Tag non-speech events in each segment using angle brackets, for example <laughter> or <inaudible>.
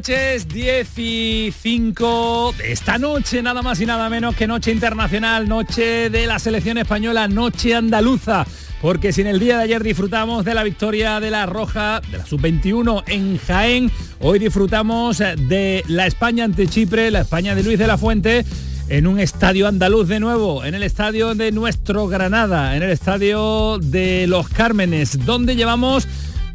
Noches. 10 y 5. Esta noche nada más y nada menos que noche internacional, noche de la selección española, noche andaluza. Porque si en el día de ayer disfrutamos de la victoria de la Roja, de la Sub-21 en Jaén, hoy disfrutamos de la España ante Chipre, la España de Luis de la Fuente en un estadio andaluz de nuevo, en el estadio de nuestro Granada, en el estadio de Los Cármenes, donde llevamos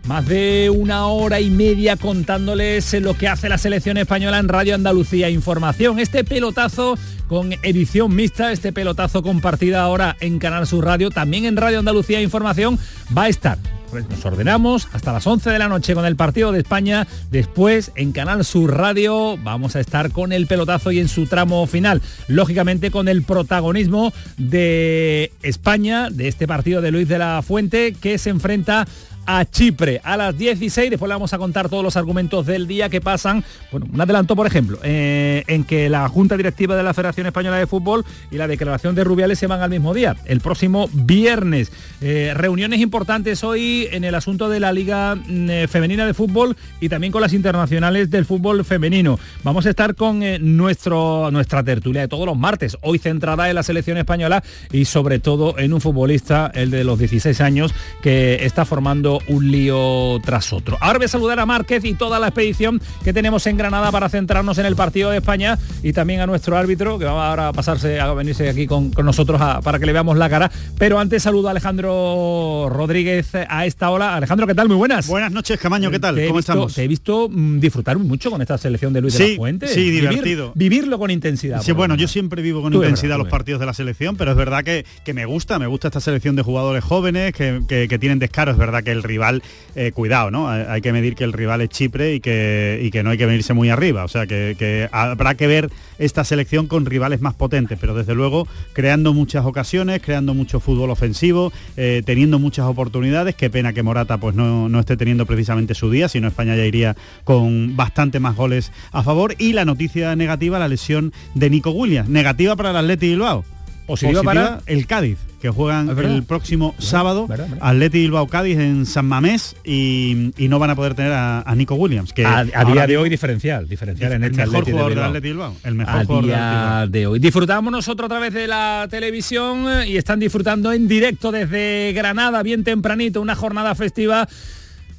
más de una hora y media contándoles lo que hace la selección española en Radio Andalucía Información. Este pelotazo con edición mixta, este pelotazo compartida ahora en Canal Sur Radio, también en Radio Andalucía Información, va a estar pues nos ordenamos hasta las 11 de la noche con el partido de España. Después en Canal Sur Radio vamos a estar con el pelotazo y en su tramo final. Lógicamente con el protagonismo de España, de este partido de Luis de la Fuente, que se enfrenta a Chipre a las 16. Después le vamos a contar todos los argumentos del día que pasan. Bueno, un adelanto, por ejemplo, eh, en que la Junta Directiva de la Federación Española de Fútbol y la declaración de Rubiales se van al mismo día, el próximo viernes. Eh, reuniones importantes hoy en el asunto de la Liga mm, eh, Femenina de Fútbol y también con las internacionales del fútbol femenino. Vamos a estar con nuestro, nuestra tertulia de todos los martes, hoy centrada en la selección española y sobre todo en un futbolista, el de los 16 años, que está formando un lío tras otro. Ahora voy a saludar a Márquez y toda la expedición que tenemos en Granada para centrarnos en el partido de España y también a nuestro árbitro que va ahora a pasarse a venirse aquí con, nosotros para que le veamos la cara. Pero antes saludo a Alejandro Rodríguez a esta hora. Alejandro, ¿qué tal? Muy buenas. Buenas noches, Camaño, ¿qué tal? ¿Cómo estamos? Te he visto mm, disfrutar mucho con esta selección de Luis de la Fuente. Sí, divertido. vivirlo con intensidad. Sí, bueno, yo siempre vivo con intensidad los partidos de la selección, pero es verdad que, que, me gusta, me gusta esta selección de jugadores jóvenes que, que tienen descaro. Es verdad que el rival eh, cuidado, ¿no? Hay que medir que el rival es Chipre y que, que no hay que venirse muy arriba. O sea, que, habrá que ver esta selección con rivales más potentes, pero desde luego creando muchas ocasiones, creando mucho fútbol ofensivo, eh, teniendo muchas oportunidades. Qué pena que Morata pues no, no esté teniendo precisamente su día, sino España ya iría con bastante más goles a favor. Y la noticia negativa, la lesión de Nico Williams. Negativa para el Atleti Bilbao. Positiva, para el Cádiz que juegan el próximo sábado. Atleti Bilbao Cádiz en San Mamés y, no van a poder tener a, Nico Williams que a, día de hoy diferencial diferencial en este mejor jugador de Bilbao. el mejor a día de, hoy. Disfrutamos nosotros a través de la televisión y están disfrutando en directo desde Granada bien tempranito una jornada festiva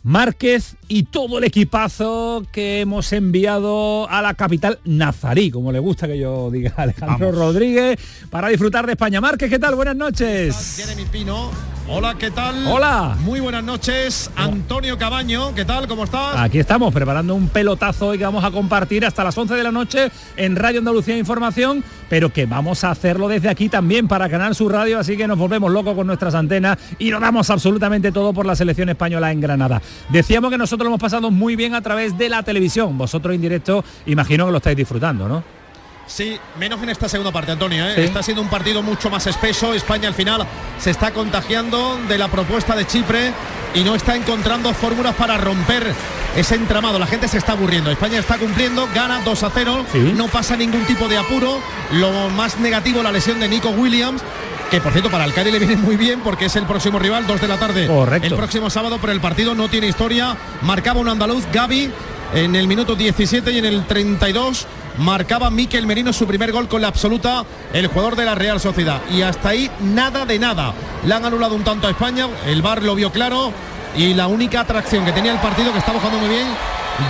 Márquez y todo el equipazo que hemos enviado a la capital nazarí, como le gusta que yo diga <laughs> Alejandro Rodríguez, para disfrutar de España. Márquez, ¿qué tal? Buenas noches. Jeremy Pino. Hola, ¿qué tal? Hola. Muy buenas noches. Antonio Cabaño, ¿qué tal? ¿Cómo estás? Aquí estamos, preparando un pelotazo hoy que vamos a compartir hasta las 11 de la noche en Radio Andalucía Información, pero que vamos a hacerlo desde aquí también para Canal Sur Radio, así que nos volvemos locos con nuestras antenas y lo damos absolutamente todo por la selección española en Granada. Decíamos que nosotros lo hemos pasado muy bien a través de la televisión. Vosotros en directo imagino que lo estáis disfrutando, ¿no? Sí, menos en esta segunda parte, Antonio. ¿eh? Está siendo un partido mucho más espeso. España al final se está contagiando de la propuesta de Chipre y no está encontrando fórmulas para romper ese entramado. La gente se está aburriendo. España está cumpliendo, gana 2 a 0, no pasa ningún tipo de apuro. Lo más negativo, la lesión de Nico Williams que por cierto para el Cádiz le viene muy bien porque es el próximo rival, 2 de la tarde. Correcto. El próximo sábado, pero el partido no tiene historia. Marcaba un andaluz, Gaby, en el minuto 17 y en el 32 marcaba Miquel Merino su primer gol con la absoluta, el jugador de la Real Sociedad. Y hasta ahí nada de nada. Le han anulado un tanto a España, el VAR lo vio claro y la única atracción que tenía el partido que estaba jugando muy bien,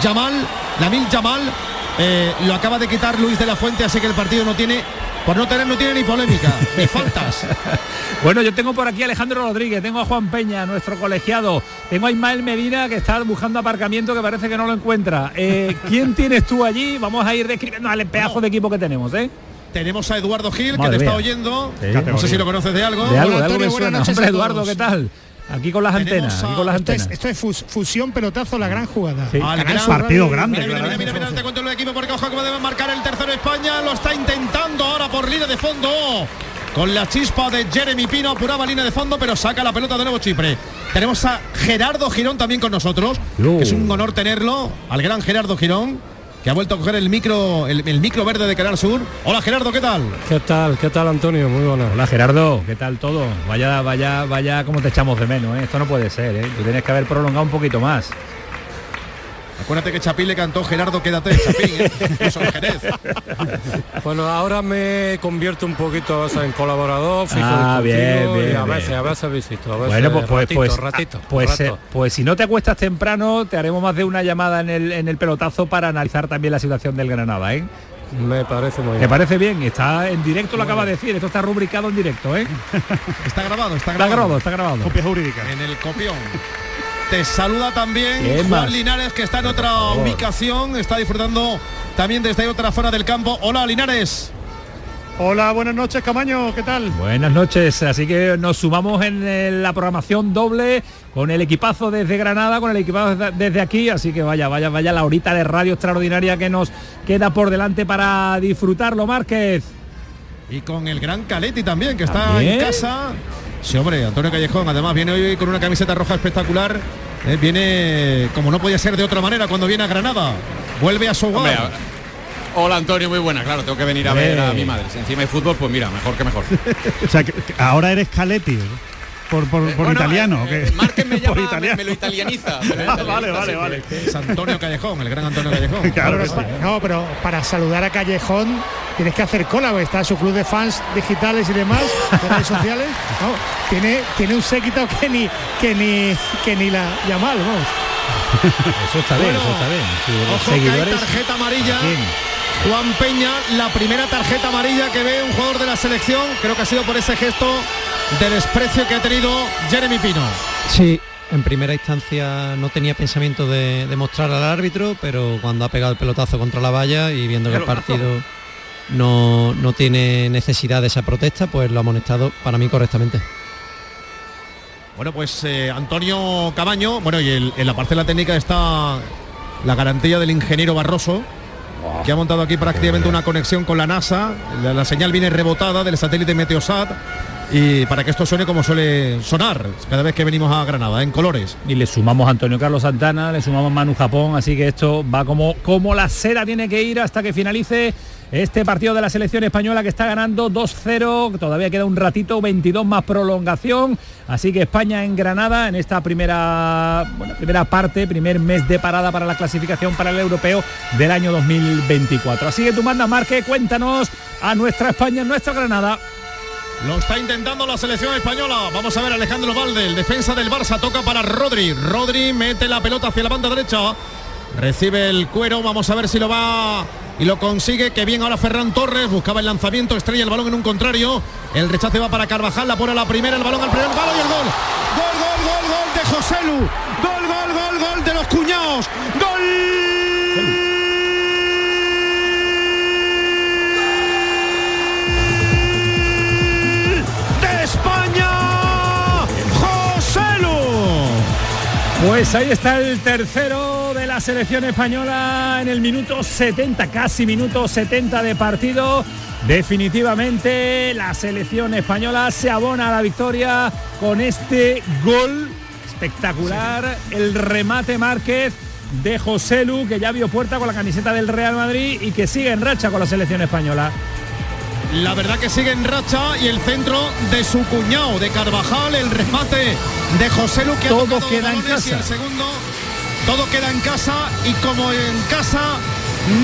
Yamal, Lamil Yamal, eh, lo acaba de quitar Luis de la Fuente, así que el partido no tiene por no tener no tiene ni polémica, ni <laughs> faltas. bueno, yo tengo por aquí a Alejandro Rodríguez, tengo a Juan Peña, nuestro colegiado, tengo a Ismael Medina que está buscando aparcamiento que parece que no lo encuentra. Eh, <laughs> ¿Quién tienes tú allí? Vamos a ir describiendo al pedazo de equipo que tenemos, ¿eh? Tenemos a Eduardo Gil, que te está oyendo. No sé si lo conoces de algo. De algo, de algo suena. Hombre, Eduardo, ¿qué tal? Aquí con las antenas, aquí con las antenas. Esto es, fusión pelotazo, la gran jugada. Al gran partido grande. Mira, mira, mira, mira, te cuento el equipo porque ojo debe marcar el tercero España. Lo está intentando ahora por línea de fondo. Con la chispa de Jeremy Pino, apuraba línea de fondo, pero saca la pelota de nuevo Chipre. Tenemos a Gerardo Girón también con nosotros, que es un honor tenerlo, al gran Gerardo Girón que ha vuelto a coger el micro, el, micro verde de Canal Sur. Hola Gerardo, ¿qué tal? ¿Qué tal? ¿Qué tal Antonio? Muy buena. Hola Gerardo, ¿qué tal todo? Vaya, vaya, vaya, cómo te echamos de menos, ¿eh? Esto no puede ser, ¿eh? Tú tienes que haber prolongado un poquito más. Acuérdate que Chapín le cantó Gerardo, quédate, Chapín, ¿eh? Eso Jerez. <laughs> Bueno, ahora me convierto un poquito en colaborador, fijo ah, bien, bien, a veces, a veces visito. bueno, pues, pues, pues, ratito, pues, eh, pues si no te acuestas temprano, te haremos más de una llamada en el, en el pelotazo para analizar también la situación del Granada, ¿eh? Me parece muy bien. Me parece bien, está en directo, lo acaba de decir, esto está rubricado en directo, ¿eh? Está grabado, está grabado. Está grabado, Copia jurídica. En el copión. Te saluda también Juan Linares, que está en otra ubicación, está disfrutando también desde otra zona del campo. Hola, Linares. Hola, buenas noches, Camaño, ¿qué tal? Buenas noches, así que nos sumamos en la programación doble con el equipazo desde Granada, con el equipazo desde aquí, así que vaya, vaya, vaya la horita de radio extraordinaria que nos queda por delante para disfrutarlo, Márquez. Y con el gran Caletti también, que está en casa Sí, hombre, Antonio Callejón, además viene hoy con una camiseta roja espectacular. Eh, viene como no podía ser de otra manera cuando viene a Granada. Vuelve a su hogar. Hola Antonio, muy buena, claro, tengo que venir a ver a mi madre. Si encima hay fútbol, pues mira, mejor que mejor. <laughs> o sea, que ahora eres Caletti por, por, por italiano. Eh, eh me <laughs> llama, italiano. Me, lo italianiza. <laughs> Ah, vale, vale, vale. Es Antonio Callejón, el gran Antonio <laughs> Callejón. claro, no, pero para saludar a Callejón tienes que hacer cola, está su club de fans digitales y demás, de redes sociales. tiene, tiene un séquito que ni que ni que ni la llamal, vamos. Eso está bien, eso está bien. Ojo que tarjeta amarilla. Juan Peña, la primera tarjeta amarilla que ve un jugador de la selección, creo que ha sido por ese gesto de desprecio que ha tenido Jeremy Pino. Sí, en primera instancia no tenía pensamiento de, mostrar al árbitro, pero cuando ha pegado el pelotazo contra la valla y viendo que el partido no, tiene necesidad de esa protesta, pues lo ha amonestado para mí correctamente. Bueno, pues eh, Antonio Cabaño, bueno, y en la parcela técnica está la garantía del ingeniero Barroso, que ha montado aquí prácticamente una conexión con la NASA. La, señal viene rebotada del satélite Meteosat y para que esto suene como suele sonar cada vez que venimos a Granada, en colores. Y le sumamos a Antonio Carlos Santana, le sumamos Manu Japón, así que esto va como, como la seda tiene que ir hasta que finalice este partido de la selección española que está ganando 2-0, todavía queda un ratito, 22 más prolongación, así que España en Granada en esta primera, primera parte, primer mes de parada para la clasificación para el europeo del año 2024. Así que tú manda Marque, cuéntanos a nuestra España, en nuestra Granada. Lo está intentando la selección española. Vamos a ver Alejandro Valde, el defensa del Barça, toca para Rodri. Rodri mete la pelota hacia la banda derecha. Recibe el cuero, vamos a ver si lo va y lo consigue. Que bien ahora Ferran Torres, buscaba el lanzamiento, estrella el balón en un contrario. El rechace va para Carvajal, la pone la primera, el balón al primer palo y el gol. Gol, gol, gol, gol de José Lu. Gol, gol, gol, gol de los cuñados. Gol. Pues ahí está el tercero de la selección española en el minuto 70, casi minuto 70 de partido. Definitivamente la selección española se abona a la victoria con este gol espectacular, el remate Márquez de José Lu, que ya vio puerta con la camiseta del Real Madrid y que sigue en racha con la selección española. La verdad que sigue en racha y el centro de su cuñado, de Carvajal, el remate de José Lu que todo queda en casa. el segundo, todo queda en casa y como en casa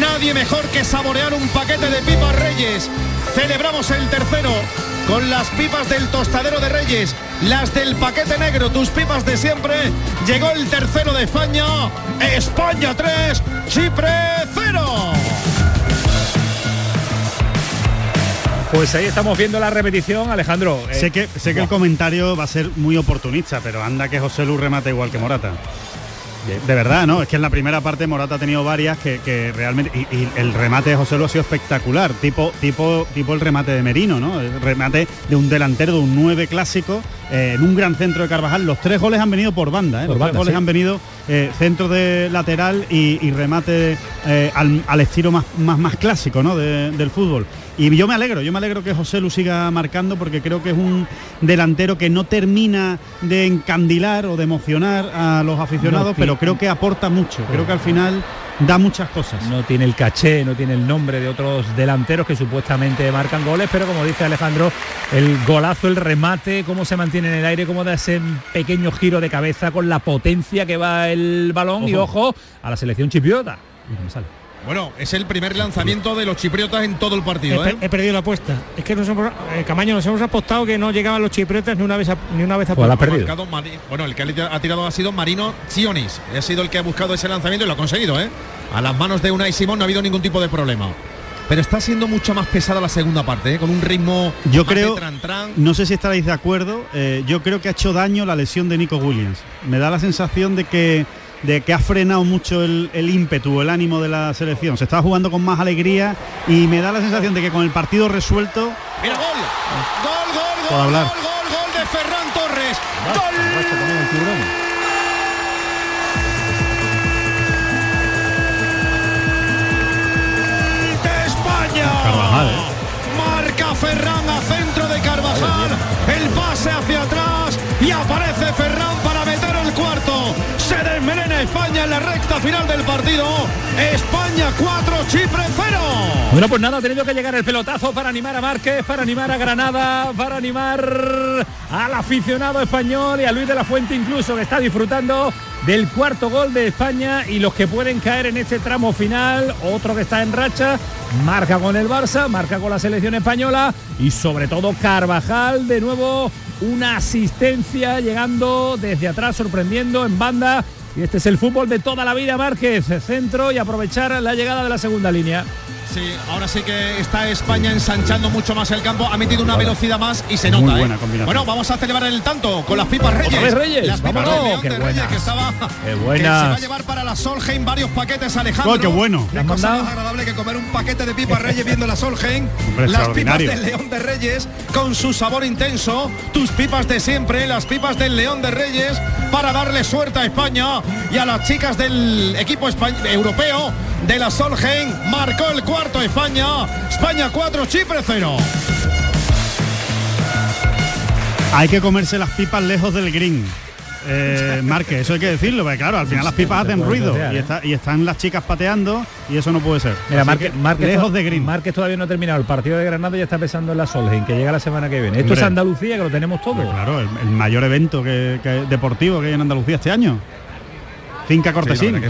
nadie mejor que saborear un paquete de pipas Reyes. Celebramos el tercero con las pipas del tostadero de Reyes, las del paquete negro, tus pipas de siempre. Llegó el tercero de España, España 3, Chipre 0. Pues ahí estamos viendo la repetición, Alejandro. Eh, sé que, sé que el comentario va a ser muy oportunista, pero anda que José Lu remata igual que Morata. De, verdad, ¿no? Es que en la primera parte Morata ha tenido varias que, realmente. Y, el remate de José Lu ha sido espectacular. Tipo, tipo, tipo el remate de Merino, ¿no? El remate de un delantero, de un 9 clásico, eh, en un gran centro de Carvajal. Los tres goles han venido por banda, ¿eh? Los tres goles han venido eh, centro de lateral y, remate al, estilo más, más, más clásico, ¿no? del fútbol. Y yo me alegro, yo me alegro que José Lu siga marcando porque creo que es un delantero que no termina de encandilar o de emocionar a los aficionados, pero creo que aporta mucho. Creo que al final da muchas cosas. No tiene el caché, no tiene el nombre de otros delanteros que supuestamente marcan goles, pero como dice Alejandro, el golazo, el remate, cómo se mantiene en el aire, cómo da ese pequeño giro de cabeza con la potencia que va el balón y ojo a la selección chipiota. Bueno, es el primer lanzamiento de los chipriotas en todo el partido. He, ¿eh? perdido la apuesta. Es que nos hemos, eh, Camaño nos hemos apostado que no llegaban los chipriotas ni una vez a, ni una vez a pues Bueno, el que ha tirado ha sido Marino Sionis. Ha sido el que ha buscado ese lanzamiento y lo ha conseguido, ¿eh? A las manos de Unai Simón no ha habido ningún tipo de problema. Pero está siendo mucho más pesada la segunda parte, ¿eh? con un ritmo. Yo creo. No sé si estaréis de acuerdo. yo creo que ha hecho daño la lesión de Nico Williams. Me da la sensación de que de que ha frenado mucho el, ímpetu, el ánimo de la selección. Se está jugando con más alegría y me da la sensación de que con el partido resuelto. Mira, gol, gol, gol, gol, hablar. gol, gol, gol de Ferran Torres. gol. De España. ¿eh? Marca Ferran a centro de Carvajal. El pase hacia atrás y aparece Ferran para meter el cuarto. Se España en la recta final del partido. España 4, Chipre 0. Bueno, pues nada, ha tenido que llegar el pelotazo para animar a Márquez, para animar a Granada, para animar al aficionado español y a Luis de la Fuente incluso, que está disfrutando del cuarto gol de España y los que pueden caer en este tramo final, otro que está en racha, marca con el Barça, marca con la selección española y sobre todo Carvajal de nuevo una asistencia llegando desde atrás sorprendiendo en banda y este es el fútbol de toda la vida Márquez, centro y aprovechar la llegada de la segunda línea. Sí, ahora sí que está España ensanchando mucho más el campo, ha metido una velocidad más y se nota. ¿eh? Bueno, vamos a celebrar el tanto con las pipas Reyes. Reyes? Las pipas qué Reyes que estaba qué que se va a llevar para la Solheim varios paquetes Alejandro. Oh, qué bueno. Una cosa más agradable que comer un paquete de pipas Reyes viendo la Solheim. <laughs> las pipas del León de Reyes con su sabor intenso, tus pipas de siempre, las pipas del León de Reyes para darle suerte a España y a las chicas del equipo europeo de la Solheim marcó el cuarto España. España 4, Chipre 0. Hay que comerse las pipas lejos del green. Eh, <laughs> Marque, eso hay que decirlo, porque claro, al final las pipas hacen ruido y, están las chicas pateando y eso no puede ser. Mira, lejos de Green. Márquez todavía no ha terminado el partido de Granada y ya está pensando en la Solheim, que llega la semana que viene. Esto es Andalucía, que lo tenemos todo. claro, el, mayor evento que, deportivo que hay en Andalucía este año. Finca Cortesín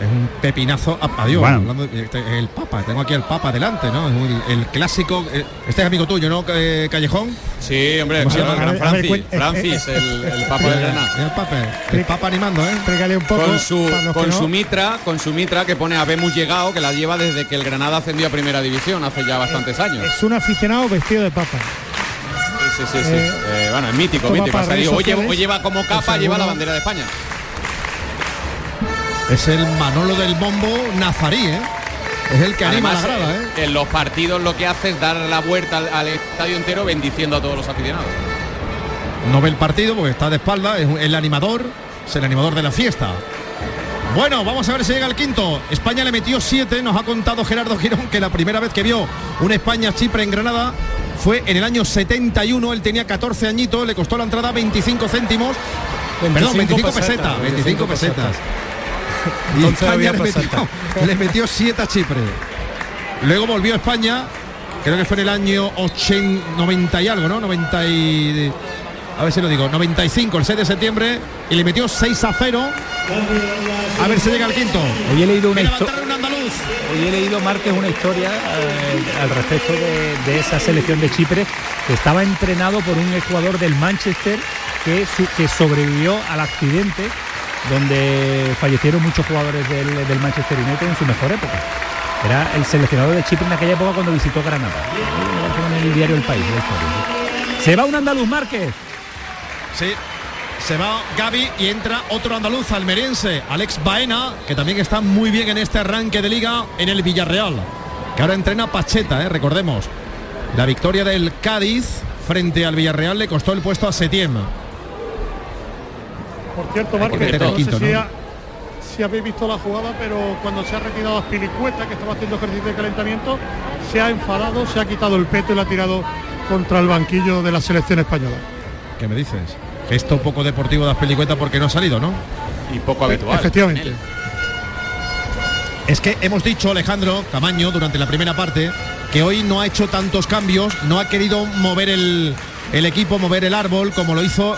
es un pepinazo. Adiós, hablando este, el Papa, tengo aquí el Papa delante, ¿no? El, clásico. Eh, este es amigo tuyo, ¿no, eh, Callejón? Sí, hombre, Francis, Francis, el, Papa de Granada. El Papa, el Papa animando, ¿eh? un poco. Con su, con su mitra, con su mitra que pone Habemos llegado, que la lleva desde que el Granada ascendió a primera división hace ya bastantes años. Es un aficionado vestido de Papa. Sí, sí, sí. Eh, bueno, es mítico, mítico. Hoy lleva, hoy lleva como capa, lleva la bandera de España. Es el Manolo del Bombo Nazarí, ¿eh? Es el que anima la grada, ¿eh? En los partidos lo que hace es dar la vuelta al, estadio entero bendiciendo a todos los aficionados. No ve el partido porque está de espalda, es el animador, es el animador de la fiesta. Bueno, vamos a ver si llega el quinto. España le metió siete, nos ha contado Gerardo Girón que la primera vez que vio una España-Chipre en Granada fue en el año 71, él tenía 14 añitos, le costó la entrada 25 céntimos, perdón, 25 pesetas, 25 pesetas y España le metió, 7 a Chipre. Luego volvió a España creo que fue en el año 80, 90 y algo, ¿no? 90 y... A ver si lo digo, 95, el 6 de septiembre, y le metió 6 a 0. A ver si llega al quinto. Hoy he leído una historia. Hoy he leído, Márquez, una historia eh, al respecto de, de esa selección de Chipre que estaba entrenado por un jugador del Manchester que, su- que sobrevivió al accidente donde fallecieron muchos jugadores del, del Manchester United en su mejor época. Era el seleccionador de Chipre en aquella época cuando visitó Granada. En el diario El País. Se va un andaluz Márquez. Sí, se va Gaby y entra otro andaluz almeriense, Alex Baena, que también está muy bien en este arranque de liga en el Villarreal. Que ahora entrena Pacheta, ¿eh? recordemos. La victoria del Cádiz frente al Villarreal le costó el puesto a Setién. Por cierto, Márquez, no quinto, sé si, ¿no? ha- si habéis visto la jugada, pero cuando se ha retirado a Spilicueta, que estaba haciendo ejercicio de calentamiento, se ha enfadado, se ha quitado el peto y lo ha tirado contra el banquillo de la selección española. ¿Qué me dices? Gesto poco deportivo de Aspelicueta porque no ha salido, ¿no? Y poco habitual. Efectivamente. Es que hemos dicho, Alejandro Camaño, durante la primera parte, que hoy no ha hecho tantos cambios, no ha querido mover el, el equipo, mover el árbol, como lo hizo,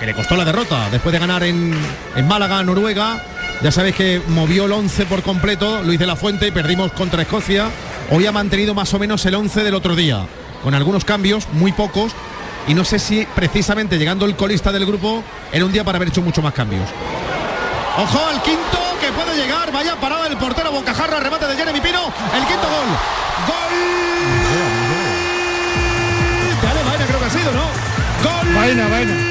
que le costó la derrota, después de ganar en, en Málaga, Noruega. Ya sabéis que movió el 11 por completo, Luis de la Fuente, y perdimos contra Escocia. Hoy ha mantenido más o menos el 11 del otro día, con algunos cambios, muy pocos, y no sé si precisamente llegando el colista del grupo era un día para haber hecho mucho más cambios. Ojo al quinto que puede llegar. Vaya parada del portero Bocajarra. Remate de Jeremy Pino. El quinto gol. Gol. De Ale Baena creo que ha sido, ¿no? Gol. Vaina, vaina.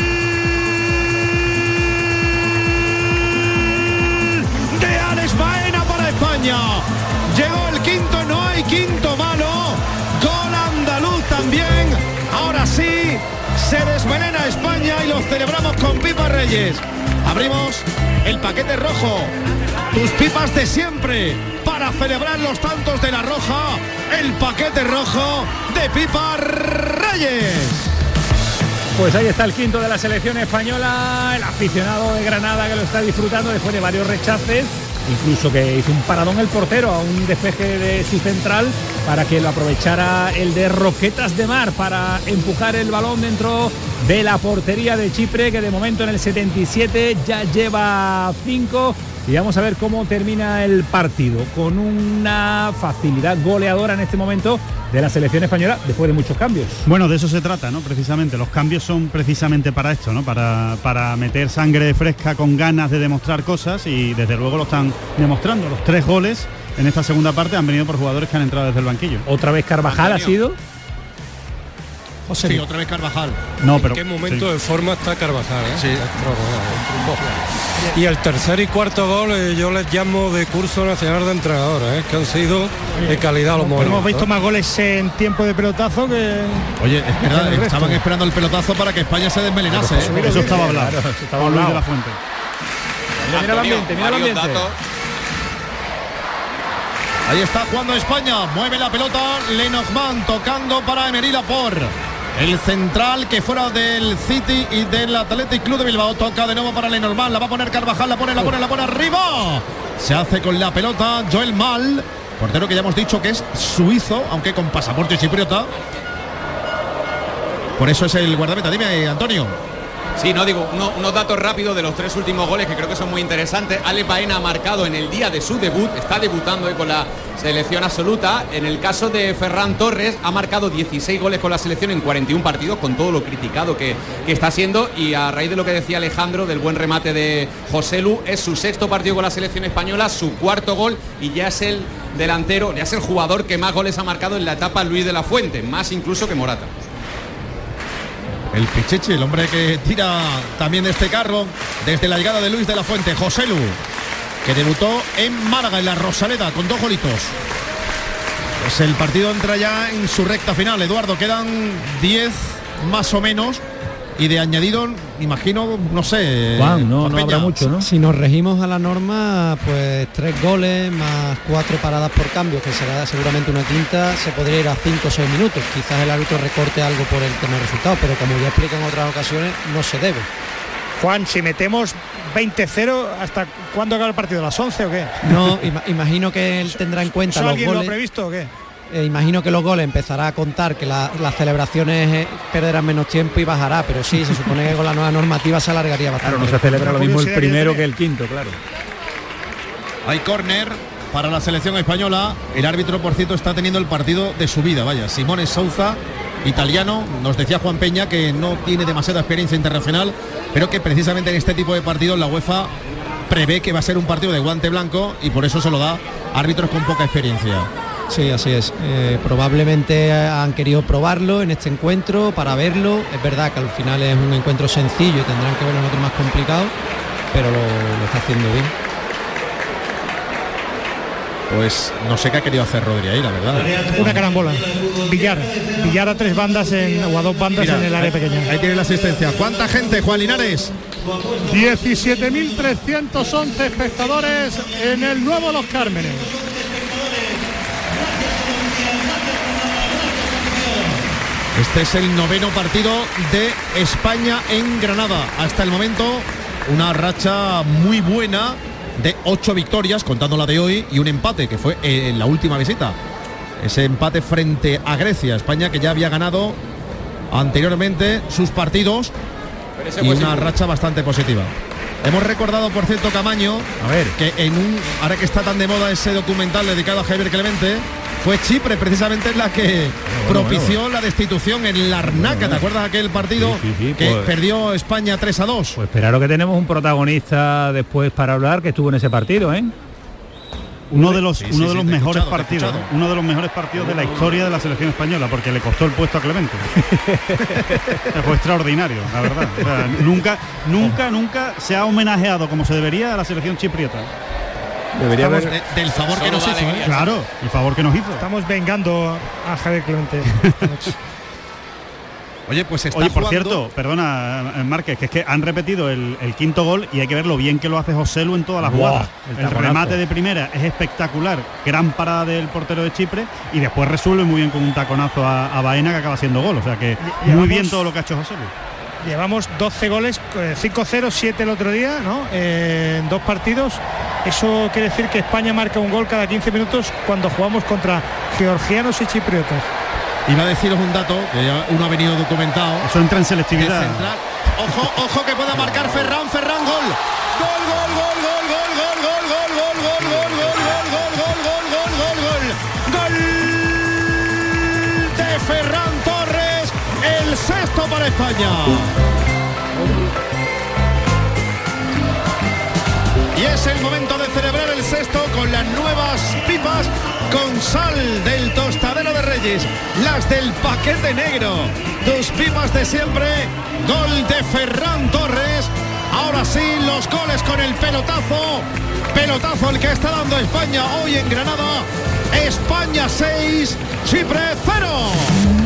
Llegó el quinto, no hay quinto malo. Gol andaluz también. Ahora sí, se desvenena España y lo celebramos con Pipa Reyes. Abrimos el paquete rojo. Tus pipas de siempre para celebrar los tantos de la roja. El paquete rojo de Pipa Reyes. Pues ahí está el quinto de la selección española, el aficionado de Granada que lo está disfrutando después de varios rechaces, incluso que hizo un paradón el portero a un despeje de su central para que lo aprovechara el de Roquetas de Mar para empujar el balón dentro de la portería de Chipre que de momento en el 77 ya lleva 5 y vamos a ver cómo termina el partido con una facilidad goleadora en este momento de la selección española después de muchos cambios. Bueno, de eso se trata, ¿no? Precisamente, los cambios son precisamente para esto, ¿no? Para, para meter sangre fresca con ganas de demostrar cosas y desde luego lo están demostrando. Los tres goles en esta segunda parte han venido por jugadores que han entrado desde el banquillo. Otra vez Carvajal ha sido. Sí, otra vez Carvajal. No, pero ¿En qué momento sí. de forma está Carvajal? eh? Sí. Extraordinario. Y el tercer y cuarto gol eh, yo les llamo de curso nacional de entrenadores, eh, que han sido de calidad los momentos. hemos visto más goles en tiempo de pelotazo que. Oye, espera, estaban esperando el pelotazo para que España se desmelenase. ¿eh? Eso estaba. Claro, eso estaba Luis de la Fuente. Mira, mira el ambiente, mira el ambiente. datos. Ahí está jugando España, mueve la pelota Lenormand tocando para Emery Laporte. El central que fuera del City y del Athletic Club de Bilbao toca de nuevo para Lenormand, la va a poner Carvajal, la pone, la pone, la pone arriba. Se hace con la pelota Joel Mal, portero que ya hemos dicho que es suizo, aunque con pasaporte chipriota. Por eso es el guardameta. Dime, Antonio. Sí, no digo, uno- unos datos rápidos de los tres últimos goles que creo que son muy interesantes. Ale Baena ha marcado en el día de su debut, está debutando hoy con la selección absoluta. En el caso de Ferran Torres, ha marcado 16 goles con la selección en 41 partidos, con todo lo criticado que, que está siendo. Y a raíz de lo que decía Alejandro, del buen remate de José Lu, es su sexto partido con la selección española, su cuarto gol y ya es el delantero, ya es el jugador que más goles ha marcado en la etapa Luis de la Fuente, más incluso que Morata. El Pichichi, el hombre que tira también de este carro desde la llegada de Luis de la Fuente, José Lu, que debutó en Málaga, en la Rosaleda, con dos golitos. Pues el partido entra ya en su recta final. Eduardo, quedan 10 más o menos. Y de añadido, imagino, no sé. Juan, no, no habrá mucho, ¿no? Si nos regimos a la norma, pues tres goles más cuatro paradas por cambio, que será seguramente una quinta, se podría ir a cinco o seis minutos. Quizás el árbitro recorte algo por el tema de resultados, pero como ya explica en otras ocasiones, no se debe. Juan, si metemos 20-0, ¿hasta cuándo acaba el partido? ¿A las 11 o qué? No, ima- imagino que él tendrá en cuenta ¿Eso los alguien lo ha previsto o qué? Eh, imagino que los goles empezará a contar que las celebraciones eh, perderán menos tiempo y bajará, pero sí, se supone que con la nueva normativa se alargaría bastante. Claro, no se celebra lo mismo el primero que el quinto, claro. Hay córner para la selección española. El árbitro, por cierto, está teniendo el partido de su vida, vaya. Simone Souza, italiano, nos decía Juan Peña que no tiene demasiada experiencia internacional, pero que precisamente en este tipo de partidos la UEFA prevé que va a ser un partido de guante blanco y por eso se lo da árbitros con poca experiencia. Sí, así es. Eh, probablemente han querido probarlo en este encuentro para verlo. Es verdad que al final es un encuentro sencillo y tendrán que verlo en otro más complicado, pero lo está haciendo bien pues no sé qué ha querido hacer Rodri ahí, la verdad. Una carambola. Villar. Villar a tres bandas en, o a dos bandas en el área pequeña. Ahí tiene la asistencia. ¿Cuánta gente, Juan Linares? 17.311 espectadores en el nuevo Los Cármenes. Este es el noveno partido de España en Granada. Hasta el momento una racha muy buena de ocho victorias, contando la de hoy, y un empate, que fue en la última visita. Ese empate frente a Grecia, España que ya había ganado anteriormente sus partidos y una racha bastante positiva. Hemos recordado, por cierto, Camaño, a ver. que en un, ahora que está tan de moda ese documental dedicado a Javier Clemente, fue Chipre precisamente la que propició la destitución en Larnaca. ¿Te acuerdas de aquel partido que pues- perdió España 3 a 2? Pues esperaros que tenemos un protagonista después para hablar que estuvo en ese partido, ¿eh? Uno de los, uno de los mejores partidos, uno de los mejores partidos de la historia de la selección española, porque le costó el puesto a Clemente. <laughs> Fue extraordinario, la verdad. nunca, nunca, nunca se ha homenajeado como se debería a la selección chipriota. Debería haber... del favor que nos hizo. ¿eh? Claro, el favor que nos hizo. Estamos vengando a Javier Clemente. <laughs> Oye, pues está Oye, por cierto, perdona, eh, Márquez, que es que han repetido el, quinto gol y hay que ver lo bien que lo hace José Lu en todas las jugadas. el, remate de primera es espectacular, gran parada del portero de Chipre y después resuelve muy bien con un taconazo a, Baena que acaba siendo gol. O sea que muy bien todo lo que ha hecho José Lu. Llevamos 12 goles, 5-0, eh, 7 el otro día, ¿no? Eh, en dos partidos eso quiere decir que España marca un gol cada 15 minutos cuando jugamos contra georgianos y chipriotas. Iba a deciros un dato, que ya uno ha venido documentado. Eso entra en selectividad. Ojo, ojo que pueda marcar Ferran, Ferran, gol. Gol, gol, gol, gol, gol, gol, gol, gol, gol, gol, gol, gol, sexto para España. Y es el momento de celebrar el sexto con las nuevas pipas con sal del tostadero de Reyes, las del paquete negro, tus pipas de siempre, gol de Ferran Torres. Ahora sí, los goles con el pelotazo. Pelotazo el que está dando España hoy en Granada. España 6, Chipre 0.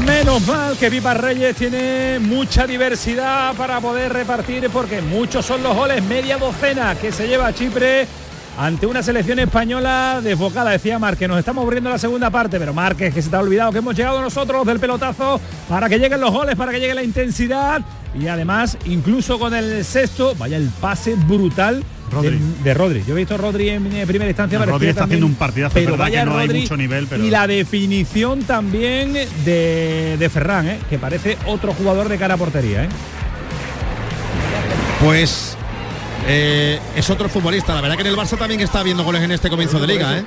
Menos mal que Pipa Reyes tiene mucha diversidad para poder repartir porque muchos son los goles, media docena que se lleva a Chipre ante una selección española desbocada. Decía Márquez, nos estamos abriendo la segunda parte, pero Márquez que se te ha olvidado que hemos llegado nosotros del pelotazo para que lleguen los goles, para que llegue la intensidad y además incluso con el sexto, vaya el pase brutal de, Rodri. Yo he visto a Rodri en primera instancia. Rodri está haciendo un partidazo, pero vaya no hay mucho nivel. Y la definición también de, de Ferran, ¿eh? que parece otro jugador de cara a portería. ¿eh? Pues eh, es otro futbolista. La verdad que en el Barça también está habiendo goles en este comienzo de liga.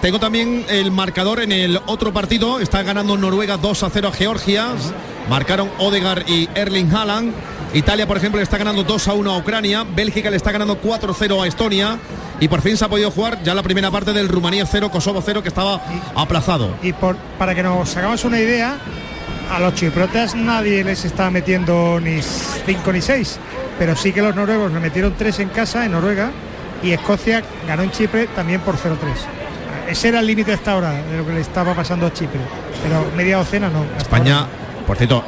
tengo también el marcador en el otro partido. Está ganando Noruega 2 a 0 a Georgia. Marcaron Odegar y Erling Haaland. Italia, por ejemplo, le está ganando 2 a 1 a Ucrania. Bélgica le está ganando 4-0 a Estonia. Y por fin se ha podido jugar ya la primera parte del Rumanía 0, Kosovo 0, que estaba aplazado. Y por, para que nos hagamos una idea, a los chiprotas nadie les está metiendo ni 5 ni 6. Pero sí que los noruegos le metieron 3 en casa, en Noruega. Y Escocia ganó en Chipre también por 0-3 ese era el límite hasta ahora de lo que le estaba pasando a Chipre. Pero media docena no. España por cierto,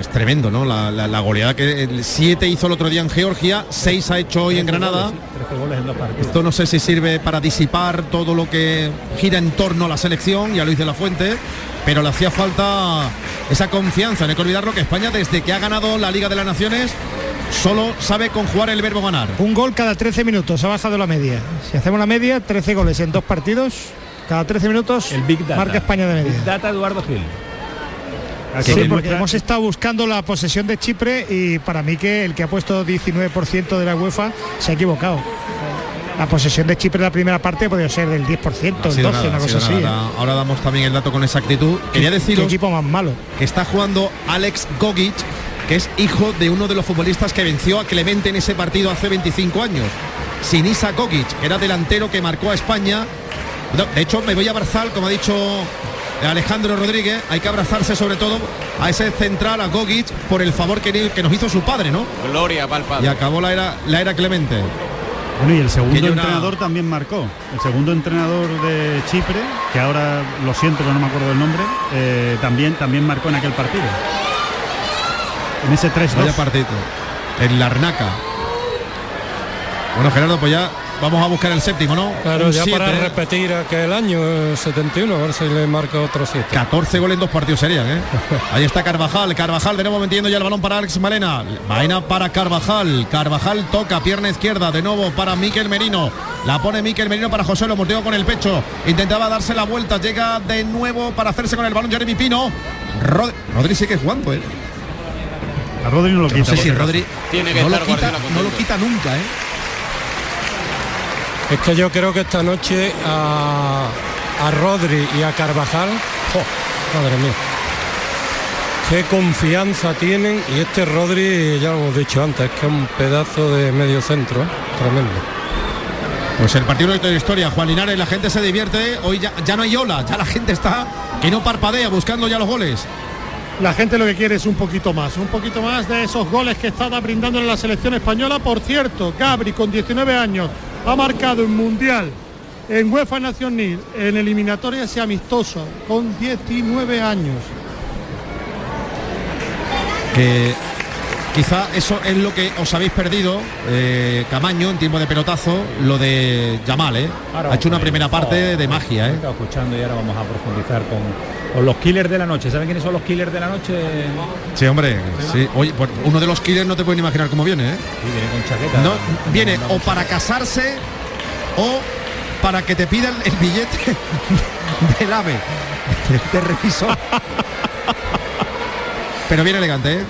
es tremendo, ¿no? La, goleada que el 7 hizo el otro día en Georgia, 6 ha hecho hoy en Granada. Esto no sé si sirve para disipar todo lo que gira en torno a la selección y a Luis de la Fuente, pero le hacía falta esa confianza. No hay que olvidarlo que España desde que ha ganado la Liga de las Naciones solo sabe conjugar el verbo ganar. Un gol cada 13 minutos, ha bajado la media. Si hacemos la media, 13 goles en dos partidos, cada 13 minutos el Big Data. marca España de media. Big Data Eduardo Gil. Sí, porque hemos estado buscando la posesión de Chipre y para mí que el que ha puesto 19% de la UEFA se ha equivocado. La posesión de Chipre en la primera parte podría ser del 10%, el 12, nada, una cosa así. nada. Ahora damos también el dato con exactitud. Quería deciros equipo más malo. que está jugando Alex Gogic, que es hijo de uno de los futbolistas que venció a Clemente en ese partido hace 25 años. Sinisa Gogic, que era delantero que marcó a España. De hecho, me voy a abrazar, como ha dicho Alejandro Rodríguez, hay que abrazarse sobre todo a ese central, a Gogic, por el favor que, que nos hizo su padre, ¿no? Gloria pa'l padre. Y acabó la era, la era Clemente. Bueno, y el segundo una- entrenador también marcó. El segundo entrenador de Chipre, que ahora lo siento, pero no me acuerdo del nombre, eh, también, también marcó en aquel partido. En ese 3-2. Vaya partido. En Larnaca. Bueno, Gerardo, pues ya vamos a buscar el séptimo, ¿no? Claro, Un ya para siete. repetir aquel año, eh, 71, a ver si le marca otro 7. 14 goles en dos partidos serían, ¿eh? <laughs> Ahí está Carvajal, Carvajal de nuevo metiendo ya el balón para Alex Malena. Vaina para Carvajal, Carvajal toca pierna izquierda de nuevo para Miquel Merino. La pone Miquel Merino para José, lo mordió con el pecho. Intentaba darse la vuelta, llega de nuevo para hacerse con el balón Jeremy Pino. Rod Rodri sigue jugando, ¿eh? A Rodri no lo Yo quita. no sé si porque- Rodri Tiene que no, lo quita, no lo quita nunca, ¿eh? Es que yo creo que esta noche a, a Rodri y a Carvajal, madre mía, qué confianza tienen y este Rodri, ya lo hemos dicho antes, que es un pedazo de medio centro, ¿eh? tremendo. Pues el partido de historia, Juan Linares, la gente se divierte, hoy ya, ya no hay ola, ya la gente está que no parpadea buscando ya los goles. La gente lo que quiere es un poquito más, un poquito más de esos goles que está brindando en la selección española. Por cierto, Gabri con 19 años ha marcado en Mundial, en UEFA Nation League, en eliminatorias y amistoso, con 19 años. Quizá eso es lo que os habéis perdido, eh, Camaño, en tiempo de pelotazo, lo de Yamal, ¿eh? Ha hecho una primera parte de magia, ¿eh? Escuchando y ahora vamos a profundizar con, con los killers de la noche. ¿Saben quiénes son los killers de la noche? Sí, hombre, sí. Oye, pues uno de los killers no te pueden imaginar cómo viene, ¿eh? Sí, viene con chaqueta. No, viene o para casarse o para que te pidan el billete <laughs> del AVE, de revisor. <laughs> Pero bien elegante, ¿eh?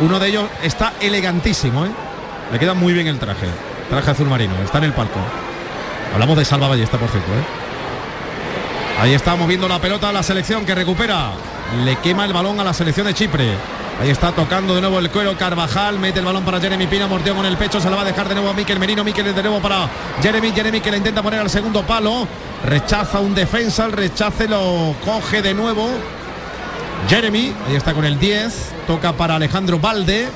Uno de ellos está elegantísimo, ¿eh? Le queda muy bien el traje. Traje azul marino, está en el palco. Hablamos de Salva Ballesta, por cierto, ¿eh? Ahí está moviendo la pelota a la selección que recupera. Le quema el balón a la selección de Chipre. Ahí está tocando de nuevo el cuero Carvajal, mete el balón para Jeremy Pina, mordió con el pecho, se la va a dejar de nuevo a Miquel Merino, Miquel de nuevo para Jeremy, Jeremy que le intenta poner al segundo palo, rechaza un defensa, el rechace lo coge de nuevo Jeremy, ahí está con el 10, toca para Alejandro Valde,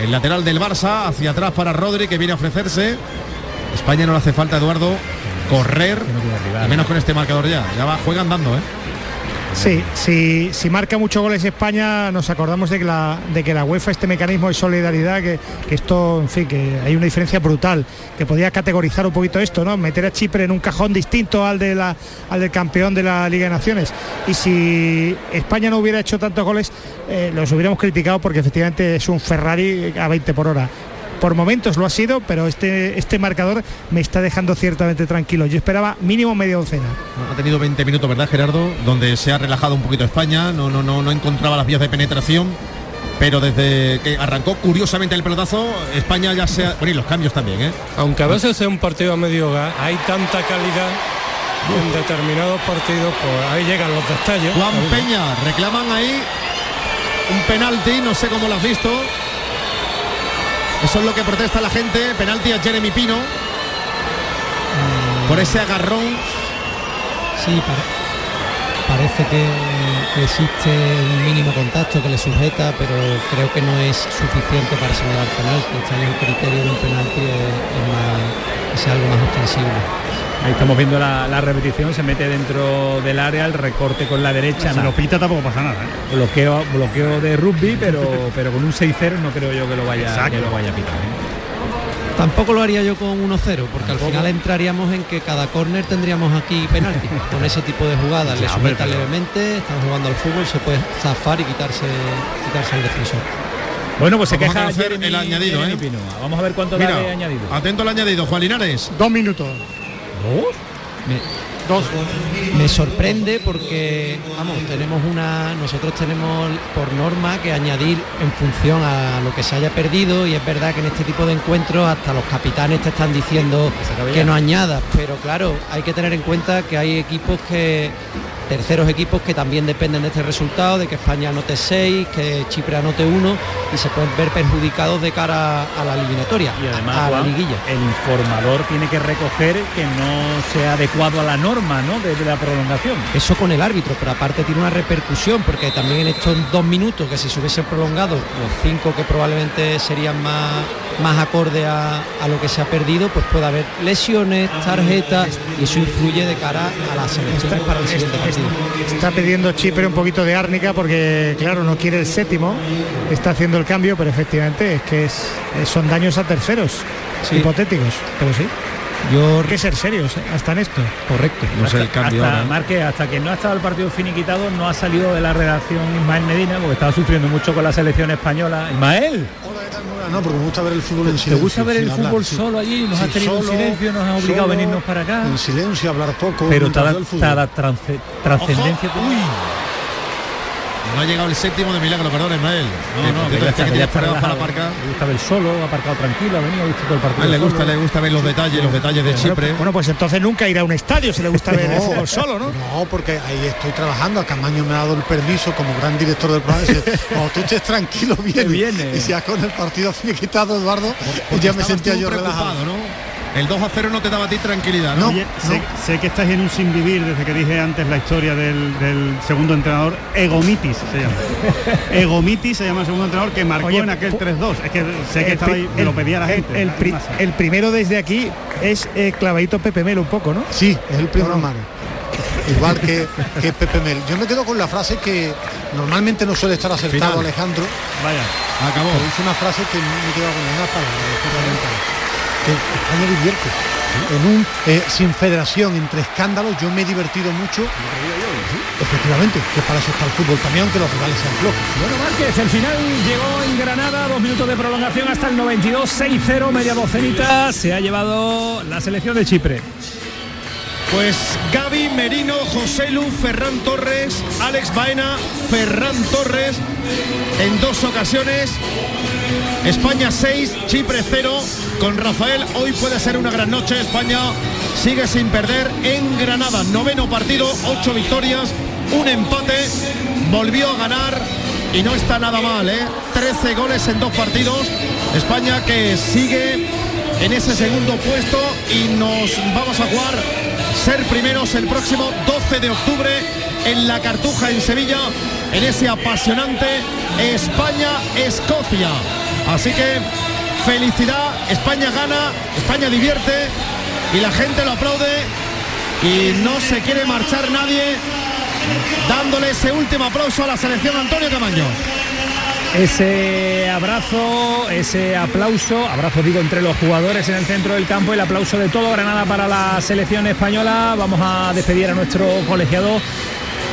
el lateral del Barça, hacia atrás para Rodri que viene a ofrecerse. España no le hace falta, Eduardo, correr, y menos con este marcador ya, ya va, juega andando, ¿eh? Sí, si, marca muchos goles España, nos acordamos de que la, de que la UEFA, este mecanismo de solidaridad, que, que esto, en fin, que hay una diferencia brutal, que podía categorizar un poquito esto, ¿no? Meter a Chipre en un cajón distinto al, de la, al del campeón de la Liga de Naciones. Y si España no hubiera hecho tantos goles, eh, los hubiéramos criticado porque efectivamente es un Ferrari a 20 por hora. Por momentos lo ha sido, pero este, este marcador me está dejando ciertamente tranquilo. Yo esperaba mínimo media docena. Ha tenido 20 minutos, ¿verdad, Gerardo? Donde se ha relajado un poquito España, no, no, no, no encontraba las vías de penetración. Pero desde que arrancó curiosamente el pelotazo, España ya se ha... Bueno, y los cambios también, ¿eh? Aunque a veces sea un partido a medio gas, hay tanta calidad en determinados partidos, pues ahí llegan los detalles. Juan Peña, reclaman ahí un penalti, no sé cómo lo has visto. Eso es lo que protesta la gente, penalti a Jeremy Pino. Por ese agarrón. Sí, parece que, existe un mínimo contacto que le sujeta, pero creo que no es suficiente para señalar penalti. Este año el criterio de un penalti es, es más- es algo más ostensible. Ahí estamos viendo la, la repetición, se mete dentro del área, el recorte con la derecha. Si nada. lo pita tampoco pasa nada. ¿eh? Bloqueo, bloqueo de rugby, pero, pero con un 6-0 no creo yo que lo vaya, Exacto. que lo vaya a pitar. ¿eh? Tampoco lo haría yo con 1-0, porque Tampoco. al final entraríamos en que cada córner tendríamos aquí penalti. <laughs> Con ese tipo de jugadas le sujeta pero- levemente, están jugando al fútbol, se puede zafar y quitarse, quitarse el defensor. Bueno, pues se Vamos a queja Jeremy, el añadido, Jeremy ¿eh? Pino. Vamos a ver cuánto Mira, da de añadido. atento al añadido, Juan Linares. Dos minutos. ¿Dos? Me- Dos. Me sorprende porque, vamos, tenemos una, nosotros tenemos por norma que añadir en función a lo que se haya perdido y es verdad que en este tipo de encuentros hasta los capitanes te están diciendo que no añadas, pero claro, hay que tener en cuenta que hay equipos que terceros equipos que también dependen de este resultado, de que España anote 6, que Chipre anote 1 y se pueden ver perjudicados de cara a la eliminatoria, y además, a Juan, liguilla. el informador tiene que recoger que no sea adecuado a la norma ¿no? de, de la prolongación. Eso con el árbitro, pero aparte tiene una repercusión porque también en estos dos minutos que si se hubiesen prolongado los cinco que probablemente serían más, más acorde a, a lo que se ha perdido, pues puede haber lesiones, tarjetas y eso influye de cara a las selecciones para el siguiente partido. Está pidiendo Chipre un poquito de árnica porque, claro, no quiere el séptimo. Está haciendo el cambio, pero efectivamente es que es, son daños a terceros Sí. hipotéticos. Pero sí, Yo hay que ser serios ¿eh? hasta en esto. correcto. No sé el cambio hasta, ahora. Marque, hasta que no ha estado el partido finiquitado, no ha salido de la redacción Ismael Medina, porque estaba sufriendo mucho con la selección española. Ismael, No, porque me gusta ver el fútbol en ¿te silencio. gusta ver el hablar, fútbol sí. solo allí? Nos Sí, has tenido en silencio, nos has obligado a venirnos para acá. En silencio, hablar poco. Pero te mientras da, veo el te fútbol. da trance- trascendencia. No ha llegado el séptimo de milagro, perdón, Ismael. No, no, que que, está, que para aparcar. Le gusta ver solo, ha aparcado tranquilo, ha venido, ha visto todo el partido. A él le gusta, solo. le gusta ver los detalles, los detalles de Chipre. Bueno, pues entonces nunca irá a un estadio si le gusta ver el fútbol solo, ¿no? No, porque ahí estoy trabajando. A Camaño me ha dado el permiso como gran director del programa. Cuando tú estés tranquilo, viene. viene. Y si ya con el partido finiquitado, Eduardo, Porque ya me sentía yo relajado. ¿no? El 2 a 0 no te daba a ti tranquilidad, ¿no? Oye, sé, sé que estáis en un sin vivir desde que dije antes la historia del, del segundo entrenador, Egomitis se llama. <laughs> Egomitis se llama el segundo entrenador que marcó Oye, en aquel pu- 3-2. Es que sé que estaba ahí, me lo pedía la gente. El, pri- el primero desde aquí es eh, clavadito Pepe Melo un poco, ¿no? Sí, es el primero hermano. Igual que, que Pepe Mel. Yo me quedo con la frase que normalmente no suele estar acertado Final. Alejandro. Vaya. Acabó. Es una frase que me con una palabra. Que España divierte. En un eh, sin federación, entre escándalos, yo me he divertido mucho. Efectivamente, que para eso está el fútbol también, aunque los rivales sean flojos. Bueno, Márquez, el final llegó en Granada, dos minutos de prolongación hasta el 92, 6-0, media docenita, se ha llevado la selección de Chipre. Pues Gaby, Merino, José Lu, Ferran Torres, Alex Baena, Ferran Torres en dos ocasiones. España 6, Chipre 0. Con Rafael hoy puede ser una gran noche. España sigue sin perder en Granada. Noveno partido, ocho victorias, un empate. Volvió a ganar y no está nada mal, ¿eh? 13 goles en dos partidos. España que sigue en ese segundo puesto y nos vamos a jugar ser primeros el próximo 12 de octubre en la Cartuja en Sevilla en ese apasionante España-Escocia. Así que felicidad, España gana, España divierte y la gente lo aplaude y no se quiere marchar nadie dándole ese último aplauso a la selección Antonio Camaño. Ese abrazo, ese aplauso, abrazo digo entre los jugadores en el centro del campo, el aplauso de todo Granada para la selección española. Vamos a despedir a nuestro colegiado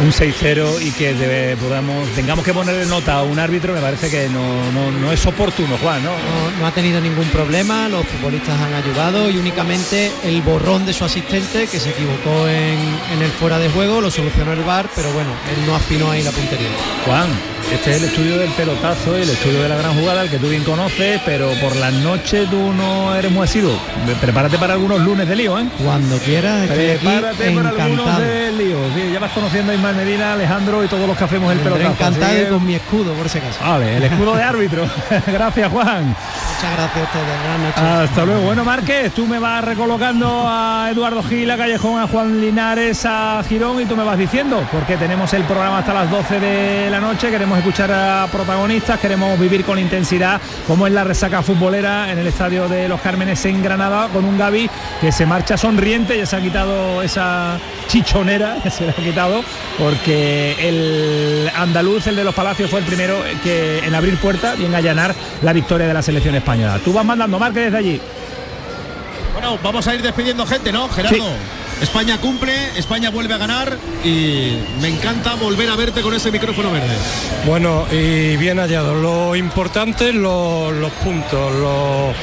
un 6-0 y que podamos, tengamos que ponerle nota a un árbitro, me parece que no, no- no es oportuno, Juan, ¿no? No, no ha tenido ningún problema, los futbolistas han ayudado y únicamente el borrón de su asistente que se equivocó en, en el fuera de juego lo solucionó el VAR, pero bueno, él no afinó ahí la puntería. Juan, este es el estudio del pelotazo, el estudio de la gran jugada, el que tú bien conoces, pero por las noches tú no eres muy asiduo. Prepárate para algunos lunes de lío, ¿eh? Cuando quieras, estoy aquí Prepárate para algunos encantado. de lío. Sí, ya vas conociendo a Ismael Medina, Alejandro y todos los que hacemos el pelotazo. encantado que- con mi escudo, por si acaso. Vale, el escudo de árbitro. <laughs> Gracias, Juan. Muchas gracias a ustedes, buenas noches. Hasta luego. Bueno, Márquez, tú me vas recolocando a Eduardo Gil, a Callejón, a Juan Linares, a Girón y tú me vas diciendo, porque tenemos el programa hasta las 12 de la noche, queremos escuchar a protagonistas, queremos vivir con intensidad como es la resaca futbolera en el estadio de Los Cármenes en Granada, con un Gaby que se marcha sonriente, ya se ha quitado esa chichonera, <laughs> se la ha quitado, porque el andaluz, el de los Palacios, fue el primero que en abrir puerta y en allanar la victoria de la selección española. Tú vas mandando, Márquez, desde allí. Bueno, vamos a ir despidiendo gente, ¿no, Gerardo? España cumple, España vuelve a ganar y me encanta volver a verte con ese micrófono verde. Bueno, y bien hallado. Lo importante, lo- los puntos, lo-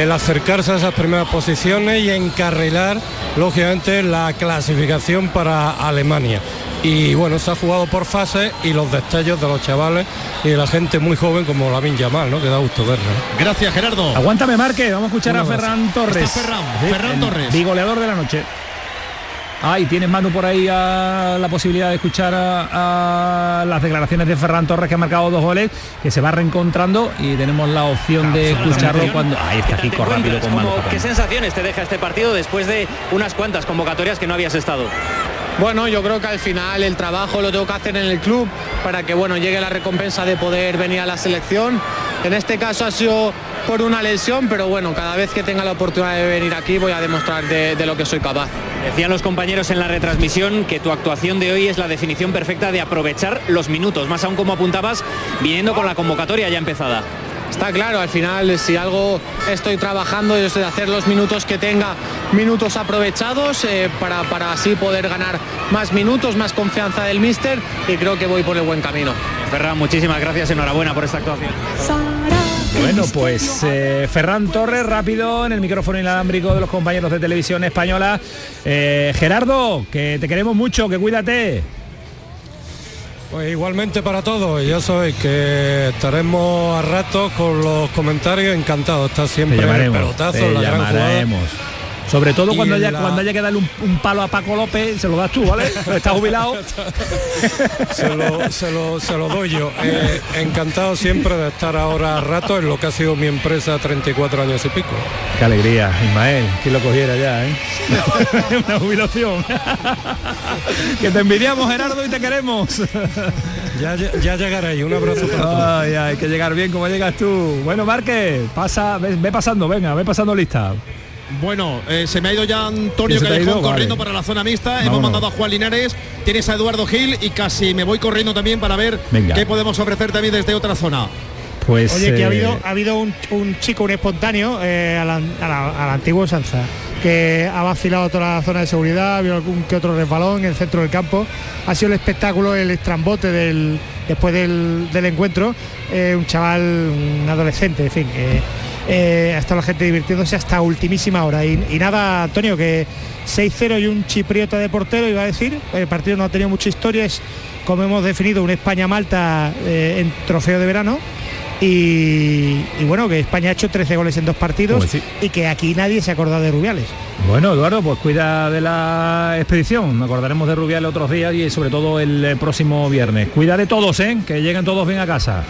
el acercarse a esas primeras posiciones y encarrilar lógicamente la clasificación para Alemania. Y bueno, se ha jugado por fases y los destellos de los chavales y de la gente muy joven como la Yamal, ¿no? Que da gusto verla. Gracias, Gerardo. Aguántame, Marque, vamos a escuchar a Ferran Torres. Ferran, Ferran Torres. Bigoleador de la noche. Ah, y tienes mano por ahí a la posibilidad de escuchar a, las declaraciones de Ferran Torres que ha marcado dos goles, que se va reencontrando y tenemos la opción de escucharlo cuando. Ahí está Kiko rápido con mano. ¿Qué sensaciones te deja este partido después de unas cuantas convocatorias que no habías estado? Bueno, yo creo que al final el trabajo lo tengo que hacer en el club para que bueno llegue la recompensa de poder venir a la selección. En este caso ha sido por una lesión, pero bueno, cada vez que tenga la oportunidad de venir aquí voy a demostrar de, de, lo que soy capaz. Decían los compañeros en la retransmisión que tu actuación de hoy es la definición perfecta de aprovechar los minutos, más aún como apuntabas, viniendo con la convocatoria ya empezada. Está claro, al final si algo estoy trabajando es de hacer los minutos que tenga, minutos aprovechados eh, para, para así poder ganar más minutos, más confianza del míster y creo que voy por el buen camino. Ferran, muchísimas gracias, enhorabuena por esta actuación. Bueno, pues eh, Ferran Torres, rápido en el micrófono inalámbrico de los compañeros de televisión española. Eh, Gerardo, que te queremos mucho, que cuídate. Pues igualmente para todos, ya sabéis que estaremos a ratos con los comentarios, encantados, está siempre el pelotazo, la gran jugada. Sobre todo cuando haya, cuando haya que darle un, palo a Paco López, se lo das tú, ¿vale? <laughs> Está jubilado. se, lo, doy yo. Eh, encantado siempre de estar ahora a rato en lo que ha sido mi empresa 34 años y pico. Qué alegría, Ismael, que lo cogiera ya, ¿eh? <laughs> Una jubilación. que te envidiamos, Gerardo, y te queremos. ya, ya llegaré, un abrazo para Ay, hay que llegar bien como llegas tú. Bueno, Marque, pasa, ve pasando, venga, ve pasando lista. Bueno, eh, se me ha ido ya Antonio Callejón corriendo para la zona mixta. Hemos mandado a Juan Linares, tienes a Eduardo Gil y casi me voy corriendo también para ver qué podemos ofrecer también desde otra zona. Pues, Oye, que ha habido, eh, ha habido un, chico, un espontáneo eh, al, antiguo Sanza, que ha vacilado toda la zona de seguridad, ha habido algún que otro resbalón en el centro del campo. Ha sido el espectáculo, el estrambote del, después del, encuentro. un chaval, un adolescente, en fin. Eh, ha estado la gente divirtiéndose hasta ultimísima hora. Y, nada, Antonio, que 6-0 y un chipriota de portero, iba a decir. El partido no ha tenido mucha historia, es como hemos definido un España-Malta eh, en trofeo de verano. Y, bueno, que España ha hecho 13 goles en dos partidos pues y que aquí nadie se ha acordado de Rubiales. Bueno, Eduardo, pues cuida de la expedición. Nos acordaremos de Rubiales otros días y sobre todo el próximo viernes. Cuida de todos, ¿eh? que lleguen todos bien a casa.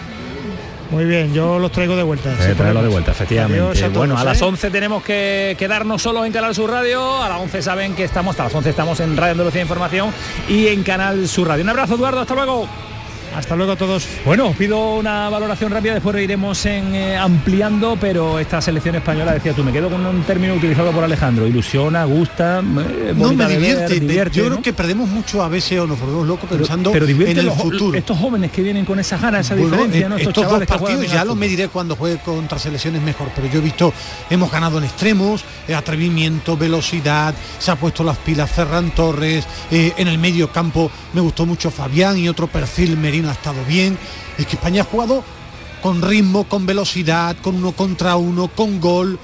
Muy bien, yo los traigo de vuelta. Eh, de vuelta, efectivamente. bueno, a las 11 ¿eh? tenemos que quedarnos solos en Canal Sur Radio. A las 11 saben que estamos, hasta las 11 estamos en Radio Andalucía Información y en Canal Sur Radio. Un abrazo, Eduardo, hasta luego. Hasta luego a todos. Bueno, os pido una valoración rápida, después iremos en, eh, ampliando, pero esta selección española, decía tú, me quedo con un término utilizado por Alejandro, ilusiona, gusta, eh, no me divierte, yo creo que perdemos mucho a veces o nos volvemos locos pensando pero, en el futuro. Estos jóvenes que vienen con esa ganas, esa diferencia, ¿no? Estos, dos partidos ya los mediré cuando juegue contra selecciones mejor, pero yo he visto, hemos ganado en extremos, eh, atrevimiento, velocidad, se ha puesto las pilas Ferran Torres, en el medio campo me gustó mucho Fabián y otro perfil Merino ha estado bien. Es que España ha jugado con ritmo, con velocidad, con uno contra uno, con gol.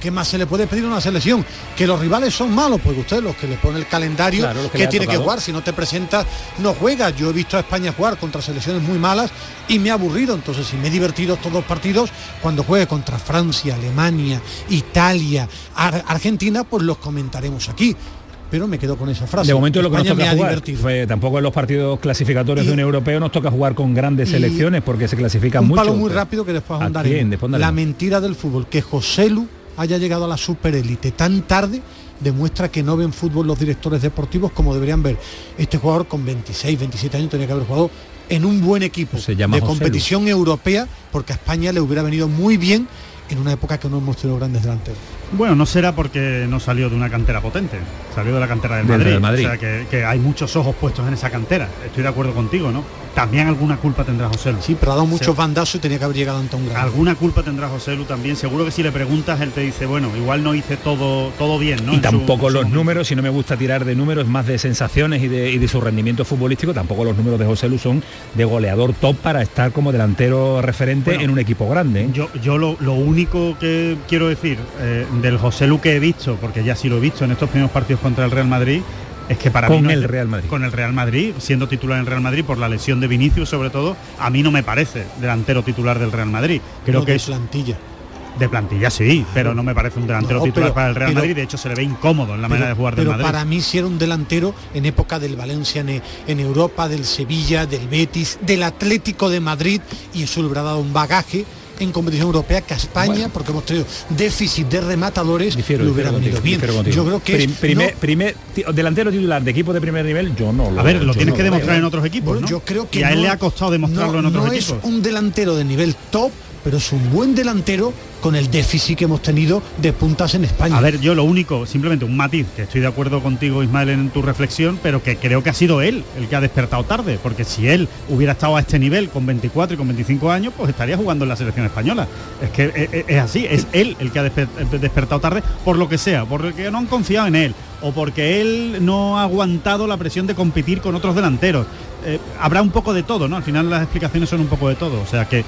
¿Qué más se le puede pedir a una selección? Que los rivales son malos, pues usted los que le pone el calendario, que, tiene que jugar, si no te presentas, no juegas. Yo he visto a España jugar contra selecciones muy malas y me ha aburrido. Entonces, si me he divertido estos dos partidos, cuando juegue contra Francia, Alemania, Italia, Argentina, pues los comentaremos aquí pero me quedo con esa frase. De momento lo que nos toca jugar. tampoco en los partidos clasificatorios de un europeo nos toca jugar con grandes selecciones porque se clasifican mucho. Un palo muy rápido que después andaré. La mentira del fútbol, que José Lu haya llegado a la superélite tan tarde demuestra que no ven fútbol los directores deportivos como deberían ver. Este jugador con 26, 27 años tenía que haber jugado en un buen equipo de competición europea porque a España le hubiera venido muy bien en una época que no hemos tenido grandes delanteros. Bueno, no será porque no salió de una cantera potente, salió de la cantera del Madrid. O sea, que, hay muchos ojos puestos en esa cantera. Estoy de acuerdo contigo, ¿no? También alguna culpa tendrá José Lu. Sí, pero ha dado muchos bandazos y tenía que haber llegado ante un gran. Alguna culpa tendrá José Lu también. Seguro que si le preguntas, él te dice, bueno, igual no hice todo, todo bien, ¿no? Y tampoco los números, si no me gusta tirar de números, más de sensaciones y de, su rendimiento futbolístico, tampoco los números de José Lu son de goleador top para estar como delantero referente en un equipo grande. ¿eh? Yo, yo lo, único que quiero decir, eh, del José Lu que he visto, porque ya sí lo he visto en estos primeros partidos contra el Real Madrid, es que para con mí el Real Madrid. Con el Real Madrid, siendo titular en el Real Madrid por la lesión de Vinicius sobre todo, a mí no me parece delantero titular del Real Madrid. Creo No, que de es plantilla. de plantilla sí, pero no me parece un delantero No, titular pero- para el Real pero- Madrid, de hecho se le ve incómodo en la manera de jugar del pero Madrid. para mí sí era un delantero en época del Valencia en, en Europa, del Sevilla, del Betis, del Atlético de Madrid y eso le habrá dado un bagaje en competición europea que a España, porque hemos tenido déficit de rematadores, Difiero, le hubiera venido bien. Yo creo que Prim- primer, no- primer delantero titular de equipo de primer nivel, yo no lo A ver, lo tienes no que demostrar veo. en otros equipos, Bueno, ¿no? yo creo que y a él no- le ha costado demostrarlo no- en otros no equipos. es un delantero de nivel top, pero es un buen delantero con el déficit que hemos tenido de puntas en España. A ver, yo lo único, simplemente un matiz, que estoy de acuerdo contigo Ismael en tu reflexión, pero que creo que ha sido él el que ha despertado tarde, porque si él hubiera estado a este nivel con 24 y con 25 años, pues estaría jugando en la selección española. Es que es, es- es así, es él el que ha desper- despertado tarde por lo que sea, porque no han confiado en él o porque él no ha aguantado la presión de competir con otros delanteros. Eh, habrá un poco de todo, ¿no? Al final las explicaciones son un poco de todo, o sea que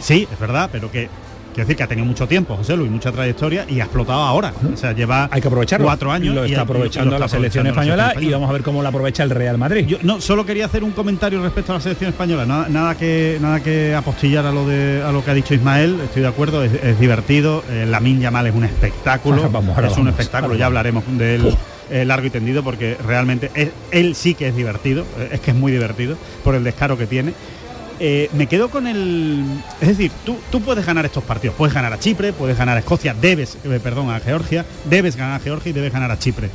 sí, es verdad, pero que Quiero decir que ha tenido mucho tiempo José Luis, mucha trayectoria y ha explotado ahora. O sea, lleva Hay que aprovecharlo. cuatro años. Lo y- está y- aprovechando lo la está selección la española selección y vamos a ver cómo la aprovecha el Real Madrid. Yo no, solo quería hacer un comentario respecto a la selección española, nada, nada que nada que apostillar a lo de a lo que ha dicho Ismael, estoy de acuerdo, es, es divertido, eh, Lamin Yamal es un espectáculo, Vamos, ahora es un espectáculo, ya hablaremos de él eh, largo y tendido porque realmente es- él sí que es divertido, eh, es que es muy divertido por el descaro que tiene. Eh, me quedo con el. Es decir, tú, puedes ganar estos partidos. Puedes ganar a Chipre, puedes ganar a Escocia, debes, eh, perdón, a Georgia, debes ganar a Georgia y debes ganar a Chipre.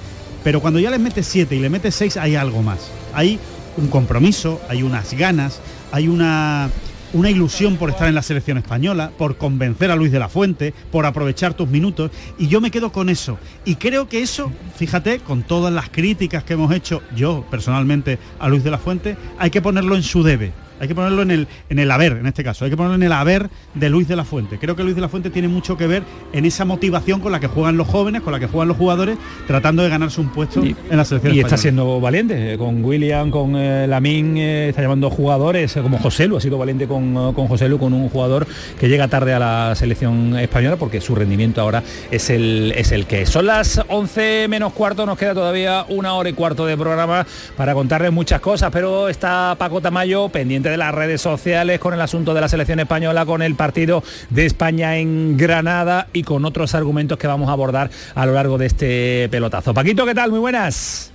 Pero cuando ya les metes 7 y le metes 6 hay algo más. Hay un compromiso, hay unas ganas, hay una, una ilusión por estar en la selección española, por convencer a Luis de la Fuente, por aprovechar tus minutos. Y yo me quedo con eso. Y creo que eso, fíjate, con todas las críticas que hemos hecho yo personalmente a Luis de la Fuente, hay que ponerlo en su debe. Hay que ponerlo en el, en el haber, en este caso. Hay que ponerlo en el haber de Luis de la Fuente. Creo que Luis de la Fuente tiene mucho que ver en esa motivación con la que juegan los jóvenes, con la que juegan los jugadores, tratando de ganarse un puesto en la selección Y está española. siendo valiente, eh, con William, con eh, Lamin, eh, está llamando jugadores, eh, como José Lu, ha sido valiente con, con José Lu, con un jugador que llega tarde a la selección española porque su rendimiento ahora es el, es el que es. Son las 11 menos cuarto, nos queda todavía una hora y cuarto de programa para contarles muchas cosas, pero está Paco Tamayo pendiente de las redes sociales con el asunto de la selección española, con el partido de España en Granada y con otros argumentos que vamos a abordar a lo largo de este pelotazo. Paquito, ¿qué tal? Muy buenas.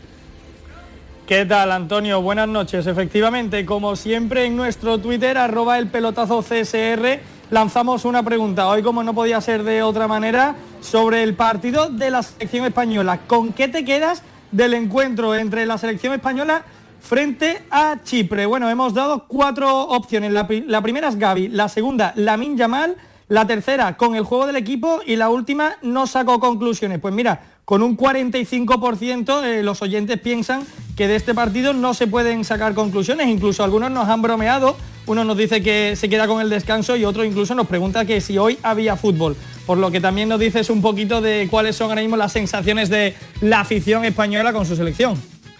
¿Qué tal, Antonio? Buenas noches. Efectivamente, como siempre en nuestro Twitter, arroba el pelotazo CSR, lanzamos una pregunta. Hoy, como no podía ser de otra manera, sobre el partido de la selección española. ¿Con qué te quedas del encuentro entre la selección española frente a Chipre? Bueno, hemos dado cuatro opciones. La, pri- la primera es Gaby, la segunda, Lamin Yamal, la tercera, con el juego del equipo y la última, no sacó conclusiones. Pues mira, con un 45% eh, los oyentes piensan que de este partido no se pueden sacar conclusiones, incluso algunos nos han bromeado, uno nos dice que se queda con el descanso y otro incluso nos pregunta que si hoy había fútbol, por lo que también nos dices un poquito de cuáles son ahora mismo las sensaciones de la afición española con su selección.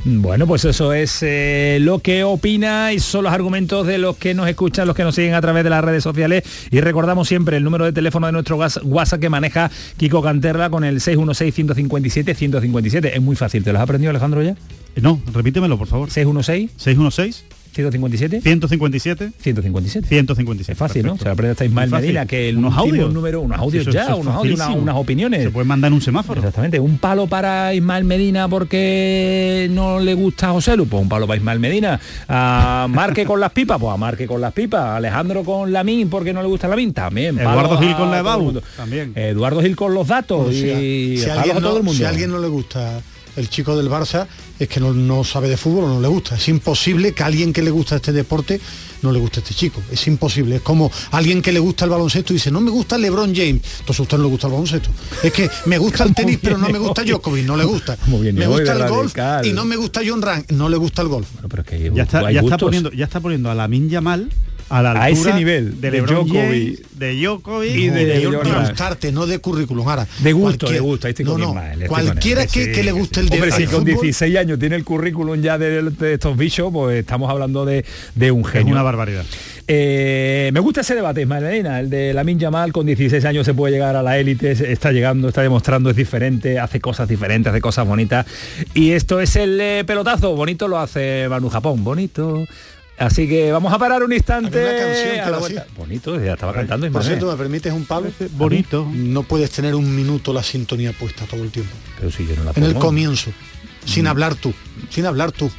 Bueno, pues eso es eh, lo que opina y son los argumentos de los que nos escuchan, los que nos siguen a través de las redes sociales. Y recordamos siempre el número de teléfono de nuestro WhatsApp que maneja Kiko Canterla con el 616-157-157. Es muy fácil. ¿Te lo has aprendido, Alejandro, ya? No, repítemelo, por favor. 616 616 157 157 157 157. Es fácil, ¿no? Se lo aprende hasta Ismael. Medina, que el unos audios. número, unos audios Eso- ya, eso unos audios, una- unas opiniones. Se puede mandar en un semáforo. Exactamente, un palo para Ismael Medina porque no le gusta a José Lu, pues un palo para Ismael Medina. A Marque con las pipas, pues a Marque con las pipas. Alejandro con Lamin porque no le gusta Lamin, también. Eduardo Gil con la EBAU, también. Eduardo Gil con los datos y si alguien a todo el mundo. si a alguien no le gusta el chico del Barça, es que no, no sabe de fútbol o no le gusta. Es imposible que a alguien que le gusta este deporte no le guste este chico. Es imposible. Es como alguien que le gusta el baloncesto y dice, no me gusta LeBron James. Entonces a usted no le gusta el baloncesto. Es que me gusta el <laughs> tenis, pero no me gusta Djokovic. No le gusta. Me gusta el golf radical. y no me gusta John Rank. No le gusta el golf. pero es que Ya está, ya está poniendo, ya está poniendo a la Yamal a la altura a ese nivel de, de Djokovic. James, de Djokovic y de, de, Jordan. de gustarte, no de currículum. Ahora, de gusto, de gusto. Ahí estoy no, con no, cualquiera que, Sí, que le guste el Hombre, de- si con fútbol, 16 años tiene el currículum ya de, de estos bichos, pues estamos hablando de, de un genio. una barbaridad. Eh, me gusta ese debate, Medina, el de Lamin Yamal con 16 años se puede llegar a la élite, se- está llegando, está demostrando, es diferente, hace cosas diferentes, hace cosas bonitas. Y esto es el eh, pelotazo, bonito lo hace Manu Japón, bonito. Así que vamos a parar un instante. Una canción a la vuelta. Bonito, ya estaba cantando Por cierto, ¿me permites un palo? Bonito. No puedes tener un minuto la sintonía puesta todo el tiempo. Pero si yo no la En el pongo. comienzo, sin hablar tú, sin hablar tú.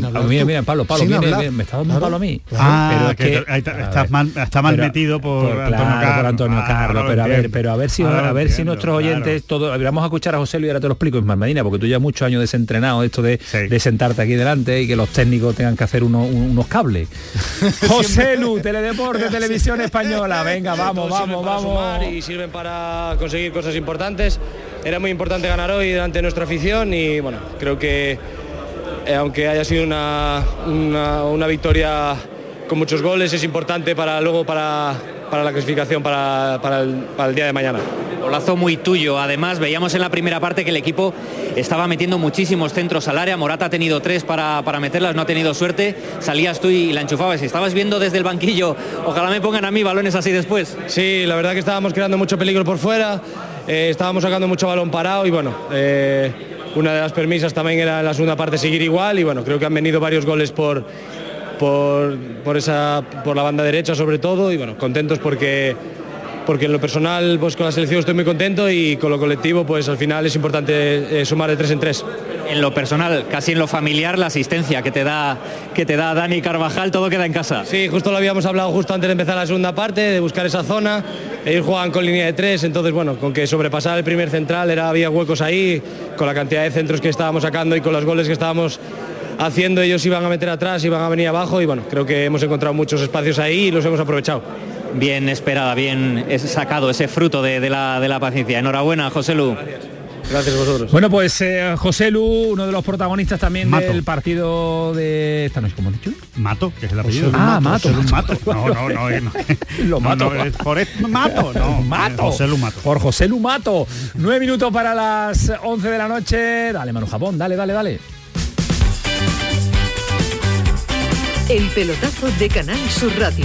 Que, mira, Pablo, Pablo, viene- me está dando un Claro. palo a mí. Ah, Pero es que que- ahí está- estás mal- está mal pero- metido por por- Antonio claro, Carlos. por Antonio Ah, Carlos, ahora lo pero a ver, pero a ver si lo a ver si nuestros oyentes claro. todo, vamos a escuchar a José Luis, ahora te lo explico, Ismael Medina, porque tú ya muchos años desentrenado esto de, de sentarte aquí delante y que los técnicos tengan que hacer unos, un- unos cables. <laughs> José Lu, Teledeporte, <laughs> Televisión Española, venga, vamos, Todos sirven vamos, para vamos. sumar y sirven para conseguir cosas importantes. Era muy importante ganar hoy delante de nuestra afición y bueno, creo que eh, aunque haya sido una, una, una victoria con muchos goles, es importante para luego para, para la clasificación para, para el, para el día de mañana. Golazo muy tuyo. Además, veíamos en la primera parte que el equipo estaba metiendo muchísimos centros al área. Morata ha tenido tres para, para meterlas, no ha tenido suerte. Salías tú y la enchufabas. Estabas viendo desde el banquillo, ojalá me pongan a mí balones así después. Sí, la verdad que estábamos creando mucho peligro por fuera, eh, estábamos sacando mucho balón parado y bueno, eh, una de las permisas también era en la segunda parte seguir igual y bueno, creo que han venido varios goles por, por, por, esa, por la banda derecha sobre todo y bueno, contentos porque, porque en lo personal pues con la selección estoy muy contento y con lo colectivo pues al final es importante eh, sumar de tres en tres. En lo personal, casi en lo familiar, la asistencia que te da que te da Dani Carvajal, todo queda en casa. Sí, justo lo habíamos hablado justo antes de empezar la segunda parte, de buscar esa zona. Ellos jugaban con línea de tres, entonces bueno, con que sobrepasar el primer central era, había huecos ahí, con la cantidad de centros que estábamos sacando y con los goles que estábamos haciendo, ellos iban a meter atrás, iban a venir abajo y bueno, creo que hemos encontrado muchos espacios ahí y los hemos aprovechado. Bien esperada, bien es- sacado ese fruto de, de la, de la paciencia. Enhorabuena, José Lu. Gracias a vosotros. Bueno, pues eh, José Lu, uno de los protagonistas también Mato. del partido de esta noche, ¿cómo has dicho? Mato, que es el apellido. Ah, Mato. José Lu Mato. <laughs> No, no, no. eh, no. <laughs> Lo No, mato. no, es por esto- Mato, no. <laughs> Mato. José Lu Mato. Por José Lumato. Nueve minutos para las 11 de la noche. Dale, Manu Japón, dale, dale, dale. El pelotazo de Canal Sur Radio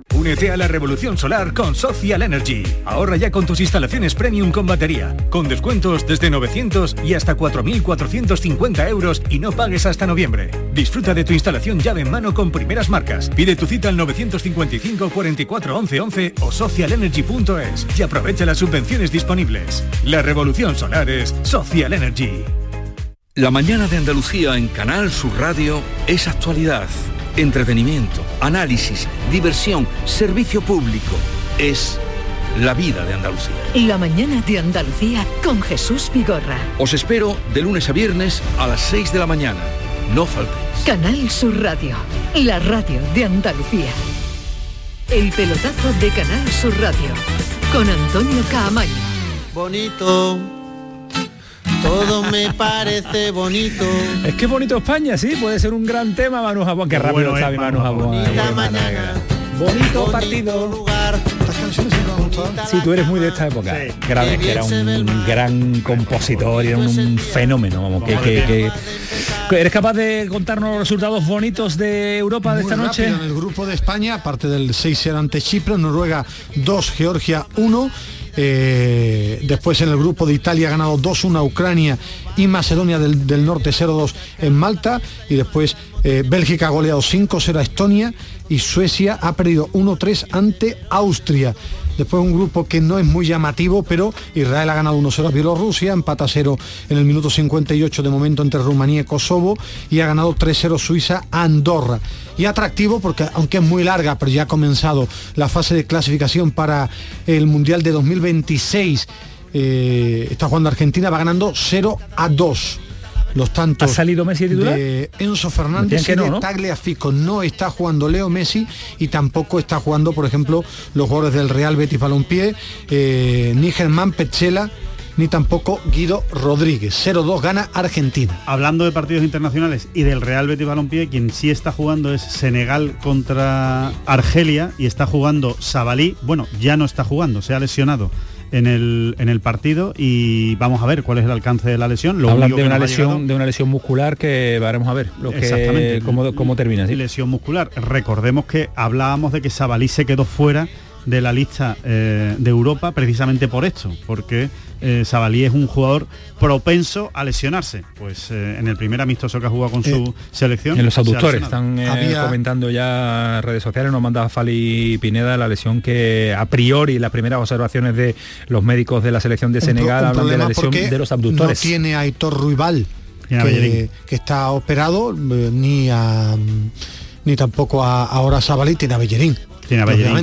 Únete a la revolución solar con Social Energy. Ahorra ya con tus instalaciones premium con batería, con descuentos desde 900 y hasta 4.450 euros y no pagues hasta noviembre. Disfruta de tu instalación llave en mano con primeras marcas. Pide tu cita al 955 44 11 11 o socialenergy.es y aprovecha las subvenciones disponibles. La revolución solar es Social Energy. La mañana de Andalucía en Canal Sur Radio es actualidad, entretenimiento, análisis, diversión, servicio público. Es la vida de Andalucía. La mañana de Andalucía con Jesús Vigorra. Os espero de lunes a viernes a las 6 de la mañana. No faltéis. Canal Sur Radio, la radio de Andalucía. El pelotazo de Canal Sur Radio con Antonio Caamaño. Bonito todo me parece bonito. Es que bonito España, sí, puede ser un gran tema, Manu Jabón. Qué rápido está mi Manu Jabón. Bonito partido. Lugar. Sí, tú eres muy de esta época. Sí. que era un gran compositor y era un fenómeno. Vamos, que, que, ¿Eres capaz de contarnos los resultados bonitos de Europa de esta noche? En el grupo de España, aparte del 6 ante Chipre, Noruega 2, Georgia 1. Eh, después en el grupo de Italia ha ganado 2-1 a Ucrania y Macedonia del, Norte 0-2 en Malta. Y después eh, Bélgica ha goleado 5-0 a Estonia y Suecia ha perdido 1-3 ante Austria. Después un grupo que no es muy llamativo, pero Israel ha ganado 1-0 a Bielorrusia, empata 0 en el minuto 58 de momento entre Rumanía y Kosovo y ha ganado 3-0 Suiza a Andorra. Y atractivo porque aunque es muy larga, pero ya ha comenzado la fase de clasificación para el Mundial de 2026. Eh, está jugando Argentina, va ganando 0 a 2 los tantos ¿Ha salido Messi titular? de Enzo Fernández y de Tagliafico. No está jugando Leo Messi y tampoco está jugando, por ejemplo, los jugadores del Real Betis Balompié, eh, ni Germán Pechela ni tampoco Guido Rodríguez. 0-2 gana Argentina. Hablando de partidos internacionales y del Real Betis Balompié, quien sí está jugando es Senegal contra Argelia y está jugando Sabalí. Bueno, ya no está jugando, se ha lesionado en el, en el partido y vamos a ver cuál es el alcance de la lesión. Lo Hablan de una lesión de una lesión muscular que veremos a ver lo que, cómo, cómo termina. Lesión muscular. Recordemos que hablábamos de que Sabalí se quedó fuera de la lista eh, de Europa precisamente por esto, porque eh, Sabalí es un jugador propenso a lesionarse. Pues eh, en el primer amistoso que ha jugado con su selección. En los abductores están comentando ya redes sociales, nos manda Fali Pineda la lesión que a priori las primeras observaciones de los médicos de la selección de Senegal hablan de la lesión de los abductores. No tiene a Aitor Ruibal que, que, está operado ni a ni tampoco a, ahora Sabalí tiene a Bellerín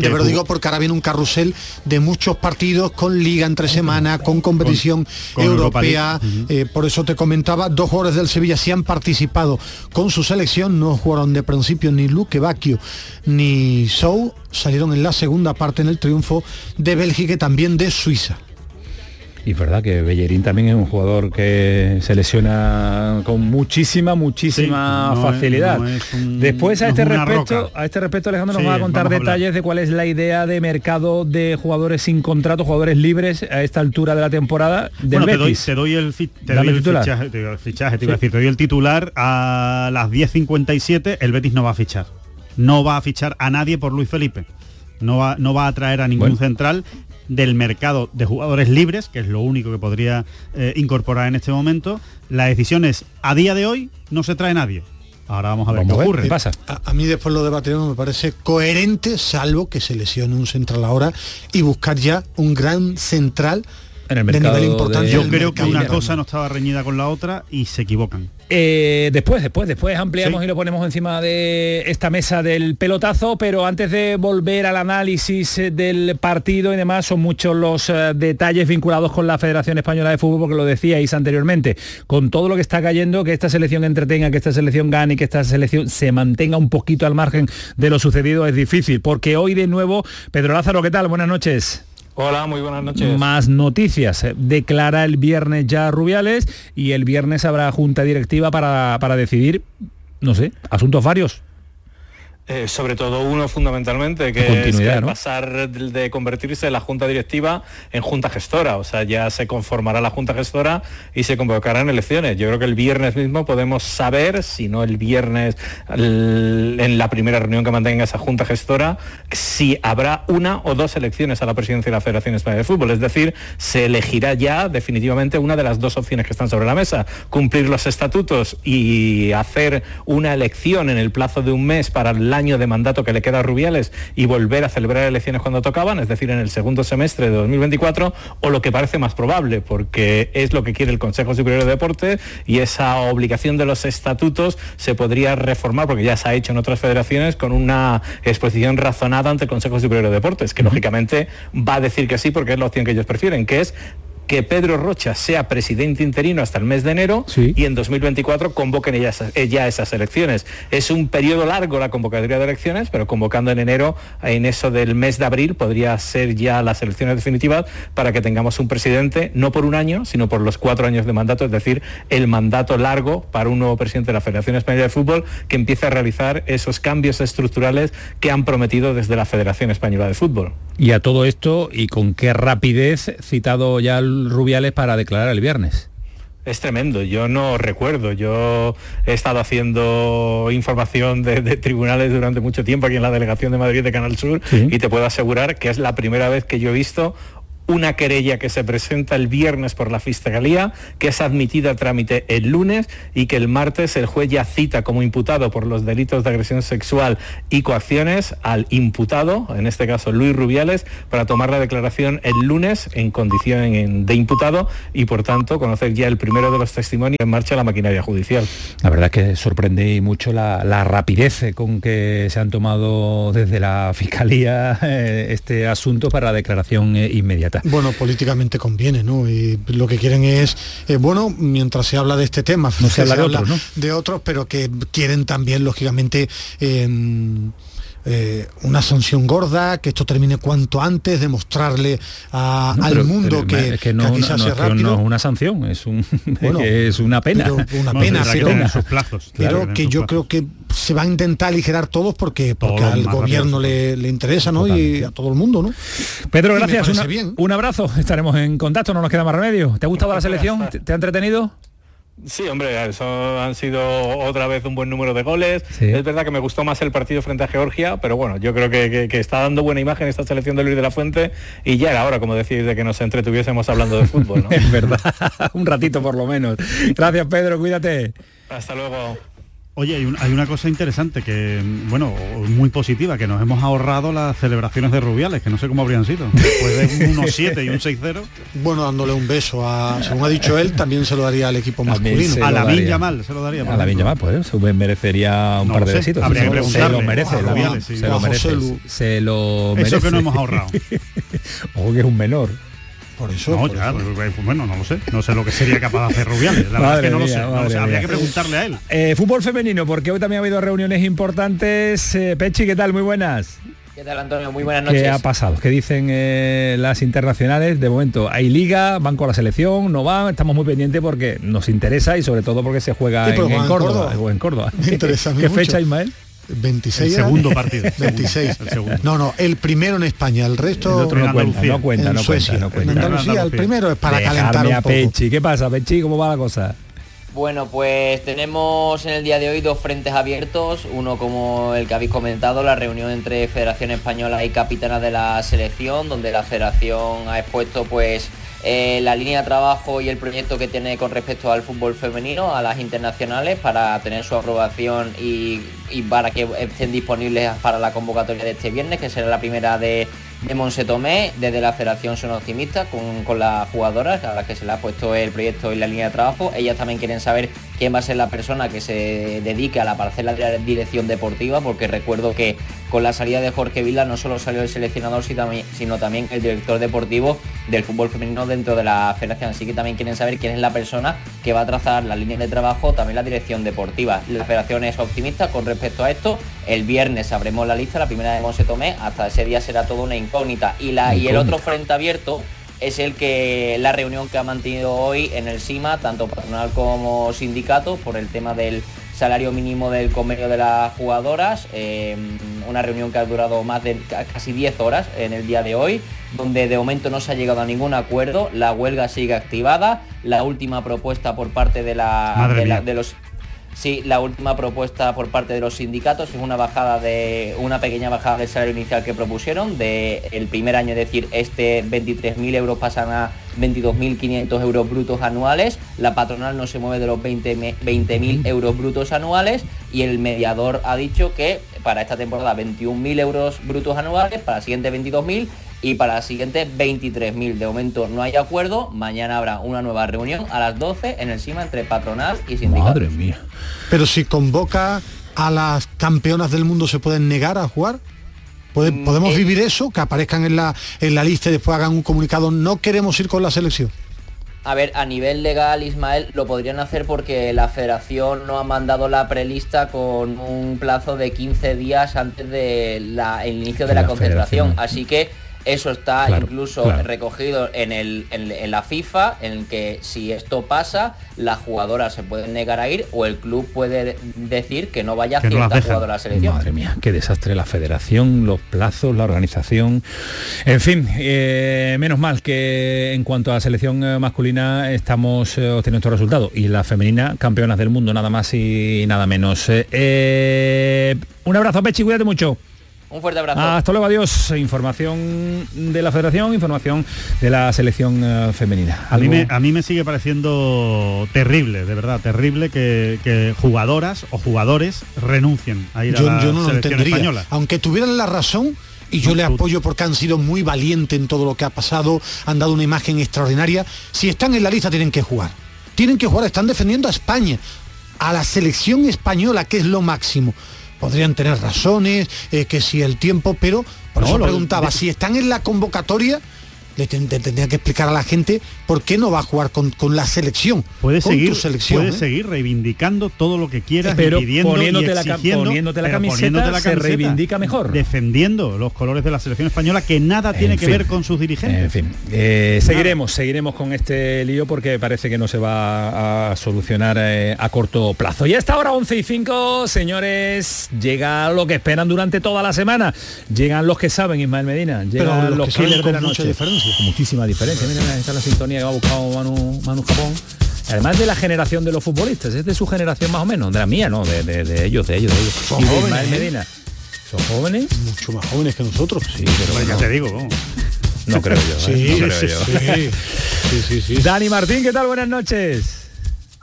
pero digo porque ahora viene un carrusel de muchos partidos con liga entre semana, con competición europea. Eh, por eso te comentaba, dos jugadores del Sevilla sí han participado con su selección, no jugaron de principio ni Luque Bacchio ni Sou, salieron en la segunda parte en el triunfo de Bélgica y también de Suiza. Y es verdad que Bellerín también es un jugador que se lesiona con muchísima, muchísima facilidad. Después a este respecto, a este respecto Alejandro nos va a contar detalles de cuál es la idea de mercado de jugadores sin contrato, jugadores libres a esta altura de la temporada del Betis. Te doy, el, fichaje, te doy el titular a las 10.57, el Betis no va a fichar. No va a fichar a nadie por Luis Felipe. No va, no va a traer a ningún central del mercado de jugadores libres, que es lo único que podría eh, incorporar en este momento. La decisión es, a día de hoy no se trae nadie. Ahora vamos a ver qué ocurre. pasa? A, mí después lo debatiremos, me parece coherente, salvo que se lesione un central ahora y buscar ya un gran central en el mercado de nivel importante. Yo creo que una cosa no estaba reñida con la otra y se equivocan. Eh, después, después, después ampliamos y lo ponemos encima de esta mesa del pelotazo, pero antes de volver al análisis eh, del partido y demás, son muchos los eh, detalles vinculados con la Federación Española de Fútbol, porque lo decíais anteriormente, con todo lo que está cayendo, que esta selección entretenga, que esta selección gane y que esta selección se mantenga un poquito al margen de lo sucedido es difícil, porque hoy de nuevo, Pedro Lázaro, ¿qué tal? Buenas noches. Hola, muy buenas noches. Más noticias. Declara el viernes ya Rubiales y el viernes habrá junta directiva para, para decidir, no sé, asuntos varios. Eh, sobre todo uno fundamentalmente, que es pasar de, convertirse la junta directiva en junta gestora. O sea, ya se conformará la junta gestora y se convocarán elecciones. Yo creo que el viernes mismo podemos saber, si no el viernes en la primera reunión que mantenga esa junta gestora, si habrá una o dos elecciones a la presidencia de la Federación Española de Fútbol. Es decir, se elegirá ya definitivamente una de las dos opciones que están sobre la mesa. Cumplir los estatutos y hacer una elección en el plazo de un mes para el año de mandato que le queda a Rubiales y volver a celebrar elecciones cuando tocaban, es decir, en el segundo semestre de 2024, o lo que parece más probable, porque es lo que quiere el Consejo Superior de Deporte y esa obligación de los estatutos se podría reformar, porque ya se ha hecho en otras federaciones, con una exposición razonada ante el Consejo Superior de Deportes, que lógicamente va a decir que sí porque es la opción que ellos prefieren, que es que Pedro Rocha sea presidente interino hasta el mes de enero y en 2024 convoquen ya esas, ya esas elecciones. Es un periodo largo la convocatoria de elecciones, pero convocando en enero, en eso del mes de abril, podría ser ya las elecciones definitivas para que tengamos un presidente, no por un año, sino por los cuatro años de mandato, es decir, el mandato largo para un nuevo presidente de la Federación Española de Fútbol que empiece a realizar esos cambios estructurales que han prometido desde la Federación Española de Fútbol. Y a todo esto, y con qué rapidez, citado ya el Rubiales para declarar el viernes. Es tremendo, yo no recuerdo, yo he estado haciendo información de, tribunales durante mucho tiempo aquí en la delegación de Madrid de Canal Sur y te puedo asegurar que es la primera vez que yo he visto una querella que se presenta el viernes por la Fiscalía, que es admitida a trámite el lunes y que el martes el juez ya cita como imputado por los delitos de agresión sexual y coacciones al imputado, en este caso Luis Rubiales, para tomar la declaración el lunes en condición de imputado y por tanto conocer ya el primero de los testimonios en marcha la maquinaria judicial. La verdad es que sorprende mucho la, rapidez con que se han tomado desde la Fiscalía eh, este asunto para la declaración eh, inmediata. Bueno, políticamente conviene, ¿no? Y lo que quieren es, eh, bueno, mientras se habla de este tema, no se, habla, de, otros, ¿no? de otros, pero que quieren también, lógicamente, em, eh, una sanción gorda, que esto termine cuanto antes, demostrarle al mundo que, no, aquí se hace rápido. no es una sanción, es, un, <laughs> es una pena. <laughs> una pena, pero, que yo creo que se va a intentar aligerar todos porque, porque al gobierno le, interesa ¿no? y a todo el mundo. ¿no? Pedro, gracias. un abrazo. <laughs> Estaremos en contacto, no nos queda más remedio. ¿Te ha gustado la selección? ¿Te ha entretenido? Sí, hombre, eso han sido otra vez un buen número de goles. Es verdad que me gustó más el partido frente a Georgia, pero bueno, yo creo que, está dando buena imagen esta selección de Luis de la Fuente y ya era hora, como decís, de que nos entretuviésemos hablando de fútbol. ¿no? <laughs> es verdad, un ratito por lo menos. Gracias, Pedro, cuídate. Hasta luego. Oye, hay, una cosa interesante que, bueno, muy positiva, que nos hemos ahorrado las celebraciones de Rubiales, que no sé cómo habrían sido. Después de un <laughs> 1-7 y un 6-0. Bueno, dándole un beso a, según ha dicho él, también se lo daría al equipo masculino. A la Villa Mal se lo daría. A la Villa Mal, pues se merecería un par de besitos. se lo merece, se lo merece. Se lo merece. Eso que no hemos ahorrado. <laughs> Ojo que es un menor. Por eso. No, pues, pues, bueno, no lo sé. No sé lo que sería capaz de hacer Rubiales. La verdad es que no, lo sé, Habría que preguntarle a él. Eh, fútbol femenino, porque hoy también ha habido reuniones importantes. Eh, Pechi, ¿qué tal? Muy buenas. ¿Qué tal, Antonio? Muy buenas noches. ¿Qué ha pasado? ¿Qué dicen eh, las internacionales? De momento, hay liga, van con la selección, no van, estamos muy pendientes porque nos interesa y sobre todo porque se juega en, Córdoba. en, Córdoba. <laughs> ¿Qué fecha, Ismael? 26 <laughs> el segundo partido. 26 no no el primero en España el resto no, cuenta, no cuenta no cuenta no cuenta. En Andalucía el primero es para calentar un poco. Pechi. ¿qué pasa Pechi cómo va la cosa bueno, pues tenemos en el día de hoy dos frentes abiertos, uno como el que habéis comentado, la reunión entre Federación Española y Capitana de la Selección, donde la Federación ha expuesto pues eh, la línea de trabajo y el proyecto que tiene con respecto al fútbol femenino, a las internacionales, para tener su aprobación y, para que estén disponibles para la convocatoria de este viernes, que será la primera de, de Tomé. Desde la federación son optimistas con, con las jugadoras a las que se le ha puesto el proyecto y la línea de trabajo. Ellas también quieren saber quién va a ser la persona que se dedique a la parcela de la dirección deportiva, porque recuerdo que con la salida de Jorge Vila no solo salió el seleccionador, sino también el director deportivo del fútbol femenino dentro de la federación. Así que también quieren saber quién es la persona que va a trazar la línea de trabajo, también la dirección deportiva. La federación es optimista con respecto a esto. El viernes sabremos la lista, la primera de Monse Tomé, hasta ese día será todo una incógnita. Y, la, y el otro frente abierto es el que la reunión que ha mantenido hoy en el SIMA, tanto patronal como sindicato, por el tema del salario mínimo del convenio de las jugadoras, em, una reunión que ha durado más de casi 10 horas en el día de hoy, donde de momento no se ha llegado a ningún acuerdo, la huelga sigue activada, la última propuesta por parte de, la, de, los Sí, la última propuesta por parte de los sindicatos es una bajada de una pequeña bajada del salario inicial que propusieron de el primer año, es decir, este 23.000 euros pasan a 22.500 euros brutos anuales. La patronal no se mueve de los 20.000 20 euros brutos anuales y el mediador ha dicho que para esta temporada 21.000 euros brutos anuales, para la siguiente 22.000 y para la siguiente 23.000. De momento no hay acuerdo, mañana habrá una nueva reunión a las 12 en el CIMA entre patronal y sindicatos. Madre mía. Pero si convoca a las campeonas del mundo, ¿se pueden negar a jugar? Mm, ¿Podemos eh, vivir eso? Que aparezcan en la, en la lista y después hagan un comunicado, no queremos ir con la selección. A ver, a nivel legal, Ismael, lo podrían hacer porque la federación no ha mandado la prelista con un plazo de 15 días antes del de inicio de la, concentración. Así que eso está incluso recogido en, el, en, la FIFA, en que si esto pasa, las jugadoras se pueden negar a ir o el club puede decir que no vaya a cierta jugadora a la selección. Madre mía, qué desastre la federación, los plazos, la organización. En fin, eh, menos mal que en cuanto a la selección eh, masculina estamos eh, obteniendo estos resultados y la femenina, campeonas del mundo, nada más y nada menos. un abrazo, Pechi, cuídate mucho. Un fuerte abrazo. Hasta luego, adiós. Información de la federación, información de la selección eh, femenina. A mí, me, a mí, me, sigue pareciendo terrible, de verdad, terrible que, jugadoras o jugadores renuncien a ir a la yo no selección lo española. Aunque tuvieran la razón, y yo le apoyo porque han sido muy valientes en todo lo que ha pasado, han dado una imagen extraordinaria. Si están en la lista tienen que jugar. Tienen que jugar, están defendiendo a España, a la selección española, que es lo máximo podrían tener razones, eh, que si el tiempo, pero por eso preguntaba, si están en la convocatoria, le tendría que explicar a la gente por qué no va a jugar con, la selección. Puede seguir, selección, puede ¿eh? seguir reivindicando todo lo que quieras, pero pidiendo poniéndote, la, poniéndote la camiseta, se reivindica mejor. Defendiendo los colores de la selección española que nada tiene que ver con sus dirigentes. En fin, eh, seguiremos, seguiremos con este lío porque parece que no se va a solucionar eh, a corto plazo. Y a esta hora 11 y 5, señores, llega lo que esperan durante toda la semana. Llegan los que saben, Ismael Medina. Llegan los, que de la noche. diferencia muchísima diferencia. Miren, esta es la sintonía que ha buscado Manu, Manu Japón. Además de la generación de los futbolistas, es de su generación más o menos, de la mía, ¿no? De, ellos, de ellos, de ellos. Son jóvenes, ¿eh? Medina. ¿Son jóvenes? Mucho más jóvenes que nosotros. Sí, pero ya te digo, No creo yo. Sí, ¿eh? no creo sí, Sí, sí, Dani Martín, ¿qué tal? Buenas noches.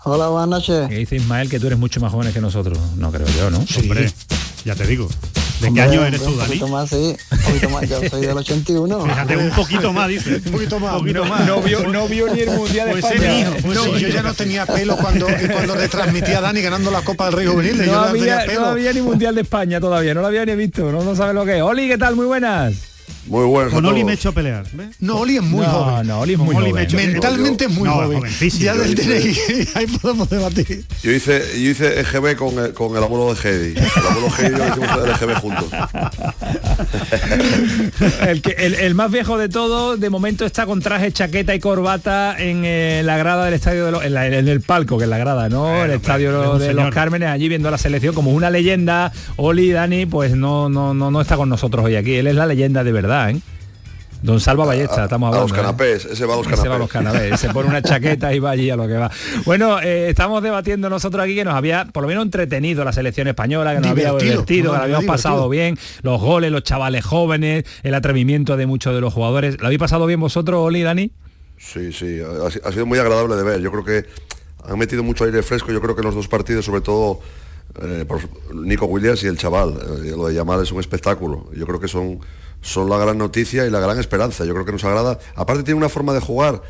Hola, buenas noches. ¿Qué dice Ismael que tú eres mucho más joven que nosotros? No creo yo, ¿no? Hombre, ya te digo. ¿De qué año eres tú, Dani? Un poquito más, sí. Un poquito más. Yo soy del 81. Fíjate, un poquito más, dice. Un poquito más. Un poquito más. No vio, no vio ni el Mundial de pues España. Pues no, yo ya no tenía pelo cuando, cuando retransmitía a Dani ganando la Copa del Rey Juvenil. No, yo había, no, había ni Mundial de España todavía. No lo había ni visto. No, no sabe lo que es. Oli, ¿qué tal? Muy buenas. Muy bueno. Con Oli me he hecho pelear. No, Oli es muy joven. No, Oli es muy joven. Mentalmente es muy joven. Ya del <laughs> DNI, ahí podemos debatir. Yo hice, yo hice EGB con el, con el abuelo de Heidi. El abuelo Heidi lo hicimos el EGB juntos. <laughs> el, que, el, más viejo de todo, de momento está con traje, chaqueta y corbata en eh, la grada del estadio de los, en, el palco, que es la grada, ¿no? el estadio de los Cármenes, allí viendo la selección como una leyenda. Oli, Dani, pues no, no, no, no está con nosotros hoy aquí. Él es la leyenda de verdad. ¿eh? Don Salva Ballesta, estamos hablando. A los ¿eh? canapés, ese va a los canapés. Ese va a los canapés, se pone una chaqueta y va allí a lo que va. Bueno, eh, estamos debatiendo nosotros aquí que nos había por lo menos entretenido la selección española, que nos había divertido, que lo habíamos pasado bien, los goles, los chavales jóvenes, el atrevimiento de muchos de los jugadores. ¿Lo habéis pasado bien vosotros, Oli, Dani? Sí, sí, ha, sido muy agradable de ver. Yo creo que han metido mucho aire fresco, yo creo que en los dos partidos, sobre todo por Nico Williams y el chaval, lo de llamar es un espectáculo. Yo creo que son son la gran noticia y la gran esperanza. Yo creo que nos agrada. Aparte tiene una forma de jugar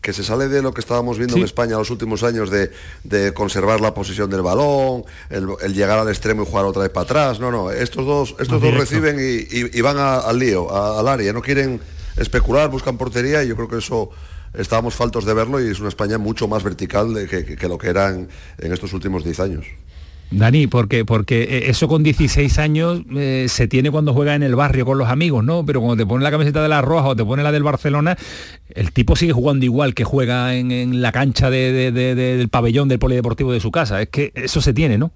que se sale de lo que estábamos viendo en España los últimos años de, conservar la posición del balón, el, llegar al extremo y jugar otra vez para atrás. No, no, estos dos, estos dos reciben y, van al lío, al área, no quieren especular, buscan portería y yo creo que eso estábamos faltos de verlo y es una España mucho más vertical de que, lo que eran en estos últimos 10 años. Dani, porque, porque eh, eso con 16 años eh, se tiene cuando juega en el barrio con los amigos, ¿no? Pero cuando te pone la camiseta de la Roja o te pone la del Barcelona, el tipo sigue jugando igual que juega en, la cancha del pabellón del polideportivo de su casa. Es que eso se tiene, ¿no?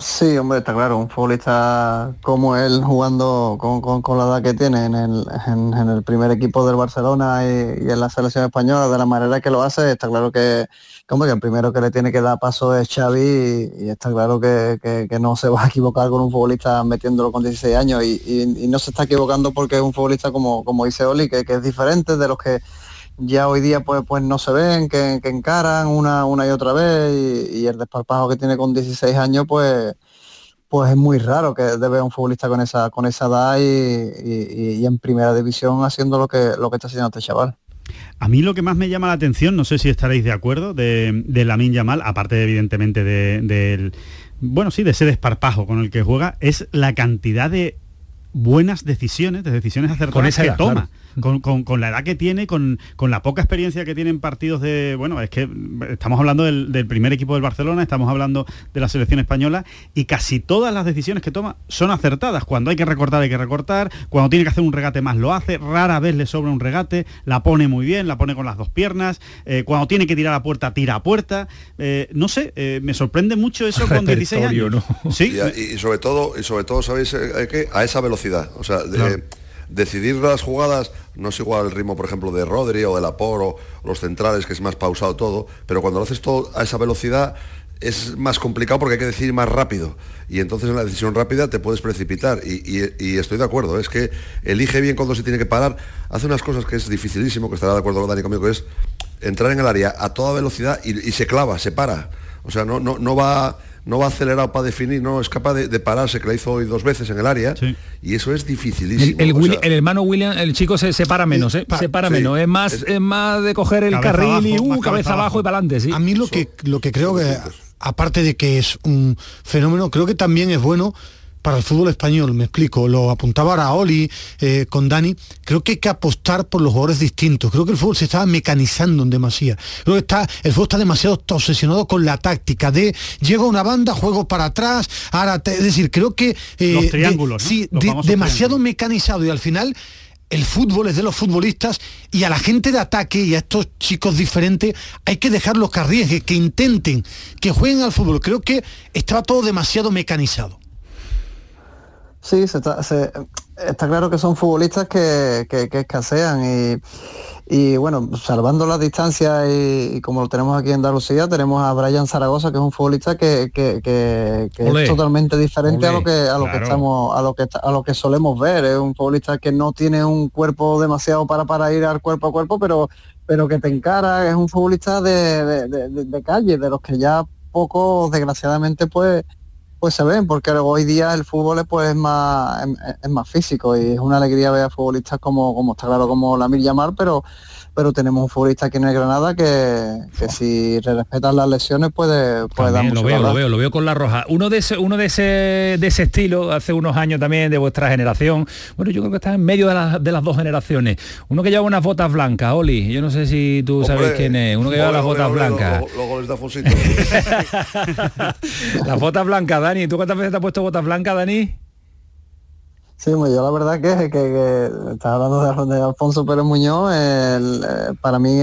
Sí, hombre, está claro, un futbolista como él jugando con, la edad que tiene en el, primer equipo del Barcelona y, en la selección española, de la manera que lo hace, está claro que, como que el primero que le tiene que dar paso es Xavi y, está claro que, no se va a equivocar con un futbolista metiéndolo con 16 años y, no se está equivocando porque es un futbolista como, como dice Oli, que, es diferente de los que ya hoy día pues, pues no se ven, que, encaran una, una y otra vez y, el desparpajo que tiene con 16 años pues pues es muy raro que debe un futbolista con esa con esa edad y, en primera división haciendo lo que lo que está haciendo este chaval. A mí lo que más me llama la atención, no sé si estaréis de acuerdo, de, de Lamin Yamal, aparte evidentemente del, bueno, sí, de ese desparpajo con el que juega, es la cantidad de buenas decisiones, de decisiones acertadas que toma con, la edad que tiene, con, la poca experiencia que tiene en partidos de, bueno, es que estamos hablando del, primer equipo del Barcelona, estamos hablando de la selección española y casi todas las decisiones que toma son acertadas. Cuando hay que recortar hay que recortar, cuando tiene que hacer un regate más lo hace, rara vez le sobra un regate, la pone muy bien, la pone con las dos piernas, eh, cuando tiene que tirar a puerta, tira a puerta. Eh, no sé, eh, me sorprende mucho eso con <laughs> 16 años. ¿Sí? Y, sobre todo, y sobre todo, ¿sabéis que A esa velocidad. O sea, de, decidir las jugadas no es igual el ritmo, por ejemplo, de Rodri o de Laporo, o los centrales, que es más pausado todo, pero cuando lo haces todo a esa velocidad es más complicado porque hay que decidir más rápido. Y entonces en la decisión rápida te puedes precipitar. Y, estoy de acuerdo, es que elige bien cuando se tiene que parar, hace unas cosas que es dificilísimo, que estará de acuerdo Dani conmigo, que es entrar en el área a toda velocidad y, se clava, se para, o sea, no, no va no va acelerado para definir, no es capaz de, pararse, que la hizo hoy dos veces en el área, y eso es dificilísimo. El, hermano William, el chico se separa menos, ¿eh? se para menos, es más, es, más de coger el carril y uh, cabeza, abajo, y para adelante. Sí. A mí lo que, lo que creo que, aparte de que es un fenómeno, creo que también es bueno para el fútbol español, me explico, lo apuntaba ahora Oli eh, con Dani, creo que hay que apostar por los jugadores distintos, creo que el fútbol se está mecanizando en demasía, creo que está, el fútbol está demasiado obsesionado con la táctica de llega una banda, juego para atrás, ahora, es decir, creo que... Eh, los triángulos, Sí, demasiado mecanizado y al final el fútbol es de los futbolistas y a la gente de ataque y a estos chicos diferentes hay que dejarlos que arriesguen, que intenten, que jueguen al fútbol. Creo que estaba todo demasiado mecanizado. Sí, se está, claro que son futbolistas que, escasean y, bueno, salvando las distancias y, como lo tenemos aquí en Andalucía, tenemos a Brian Zaragoza, que es un futbolista que, es totalmente diferente a lo que a lo que estamos, a lo que a lo que solemos ver. Es un futbolista que no tiene un cuerpo demasiado para, para ir al cuerpo a cuerpo, pero, pero que te encara, es un futbolista de, de calle, de los que ya poco, desgraciadamente, pues pues se ven, porque hoy día el fútbol pues, es, más, es, más físico y es una alegría ver a futbolistas como, como está claro, como la Mir Yamar, pero pero tenemos un futbolista aquí en el Granada que, si respetan las lesiones puede, puede dar mucho lo veo, lo veo, lo veo con la roja. Uno de ese, uno de ese, de ese estilo, hace unos años también de vuestra generación, bueno, yo creo que está en medio de, las dos generaciones. Uno que lleva unas botas blancas, Oli, yo no sé si tú sabes quién es, uno que lleva las botas blancas. <laughs> las botas blancas, Dani, ¿tú cuántas veces te has puesto botas blancas, Dani? Sí, pues yo la verdad que, que, estás hablando de, Alfonso Pérez Muñoz, eh, para mí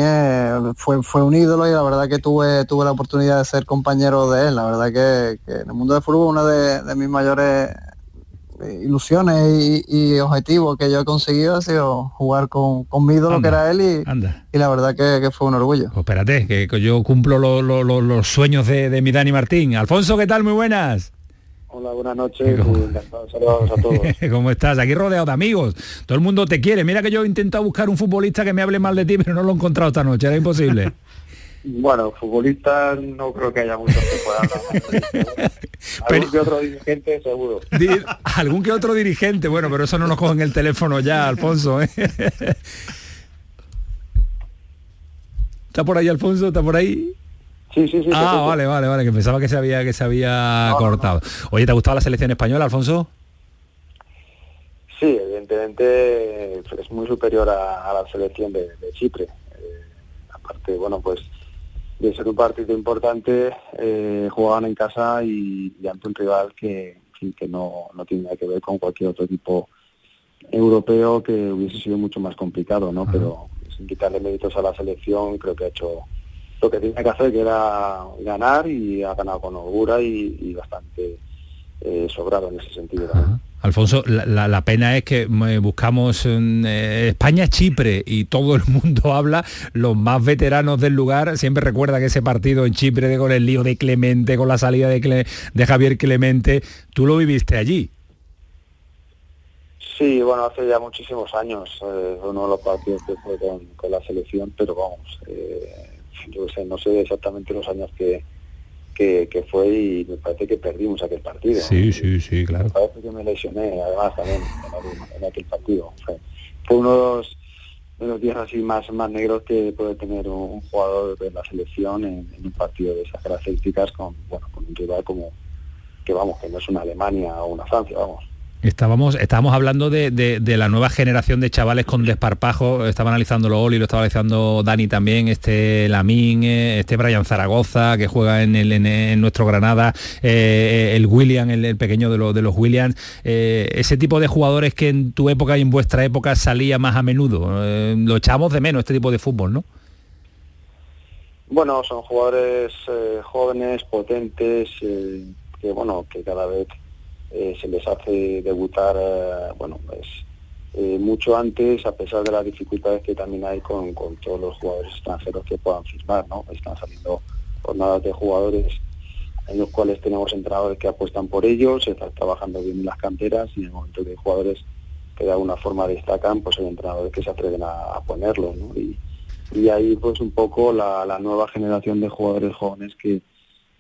fue, fue un ídolo y la verdad que tuve, tuve la oportunidad de ser compañero de él. La verdad que, en el mundo del fútbol una de, mis mayores eh, ilusiones y, objetivos que yo he conseguido ha sido jugar con, con mi ídolo que era él y, y la verdad que, fue un orgullo. Pues espérate, que yo cumplo los sueños de, de mi Dani Martín. Alfonso, ¿qué tal? Muy buenas. Hola, buenas noches. <laughs> Encantado de saludaros a todos. <laughs> ¿Cómo estás? Aquí rodeado de amigos. Todo el mundo te quiere. Mira que yo he intentado buscar un futbolista que me hable mal de ti, pero no lo he encontrado esta noche. Era imposible. <laughs> bueno, futbolistas no creo que haya muchos que puedan hablar. Algún que otro dirigente, seguro. Algún que otro dirigente. Bueno, pero eso no nos cogen el teléfono ya, Alfonso. ¿eh? ¿Está por ahí, Alfonso? ¿Está por ahí? Sí, sí, sí. Ah, vale, vale, vale, que pensaba que se había, que se había cortado. Oye, ¿te ha gustado la selección española, Alfonso? Sí, evidentemente es muy superior a, la selección de, Chipre. Eh, aparte, bueno, pues de ser un partido importante, eh, jugaban en casa y, ante un rival que, que no, no tiene nada que ver con cualquier otro equipo europeo que hubiese sido mucho más complicado, ¿no? Pero sin quitarle méritos a la selección, creo que ha hecho lo que tenía que hacer, que era ganar y ha ganado con holgura y, bastante eh, sobrado en ese sentido. Alfonso, la, pena es que eh, buscamos eh, España-Chipre y todo el mundo <laughs> habla, los más veteranos del lugar siempre recuerdan ese partido en Chipre de, con el lío de Clemente, con la salida de, de Javier Clemente. Tú lo viviste allí. Sí, bueno, hace ya muchísimos años, uno de los partidos que fue con, la selección, pero vamos, yo sé, no sé exactamente los años que, que, fue y me parece que perdimos aquel partido. Sí, sí, sí, claro. Me parece que me lesioné además también en, aquel, partido. Fue, uno de los, días así más, más negros que puede tener un, jugador de la selección en, un partido de esas características con, bueno, con un rival como que vamos, que no es una Alemania o una Francia, vamos. Estábamos, estábamos hablando de, la nueva generación de chavales con desparpajo, estaba analizando lo Oli, lo estaba analizando Dani también, este Lamín, eh, este Brian Zaragoza, que juega en, el, en, nuestro Granada, eh, el William, el, pequeño de, de los Williams, eh, ese tipo de jugadores que en tu época y en vuestra época salía más a menudo, lo echamos de menos este tipo de fútbol, ¿no? Bueno, son jugadores jóvenes, potentes, que bueno, que cada vez eh, se les hace debutar, eh, bueno, pues eh, mucho antes, a pesar de las dificultades que también hay con, todos los jugadores extranjeros que puedan firmar, ¿no? Están saliendo jornadas de jugadores en los cuales tenemos entrenadores que apuestan por ellos, se están trabajando bien en las canteras y en el momento que hay jugadores que de alguna forma destacan, pues hay entrenadores que se atreven a, ponerlos, ¿no? Y, ahí pues un poco la nueva generación de jugadores jóvenes que,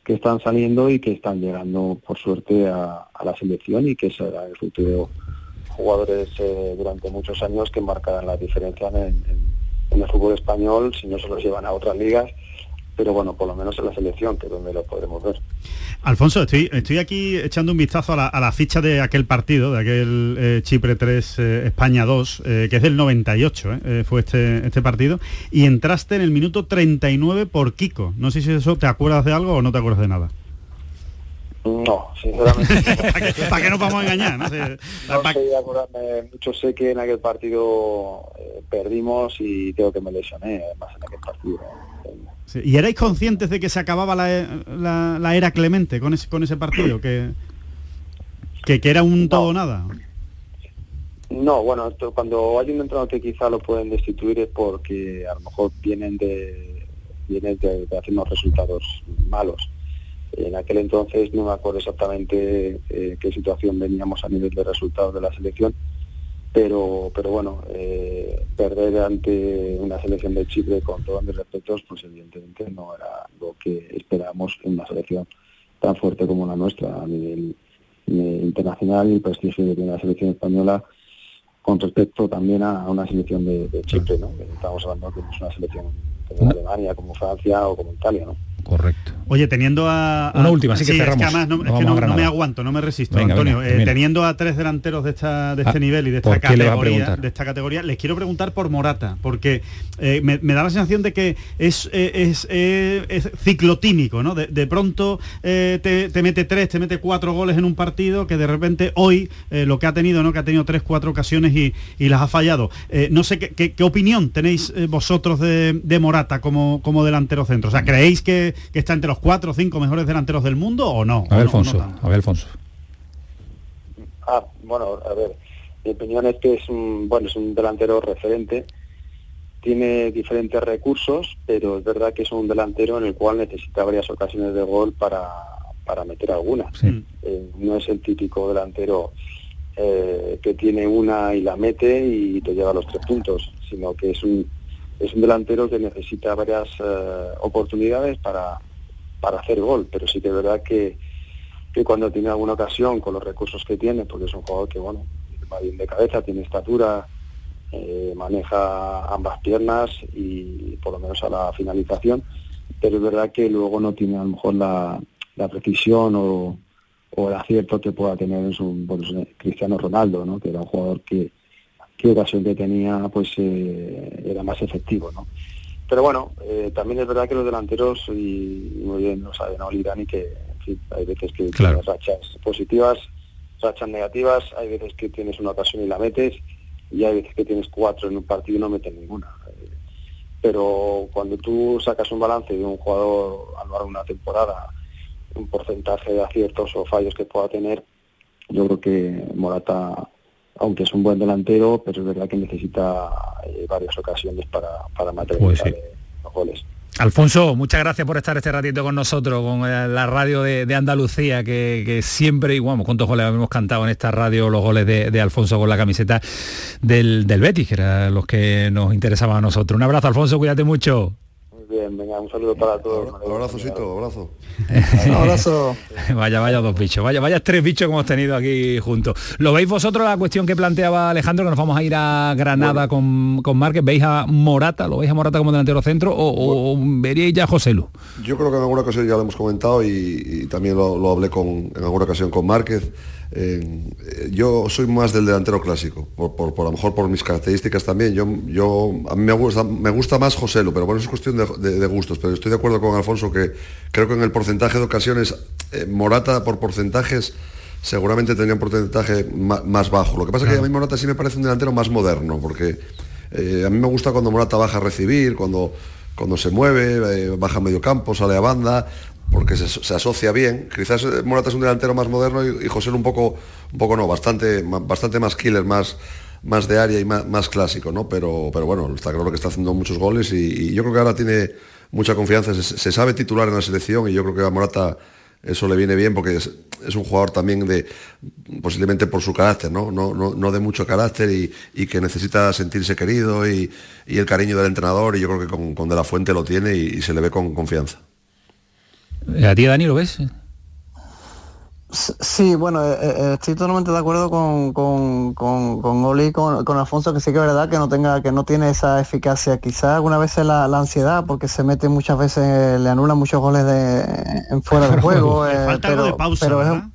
que están saliendo y que están llegando por suerte a, la selección y que será el futuro jugadores eh, durante muchos años que marcarán la diferencia en, el fútbol español si no se los llevan a otras ligas pero bueno, por lo menos en la selección, que es donde lo podremos ver. Alfonso, estoy, estoy aquí echando un vistazo a la, ficha de aquel partido, de aquel eh, Chipre 3, eh, España 2, eh, que es del 98, fue este, este partido, y entraste en el minuto 39 por Kiko. No sé si eso te acuerdas de algo o no te acuerdas de nada. No, sinceramente. <laughs> ¿Para, qué, nos vamos a engañar? No sé, acordarme mucho. Sé que en aquel partido perdimos y creo que me lesioné, además, en aquel partido. ¿Y erais conscientes de que se acababa la, era Clemente con ese, con ese partido? Que, que, era un todo nada. No, bueno, cuando hay un entrenador que quizá lo pueden destituir es porque a lo mejor vienen de, vienen de, hacer unos resultados malos. En aquel entonces no me acuerdo exactamente eh, qué situación veníamos a nivel de resultados de la selección, pero pero bueno eh, perder ante una selección de Chipre con todos mis respetos pues evidentemente no era lo que esperábamos en una selección tan fuerte como la nuestra a nivel, internacional y prestigio de una selección española con respecto también a, una selección de, Chipre no estamos hablando que es una selección como Alemania como Francia o como Italia no Correcto. Oye, teniendo a... Una última, así que cerramos. Es que además no, me aguanto, no me resisto, Antonio. Eh, teniendo a tres delanteros de, esta, de este ah, nivel y de esta, categoría, de esta categoría, les quiero preguntar por Morata, porque eh, me, da la sensación de que es, eh, es, ciclotímico, ¿no? De, pronto te, mete tres, te mete cuatro goles en un partido que de repente hoy lo que ha tenido, ¿no? Que ha tenido tres, cuatro ocasiones y, las ha fallado. no sé qué, qué, opinión tenéis vosotros de, de Morata como, como delantero centro. O sea, ¿creéis que, que está entre los cuatro o cinco mejores delanteros del mundo o no? A ver, Alfonso, a ver, Alfonso. Ah, bueno, a ver, mi opinión es que es un, bueno, es un delantero referente, tiene diferentes recursos, pero es verdad que es un delantero en el cual necesita varias ocasiones de gol para, para meter alguna. Eh, no es el típico delantero eh, que tiene una y la mete y te lleva los tres puntos, sino que es un es un delantero que necesita varias eh, oportunidades para, para hacer gol, pero sí que es verdad que, que cuando tiene alguna ocasión con los recursos que tiene, porque es un jugador que bueno, va bien de cabeza, tiene estatura, eh, maneja ambas piernas y por lo menos a la finalización, pero es verdad que luego no tiene a lo mejor la, la precisión o, o, el acierto que pueda tener en su Cristiano Ronaldo, ¿no? que era un jugador que, qué ocasión que tenía pues eh, era más efectivo, ¿no? Pero bueno, eh, también es verdad que los delanteros, y muy bien lo saben ¿no? y que hay veces que tienes rachas positivas, rachas negativas, hay veces que tienes una ocasión y la metes, y hay veces que tienes cuatro en un partido y no metes ninguna. Pero cuando tú sacas un balance de un jugador a lo largo de una temporada, un porcentaje de aciertos o fallos que pueda tener, yo creo que Morata, aunque es un buen delantero, pero es verdad que necesita eh, varias ocasiones para, para materializar pues los goles. Alfonso, muchas gracias por estar este ratito con nosotros, con eh, la radio de, Andalucía, que, siempre, y bueno, cuántos goles habíamos cantado en esta radio, los goles de, Alfonso con la camiseta del, del Betis, que eran los que nos interesaban a nosotros. Un abrazo, Alfonso, cuídate mucho. Bien, venga, un saludo para todos. <laughs> Un abrazo, abrazo. un abrazo. vaya, vaya dos bichos, vaya, vaya tres bichos que hemos tenido aquí juntos. ¿Lo veis vosotros la cuestión que planteaba Alejandro, que nos vamos a ir a Granada con, con Márquez? ¿Veis a Morata? ¿Lo veis a Morata como delantero centro o, veríais ya a José Lu? Yo creo que en alguna ocasión ya lo hemos comentado y, también lo, lo, hablé con, en alguna ocasión con Márquez. Eh, yo soy más del delantero clásico, por, por, a lo mejor por mis características también. Yo, yo, a mí me gusta, me gusta más Joselo, pero bueno, es cuestión de, gustos. Pero estoy de acuerdo con Alfonso que creo que en el porcentaje de ocasiones, eh, Morata por porcentajes seguramente tendría un porcentaje más, bajo. Lo que pasa es que a mí Morata sí me parece un delantero más moderno, porque eh, a mí me gusta cuando Morata baja a recibir, cuando cuando se mueve, baja a medio campo, sale a banda porque se, asocia bien. Quizás eh, Morata es un delantero más moderno y, José un poco, un poco no, bastante, bastante más killer, más, más de área y más, clásico, ¿no? Pero, pero bueno, está claro que está haciendo muchos goles y, yo creo que ahora tiene mucha confianza, se, sabe titular en la selección y yo creo que a Morata eso le viene bien porque es, un jugador también de, posiblemente por su carácter, ¿no? No, no, de mucho carácter y, que necesita sentirse querido y, el cariño del entrenador y yo creo que con, con De La Fuente lo tiene y se le ve con confianza. ¿A ti, Dani, lo ves? Sí, bueno, eh, eh, estoy totalmente de acuerdo con, con, con, Oli y con, Alfonso, que sí que es verdad que no tenga, que no tiene esa eficacia. Quizá alguna vez la, la ansiedad, porque se mete muchas veces, le anula muchos goles de en fuera del <laughs> juego. Eh, falta pero, de pausa, pero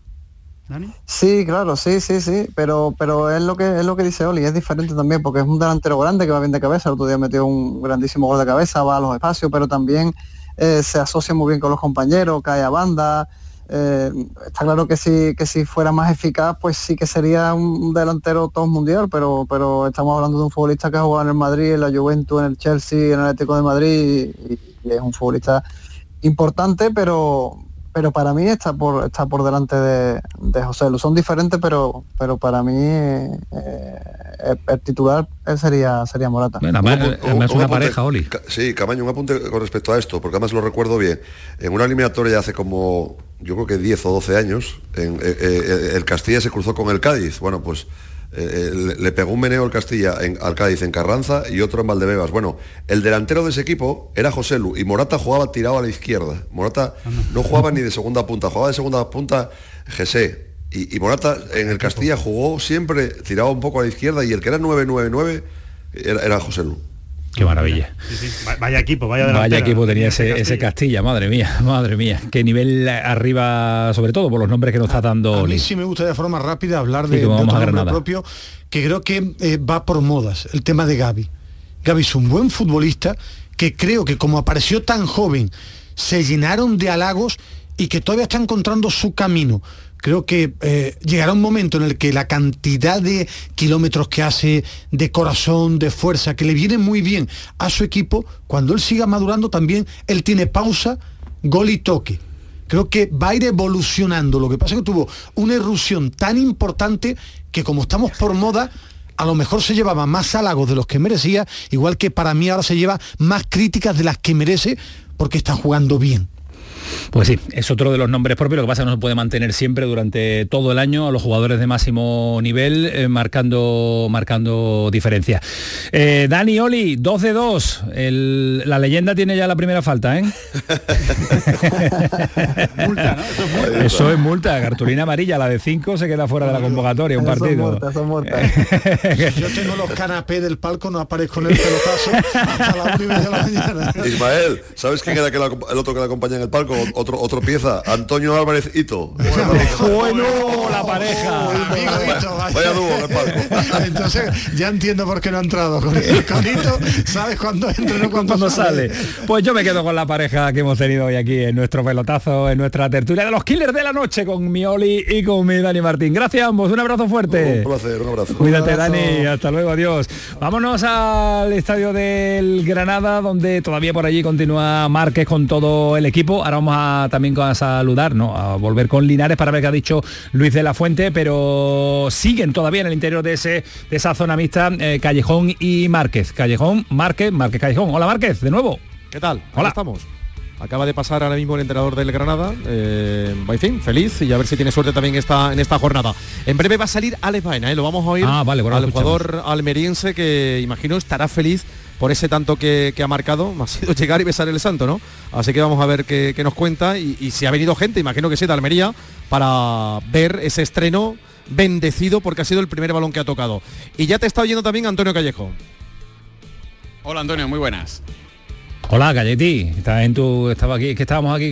¿Dani? Sí, claro, sí, sí, sí, pero pero es lo que es lo que dice Oli, es diferente también porque es un delantero grande que va bien de cabeza, el otro día metió un grandísimo gol de cabeza, va a los espacios, pero también eh, se asocia muy bien con los compañeros, cae a banda. Eh, está claro que si, que si fuera más eficaz, pues sí que sería un delantero todo mundial, pero, pero estamos hablando de un futbolista que ha jugado en el Madrid, en la Juventus, en el Chelsea, en el Atlético de Madrid, y, es un futbolista importante, pero, pero para mí está por está por delante de, José Lu. Son diferentes, pero pero para mí eh, el titular sería sería Morata. además, una pareja, Oli. Sí, Camaño, un apunte con respecto a esto, porque además lo recuerdo bien. En una eliminatoria hace como, yo creo que 10 o 12 años, en, eh, eh, el Castilla se cruzó con el Cádiz. Bueno, pues eh, le pegó un meneo el Castilla en, al Cádiz en Carranza y otro en Valdebebas. Bueno, el delantero de ese equipo era José Lu y Morata jugaba tirado a la izquierda. Morata no jugaba ni de segunda punta, jugaba de segunda punta Gesé. Y, Morata en el Castilla jugó siempre, tiraba un poco a la izquierda y el que era 9-9-9 era, era José Lu. Qué maravilla. Vaya equipo, vaya Vaya equipo tenía ese, Castilla, madre mía, <laughs> madre mía. Qué nivel arriba, sobre todo por los nombres que nos está dando. A mí sí me gusta de forma rápida hablar de, de propio, que creo que eh, va por modas, el tema de Gaby. Gaby es un buen futbolista que creo que como apareció tan joven, se llenaron de halagos y que todavía está encontrando su camino creo que eh, llegará un momento en el que la cantidad de kilómetros que hace, de corazón, de fuerza, que le viene muy bien a su equipo, cuando él siga madurando también, él tiene pausa, gol y toque. Creo que va a ir evolucionando. Lo que pasa es que tuvo una erupción tan importante que como estamos por moda, a lo mejor se llevaba más halagos de los que merecía, igual que para mí ahora se lleva más críticas de las que merece porque está jugando bien. Pues sí, es otro de los nombres propios, lo que pasa es que no se puede mantener siempre durante todo el año a los jugadores de máximo nivel eh, marcando, marcando diferencia. Eh, Dani Oli, 2 de 2, la leyenda tiene ya la primera falta, ¿eh? <laughs> multa, ¿no? Eso es multa. cartulina amarilla, la de 5 se queda fuera de la convocatoria, un partido. <laughs> Yo tengo los canapés del palco, no aparezco en el pelotazo hasta la de la mañana. Ismael, ¿sabes quién era el otro que la acompaña en el palco? Otro, otro pieza, Antonio Álvarez Hito. Bueno, la pareja. vaya, dúo en el palco. Entonces, ya entiendo por qué no ha entrado con, Hito. ¿Sabes cuándo entra no cuándo, sale? Pues yo me quedo con la pareja que hemos tenido hoy aquí en nuestro pelotazo, en nuestra tertulia de los killers de la noche con mi Oli y con mi Dani Martín. Gracias a ambos, un abrazo fuerte. Un placer, un abrazo. Cuídate, Dani. Hasta luego, adiós. Vámonos al estadio del Granada, donde todavía por allí continúa Márquez con todo el equipo. Ahora vamos vamos a también a saludar, ¿no? A volver con Linares para ver qué ha dicho Luis de la Fuente, pero siguen todavía en el interior de, ese, de esa zona mixta eh, Callejón y Márquez. Callejón, Márquez, Márquez Callejón. Hola Márquez, de nuevo. ¿Qué tal? Hola. estamos. Acaba de pasar ahora mismo el entrenador del Granada, eh, feliz y a ver si tiene suerte también esta, en esta jornada. En breve va a salir Alex Baena, ¿eh? lo vamos a oír ah, vale, al jugador almeriense que imagino estará feliz por ese tanto que, ha marcado, ha sido <laughs> llegar y besar el santo, ¿no? Así que vamos a ver qué, nos cuenta y, si ha venido gente, imagino que sí, de Almería, para ver ese estreno bendecido porque ha sido el primer balón que ha tocado. Y ya te está oyendo también Antonio Callejo. Hola Antonio, muy buenas. Hola, Galletti. Estaba en tu, estaba aquí, que estábamos aquí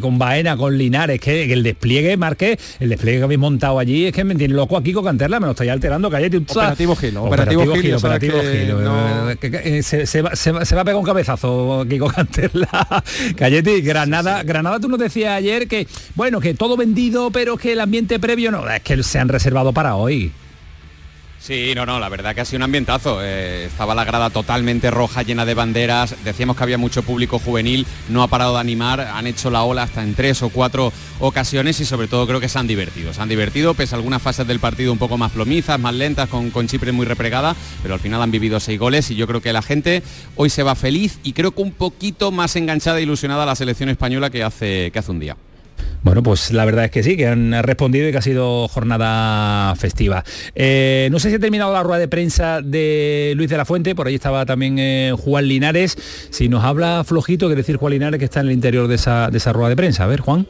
con Baena, con Linares, que, el despliegue, Marqué, el despliegue que habéis montado allí, es que me tiene loco aquí con Canterla, me lo estáis alterando, Galletti. Operativo Gilo, operativo, Gilo, operativo Gilo. Se, va, se, va, a pegar un cabezazo aquí con Canterla. <laughs> Galletti, Granada, Granada tú nos decías ayer que, bueno, que todo vendido, pero que el ambiente previo no, es que se han reservado para hoy. Sí, no, no, la verdad que ha sido un ambientazo. Eh, estaba la grada totalmente roja, llena de banderas. Decíamos que había mucho público juvenil, no ha parado de animar. Han hecho la ola hasta en tres o cuatro ocasiones y sobre todo creo que se han divertido. Se han divertido, pese a algunas fases del partido un poco más plomizas, más lentas, con, Chipre muy repregada, pero al final han vivido seis goles y yo creo que la gente hoy se va feliz y creo que un poquito más enganchada e ilusionada a la selección española que hace, que hace un día. Bueno, pues la verdad es que sí, que han respondido y que ha sido jornada festiva. Eh, no sé si ha terminado la rueda de prensa de Luis de la Fuente, por ahí estaba también eh, Juan Linares. Si nos habla flojito, quiere decir Juan Linares que está en el interior de esa, de esa rueda de prensa. A ver, Juan.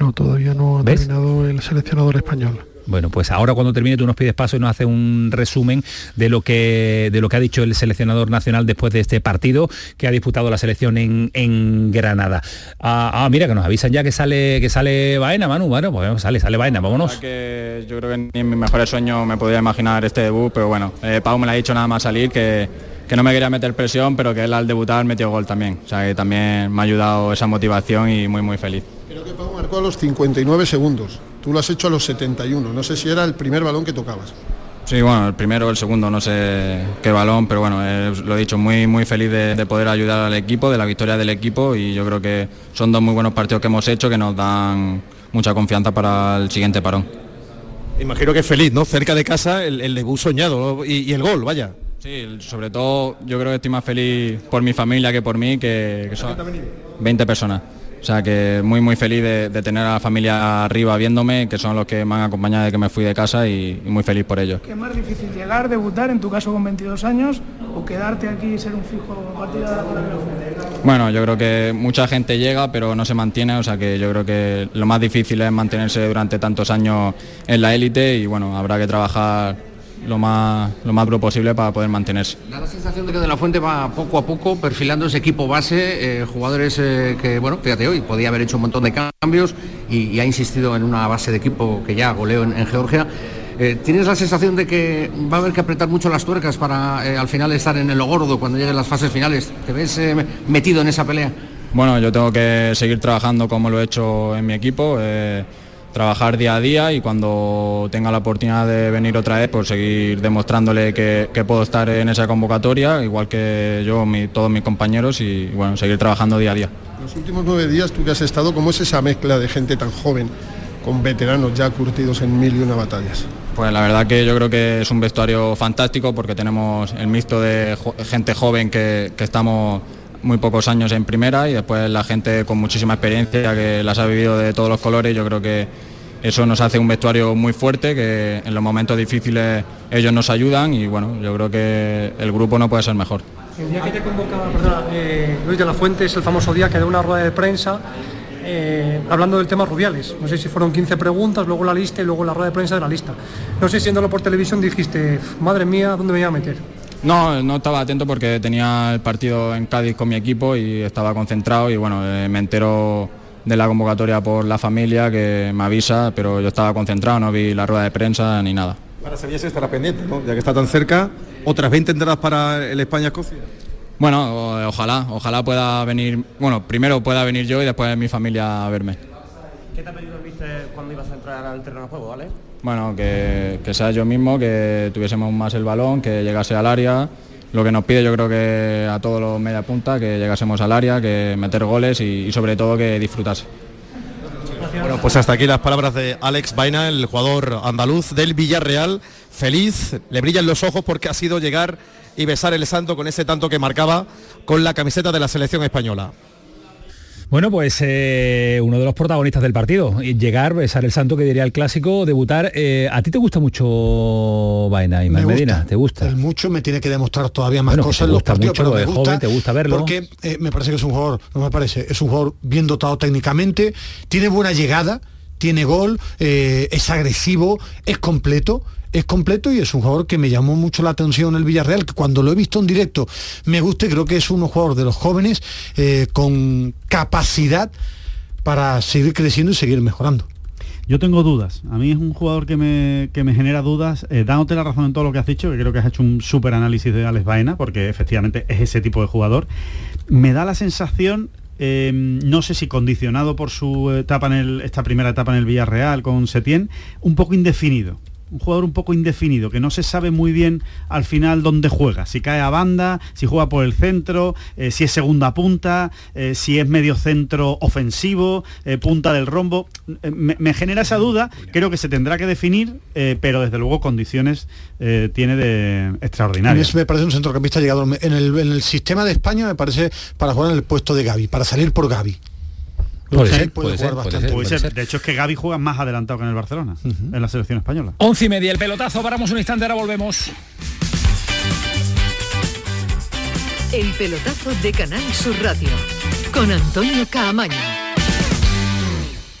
No, todavía no ha terminado el seleccionador español. Bueno, pues ahora cuando termine tú nos pides paso y nos hace un resumen de lo que de lo que ha dicho el seleccionador nacional después de este partido que ha disputado la selección en, Granada. Ah, ah, mira que nos avisan ya que sale que sale Baena, Manu. Bueno, pues sale, sale Baena, vámonos. Que yo creo que ni en mis mejores sueños me podía imaginar este debut, pero bueno, eh, Pau me lo ha dicho nada más salir que que no me quería meter presión, pero que él al debutar metió gol también. O sea que también me ha ayudado esa motivación y muy muy feliz. Creo que Pau marcó a los 59 segundos. Tú lo has hecho a los 71. No sé si era el primer balón que tocabas. Sí, bueno, el primero o el segundo, no sé qué balón, pero bueno, eh, lo he dicho, muy, muy feliz de, poder ayudar al equipo, de la victoria del equipo y yo creo que son dos muy buenos partidos que hemos hecho que nos dan mucha confianza para el siguiente parón. Imagino que es feliz, ¿no? Cerca de casa el, debut soñado y, el gol, vaya. Sí, sobre todo yo creo que estoy más feliz por mi familia que por mí, que, que son 20 personas. O sea que muy muy feliz de, tener a la familia arriba viéndome, que son los que me han acompañado de que me fui de casa y, muy feliz por ello. ¿Qué es más difícil llegar, debutar, en tu caso con 22 años, o quedarte aquí y ser un fijo a partir de la Bueno, yo creo que mucha gente llega pero no se mantiene, o sea que yo creo que lo más difícil es mantenerse durante tantos años en la élite y bueno, habrá que trabajar lo más, lo más duro posible para poder mantenerse. Da la sensación de que De La Fuente va poco a poco perfilando ese equipo base, eh, jugadores eh, que, bueno, fíjate hoy, podía haber hecho un montón de cambios y, ha insistido en una base de equipo que ya goleó en, Georgia. Eh, ¿Tienes la sensación de que va a haber que apretar mucho las tuercas para al final estar en el gordo cuando lleguen las fases finales? ¿Te ves metido en esa pelea? Bueno, yo tengo que seguir trabajando como lo he hecho en mi equipo trabajar día a día y cuando tenga la oportunidad de venir otra vez, pues seguir demostrándole que, puedo estar en esa convocatoria, igual que yo, todos mis compañeros, y bueno, seguir trabajando día a día. Los últimos nueve días, tú que has estado, ¿cómo es esa mezcla de gente tan joven con veteranos ya curtidos en mil y una batallas? Pues la verdad que yo creo que es un vestuario fantástico porque tenemos el mixto de gente joven que, que estamos muy pocos años en primera y después la gente con muchísima experiencia que las ha vivido de todos los colores. Yo creo que eso nos hace un vestuario muy fuerte, que en los momentos difíciles ellos nos ayudan y bueno, yo creo que el grupo no puede ser mejor. El día que te convocaba, perdona, eh, Luis de la Fuente es el famoso día que de una rueda de prensa eh, hablando del tema Rubiales. No sé si fueron 15 preguntas, luego la lista y luego la rueda de prensa de la lista. No sé si por televisión dijiste, madre mía, ¿dónde me voy a meter? No, no estaba atento porque tenía el partido en Cádiz con mi equipo y estaba concentrado y bueno, eh, me entero de la convocatoria por la familia que me avisa, pero yo estaba concentrado, no vi la rueda de prensa ni nada. Para si estará pendiente, ¿no? ya que está tan cerca, otras 20 entradas para el España-Escocia. Bueno, ojalá, ojalá pueda venir, bueno, primero pueda venir yo y después mi familia a verme. ¿Qué te ha pedido viste cuando ibas a entrar al terreno de juego, vale? Bueno, que, sea yo mismo, que tuviésemos más el balón, que llegase al área lo que nos pide yo creo que a todos los media punta, que llegásemos al área, que meter goles y, sobre todo que disfrutase. Bueno, pues hasta aquí las palabras de Alex Baina, el jugador andaluz del Villarreal. Feliz, le brillan los ojos porque ha sido llegar y besar el santo con ese tanto que marcaba con la camiseta de la selección española. Bueno, pues eh, uno de los protagonistas del partido, llegar, besar el santo que diría el clásico, debutar. Eh, ¿A ti te gusta mucho Vaina y Medina? ¿Te gusta? mucho me tiene que demostrar todavía más cosas en los partidos, pero me gusta te gusta verlo. Porque eh, me parece que es un jugador, no me parece, es un jugador bien dotado técnicamente, tiene buena llegada, tiene gol, es agresivo, es completo es completo y es un jugador que me llamó mucho la atención el Villarreal, que cuando lo he visto en directo me gusta y creo que es un jugador de los jóvenes eh, con capacidad para seguir creciendo y seguir mejorando. Yo tengo dudas. A mí es un jugador que me, me genera dudas. Eh, dándote la razón en todo lo que has dicho, que creo que has hecho un súper análisis de Alex Baena, porque efectivamente es ese tipo de jugador. Me da la sensación, eh, no sé si condicionado por su etapa en el, esta primera etapa en el Villarreal con Setién, un poco indefinido un jugador un poco indefinido, que no se sabe muy bien al final dónde juega, si cae a banda, si juega por el centro, eh, si es segunda punta, eh, si es medio centro ofensivo, eh, punta del rombo. Me, genera esa duda, creo que se tendrá que definir, pero desde luego condiciones tiene de extraordinarias. Me parece un centrocampista llegado en el, en el sistema de España, me parece para jugar en el puesto de Gaby, para salir por Gaby. Puede, ser, De hecho es que Gaby juega más adelantado que en el Barcelona, en la selección española. Once y media, el pelotazo, paramos un instante, ahora volvemos. El pelotazo de Canal Sur Radio, con Antonio Caamaño.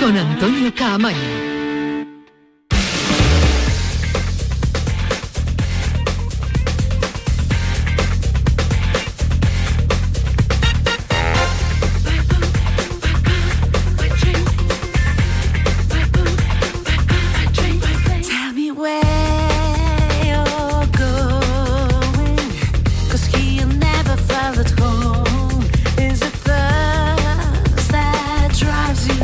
con Antonio Caamaño.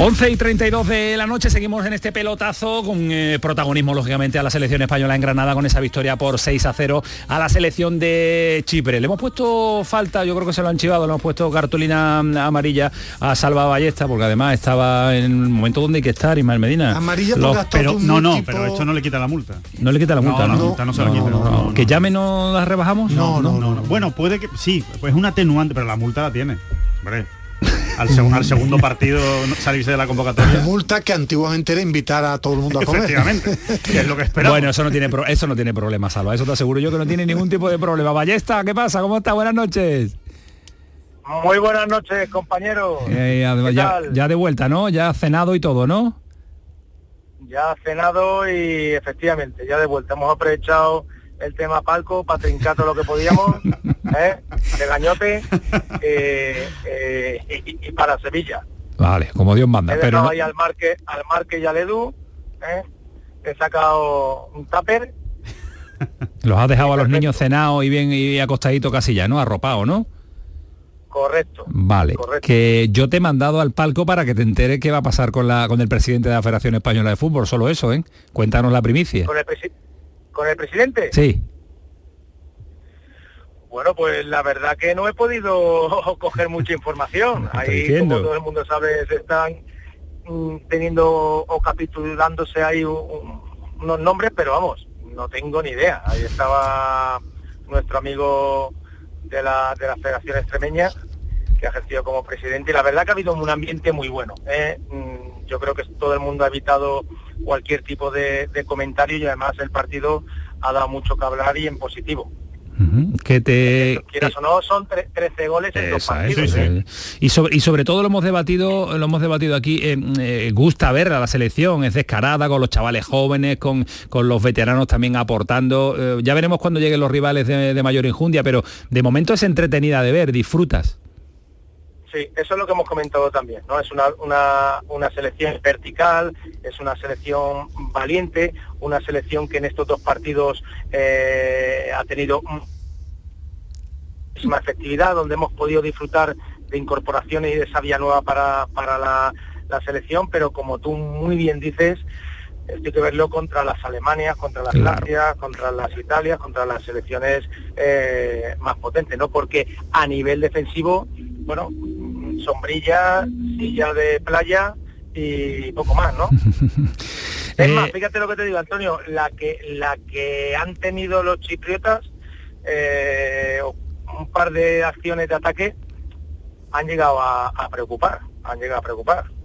11 y 32 de la noche seguimos en este pelotazo con eh, protagonismo lógicamente a la selección española en Granada con esa victoria por 6 a 0 a la selección de Chipre. Le hemos puesto falta, yo creo que se lo han chivado, le hemos puesto cartulina amarilla a Salva Ballesta porque además estaba en el momento donde hay que estar Ismael Medina. Amarilla pero no, no, pero esto no le quita la multa. No le quita la multa, ¿no? no, no, que llame no la rebajamos. No, no, no, Bueno, puede que sí, pues es un atenuante, pero la multa la tiene. Hombre al, segundo partido salirse de la convocatoria. Multa que antiguamente era invitar a todo el mundo a comer. Efectivamente, es lo que esperamos. Bueno, eso no tiene eso no tiene problema, Salva, eso te aseguro yo que no tiene ningún tipo de problema. Ballesta, ¿qué pasa? ¿Cómo está? Buenas noches. Muy buenas noches, compañeros. Eh, ya, de vuelta, ¿no? Ya ha cenado y todo, ¿no? Ya ha cenado y efectivamente, ya de vuelta. Hemos aprovechado el tema palco para trincar todo lo que podíamos, <laughs> ¿eh? de gañote eh, eh, y, para Sevilla. Vale, como Dios manda. He pero ahí al Marque, al Marque y al Edu, he sacado un tupper. <laughs> Los has dejado a los niños cenados y bien y acostadito casi ya, ¿no? Arropado, ¿no? Correcto. Vale. Que yo te he mandado al palco para que te enteres qué va a pasar con la con el presidente de la Federación Española de Fútbol, solo eso, ¿eh? Cuéntanos la primicia. Con el, ¿Con el presidente? Sí. Bueno, pues la verdad que no he podido <laughs> coger mucha información. Ahí, como todo el mundo sabe, se están mm, teniendo o capitulándose ahí unos nombres, pero vamos, no tengo ni idea. Ahí estaba nuestro amigo de la, de la Federación Extremeña, que ha ejercido como presidente, y la verdad que ha habido un ambiente muy bueno. ¿eh? Yo creo que todo el mundo ha evitado cualquier tipo de, comentario y además el partido ha dado mucho que hablar y en positivo. Que te quieras o no son 13 goles en dos partidos ¿eh? y sobre y sobre todo lo hemos debatido lo hemos debatido aquí eh, eh, gusta ver a la selección es descarada con los chavales jóvenes con, con los veteranos también aportando ya veremos cuando lleguen los rivales de, de mayor injundia pero de momento es entretenida de ver disfrutas Sí, eso es lo que hemos comentado también, ¿no? Es una, una, selección vertical, es una selección valiente, una selección que en estos dos partidos eh, ha tenido máxima efectividad, donde hemos podido disfrutar de incorporaciones y de sabia nueva para, para la, selección, pero como tú muy bien dices, esto hay que verlo contra las Alemanias, contra las Francias, contra las Italias, contra las selecciones eh, más potentes, ¿no? Porque a nivel defensivo, bueno, sombrilla, silla de playa y poco más, ¿no? <laughs> es más, eh, fíjate lo que te digo, Antonio, la que la que han tenido los chipriotas, eh, un par de acciones de ataque, han llegado a preocupar, han llegado a preocupar.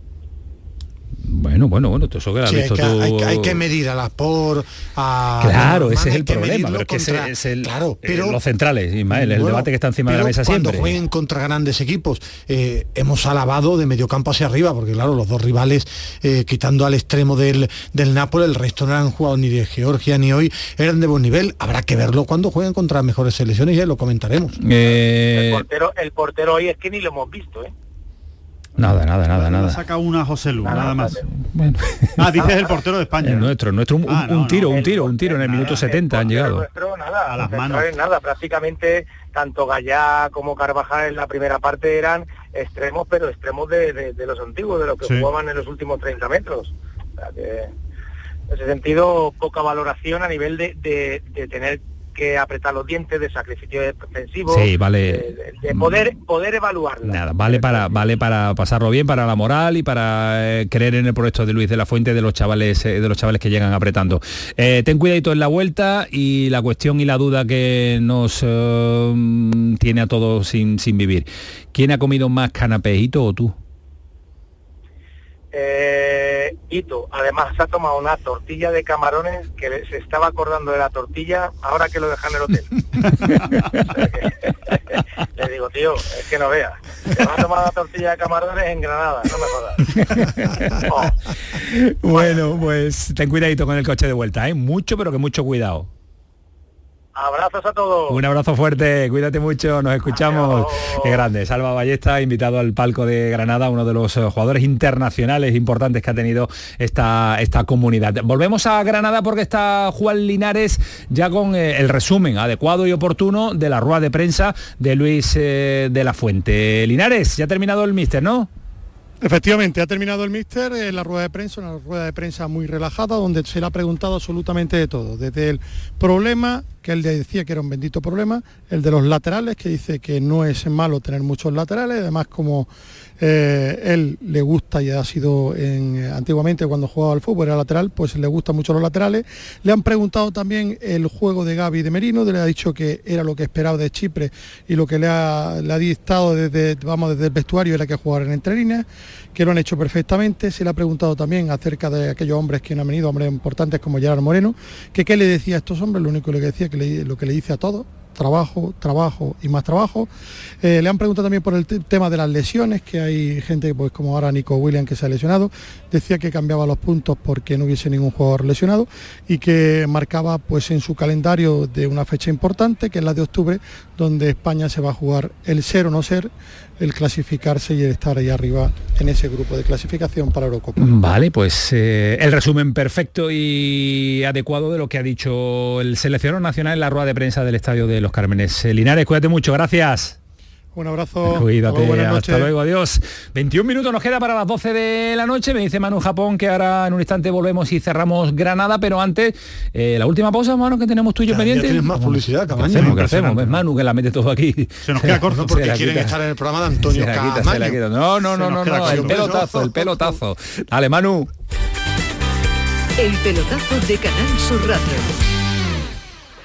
Bueno, bueno, bueno, eso que hay, que, hay, que medir a las por a Claro, ese es el problema, pero es que es el, claro, eh, pero, los centrales, Ismael, el debate que está encima de la mesa cuando siempre. jueguen contra grandes equipos, eh, hemos alabado de medio campo hacia arriba, porque claro, los dos rivales, eh, quitando al extremo del, del Nápoles, el resto no han jugado ni de Georgia ni hoy, eran de buen nivel. Habrá que verlo cuando jueguen contra mejores selecciones y ya lo comentaremos. El portero, el portero hoy es que ni lo hemos visto, ¿eh? Nada, nada, nada, nada. Saca una José Lu, nada, más. Bueno. Ah, dices el portero de <laughs> España. El nuestro, nuestro un, ah, tiro, un tiro, un tiro en el minuto 70 han llegado. Nuestro, nada, a las manos. Nada, prácticamente tanto Gallá como Carvajal en la primera parte eran extremos, pero extremos de, los antiguos, de los que jugaban en los últimos 30 metros. O sea que, en ese sentido, poca valoración a nivel de, de tener que apretar los dientes, de sacrificio defensivo, sí, vale. de, poder poder evaluarlo. Nada, vale para vale para pasarlo bien, para la moral y para eh, creer en el proyecto de Luis de la Fuente de los chavales eh, de los chavales que llegan apretando. Eh, ten cuidadito en la vuelta y la cuestión y la duda que nos tiene a todos sin, sin vivir. ¿Quién ha comido más canapejito o tú? Eh, Hito, además se ha tomado una tortilla de camarones que se estaba acordando de la tortilla ahora que lo dejan en el hotel. <laughs> <laughs> le digo, tío, es que no veas. Se va a tomar la tortilla de camarones en Granada, no me jodas. <laughs> Oh. Bueno, pues ten cuidadito con el coche de vuelta, ¿eh? Mucho, pero que mucho cuidado. Abrazos a todos. Un abrazo fuerte, cuídate mucho, nos escuchamos. Qué grande. Salva Ballesta, invitado al palco de Granada, uno de los eh, jugadores internacionales importantes que ha tenido esta, esta comunidad. Volvemos a Granada porque está Juan Linares ya con eh, el resumen adecuado y oportuno de la rueda de prensa de Luis eh, de la Fuente. Linares, ya ha terminado el míster, ¿no? Efectivamente, ha terminado el míster en la rueda de prensa, una rueda de prensa muy relajada, donde se le ha preguntado absolutamente de todo, desde el problema, que él decía que era un bendito problema, el de los laterales, que dice que no es malo tener muchos laterales, además como eh, él le gusta y ha sido antiguamente cuando jugaba al fútbol, era lateral, pues le gustan mucho los laterales. Le han preguntado también el juego de Gaby de Merino, le ha dicho que era lo que esperaba de Chipre y lo que le ha, le ha dictado desde, vamos, desde el vestuario era que jugar en entre líneas, que lo han hecho perfectamente. Se le ha preguntado también acerca de aquellos hombres que han venido, hombres importantes como Gerard Moreno, que qué le decía a estos hombres, lo único que le decía que lo que le dice a todos, trabajo, trabajo y más trabajo. Eh, le han preguntado también por el tema de las lesiones, que hay gente pues como ahora Nico Williams que se ha lesionado, decía que cambiaba los puntos porque no hubiese ningún jugador lesionado y que marcaba pues en su calendario de una fecha importante, que es la de octubre, donde España se va a jugar el ser o no ser el clasificarse y el estar ahí arriba en ese grupo de clasificación para Eurocopa. Vale, pues eh, el resumen perfecto y adecuado de lo que ha dicho el seleccionador nacional en la rueda de prensa del Estadio de Los Cármenes. Eh, Linares, cuídate mucho, gracias. Un abrazo. Cuídate, hasta luego, adiós. 21 minutos nos queda para las 12 de la noche. Me dice Manu Japón que ahora en un instante volvemos y cerramos Granada, pero antes, eh, la última pausa, Manu, que tenemos tuyo pendiente. tienes más publicidad, ¿Qué hacemos? ¿Qué hacemos? Es Manu que la mete todo aquí. Se nos queda corto porque quieren estar en el programa de Antonio Camaño. No, no, no, no, no, el pelotazo, el pelotazo. Dale, Manu. El pelotazo de Canal Sur Radio.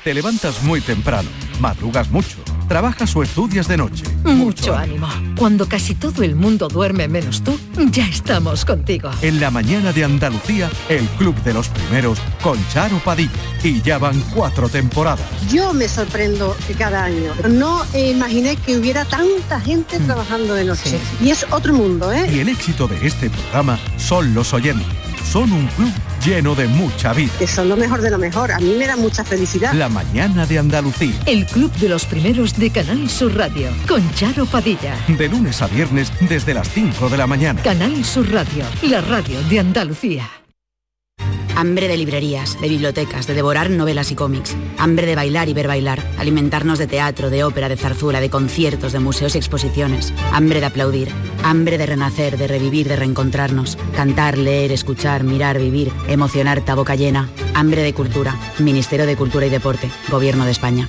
Te levantas muy temprano, madrugas mucho, trabajas o estudias de noche. Mucho, ánimo. Cuando casi todo el mundo duerme menos tú, ya estamos contigo. En la mañana de Andalucía, el Club de los Primeros con Charo Padilla. Y ya van cuatro temporadas. Yo me sorprendo que cada año. No imaginé que hubiera tanta gente mm. trabajando de noche. Y es otro mundo, ¿eh? Y el éxito de este programa son los oyentes son un club lleno de mucha vida. Que son lo mejor de lo mejor. A mí me da mucha felicidad. La mañana de Andalucía. El club de los primeros de Canal Sur Radio. Con Charo Padilla. De lunes a viernes desde las 5 de la mañana. Canal Sur Radio. La radio de Andalucía. Hambre de librerías, de bibliotecas, de devorar novelas y cómics. Hambre de bailar y ver bailar. Alimentarnos de teatro, de ópera, de zarzuela, de conciertos, de museos y exposiciones. Hambre de aplaudir. Hambre de renacer, de revivir, de reencontrarnos. Cantar, leer, escuchar, mirar, vivir. Emocionar, a boca llena. Hambre de cultura. Ministerio de Cultura y Deporte. Gobierno de España.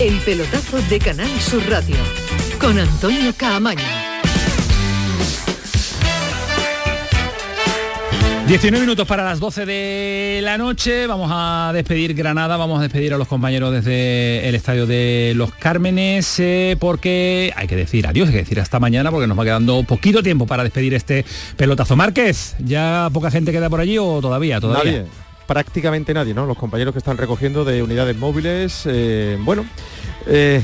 El pelotazo de Canal Sur Radio con Antonio Caamaño. 19 minutos para las 12 de la noche, vamos a despedir Granada, vamos a despedir a los compañeros desde el estadio de Los Cármenes, eh, porque hay que decir adiós, hay que decir hasta mañana, porque nos va quedando poquito tiempo para despedir este pelotazo. Márquez, ¿ya poca gente queda por allí o todavía? todavía? Prácticamente nadie, ¿no? Los compañeros que están recogiendo de unidades móviles, eh, bueno, eh,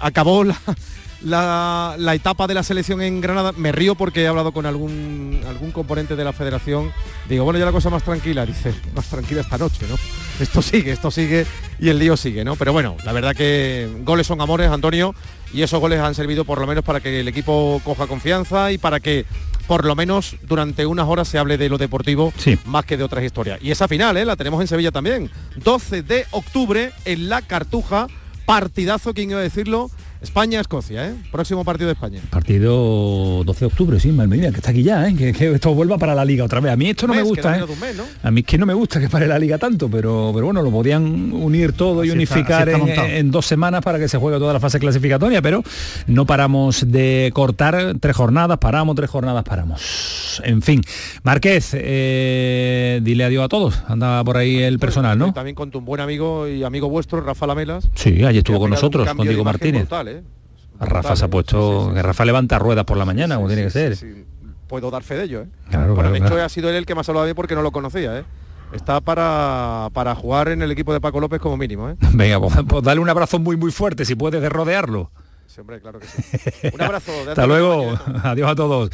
acabó la, la, etapa de la selección en Granada. Me río porque he hablado con algún, algún componente de la federación. Digo, bueno, ya la cosa más tranquila, dice, más tranquila esta noche, ¿no? Esto sigue, esto sigue y el lío sigue, ¿no? Pero bueno, la verdad que goles son amores, Antonio, y esos goles han servido por lo menos para que el equipo coja confianza y para que por lo menos durante unas horas se hable de lo deportivo más que de otras historias. Y esa final, ¿eh? la tenemos en Sevilla también. 12 de octubre en La Cartuja, partidazo, ¿quién iba a decirlo? España-Escocia, ¿eh? Próximo partido de España. Partido 12 de octubre, sí, Malmedina, que está aquí ya, ¿eh? que, esto vuelva para la liga otra vez. A mí esto no me gusta, ¿eh? A mí es que no me gusta que pare la liga tanto, pero, pero bueno, lo podían unir todo y unificar en, dos semanas para que se juegue toda la fase clasificatoria, pero no paramos de cortar tres jornadas, paramos, tres jornadas, paramos. En fin, Márquez, eh, dile adiós a todos. Anda por ahí el personal, ¿no? También con tu buen amigo y amigo vuestro, Rafa Lamelas. Sí, allí estuvo con nosotros, con Diego Martínez. ¿Eh? Rafa se ha puesto, que Rafa levanta ruedas por la mañana, como tiene que ser. Puedo dar fe de ello, ¿eh? bueno, de hecho ha sido él el que más ha hablado de porque no lo conocía, ¿eh? Está para, para jugar en el equipo de Paco López como mínimo, ¿eh? <laughs> Venga, pues, pues dale un abrazo muy muy fuerte si puedes de rodearlo. Claro que sí. Un abrazo. <laughs> Hasta luego. <laughs> Adiós a todos.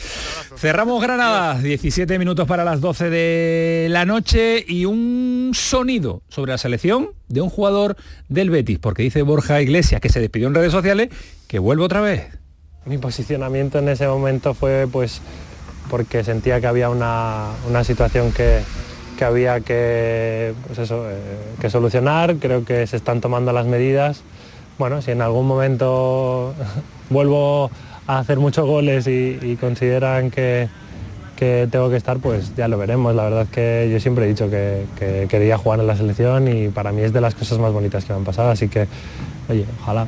Cerramos Granada. 17 minutos para las 12 de la noche y un sonido sobre la selección de un jugador del Betis, porque dice Borja Iglesias, que se despidió en redes sociales, que vuelve otra vez. Mi posicionamiento en ese momento fue pues porque sentía que había una, situación que, había que, pues eso, eh, que solucionar. Creo que se están tomando las medidas bueno, si en algún momento <laughs> vuelvo a hacer muchos goles y, consideran que, tengo que estar, pues ya lo veremos. La verdad es que yo siempre he dicho que, quería jugar en la selección y para mí es de las cosas más bonitas que me han pasado, así que, oye, ojalá.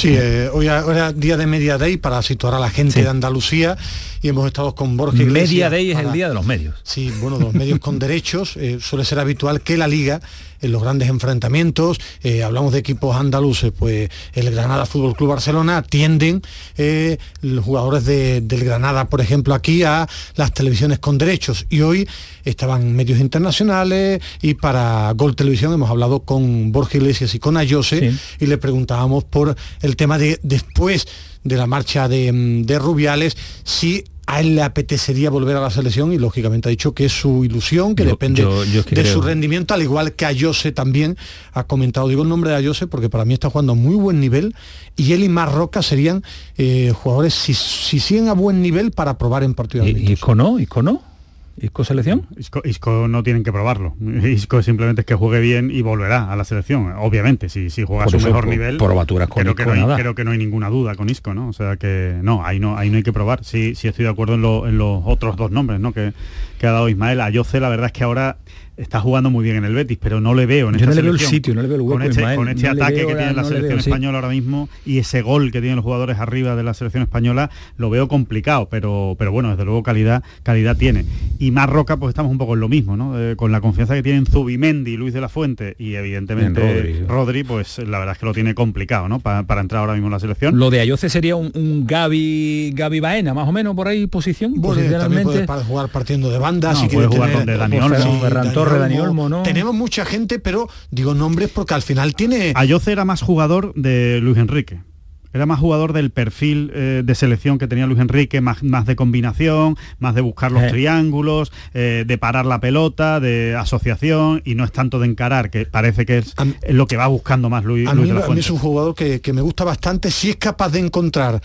Sí, eh, hoy era día de Media Day para situar a la gente de Andalucía y hemos estado con Borja Iglesias. Media Day es el día de los medios. Sí, bueno, los medios con <laughs> derechos. Eh, suele ser habitual que la Liga, en los grandes enfrentamientos, eh, hablamos de equipos andaluces, pues el Granada Fútbol Club Barcelona atienden eh, los jugadores del Granada, por ejemplo, aquí a las televisiones con derechos. Y hoy estaban medios internacionales y para Gol Televisión hemos hablado con Borja Iglesias y con Ayose y le preguntábamos por el tema de después de la marcha de, Rubiales, si a él le apetecería volver a la selección y lógicamente ha dicho que es su ilusión, que depende de su rendimiento, al igual que Ayose también ha comentado, digo el nombre de Ayose porque para mí está jugando a muy buen nivel y él y Marroca serían eh, jugadores si, si siguen a buen nivel para probar en partidos. ¿Y, y Cono? ¿Y Cono? ¿Isco selección? Isco, no tienen que probarlo. <laughs> Isco simplemente es que juegue bien y volverá a la selección. Obviamente, si, si juega a su mejor nivel. Probaturas con creo, que no hay, creo que no hay ninguna duda con Isco, ¿no? O sea que no, ahí no, ahí no hay que probar. Sí, sí estoy de acuerdo en, los otros dos nombres, ¿no? Que, que ha dado Ismael. A Yoce, la verdad es que ahora está jugando muy bien en el Betis, pero no le veo en Yo no le veo el sitio, no le veo el hueco, con este, con este ataque que tiene la selección española ahora mismo y ese gol que tienen los jugadores arriba de la selección española, lo veo complicado, pero, pero bueno, desde luego calidad, calidad tiene. Y más Roca, pues estamos un poco en lo mismo, ¿no? Eh, con la confianza que tienen Zubimendi, Luis de la Fuente y evidentemente Rodri, pues la verdad es que lo tiene complicado, ¿no? para entrar ahora mismo en la selección. Lo de Ayoce sería un, un Gaby, Gaby Baena, más o menos por ahí posición. Bueno, también puede jugar partiendo de banda, si puede jugar donde Daniel, ¿no? Tenemos mucha gente, pero digo nombres porque al final tiene... Ayoce era más jugador de Luis Enrique. Era más jugador del perfil eh, de selección que tenía Luis Enrique, más, más de combinación, más de buscar los eh. triángulos, eh, de parar la pelota, de asociación, y no es tanto de encarar, que parece que es, lo que va buscando más Luis. A, mí, es un jugador que, que me gusta bastante, si es capaz de encontrar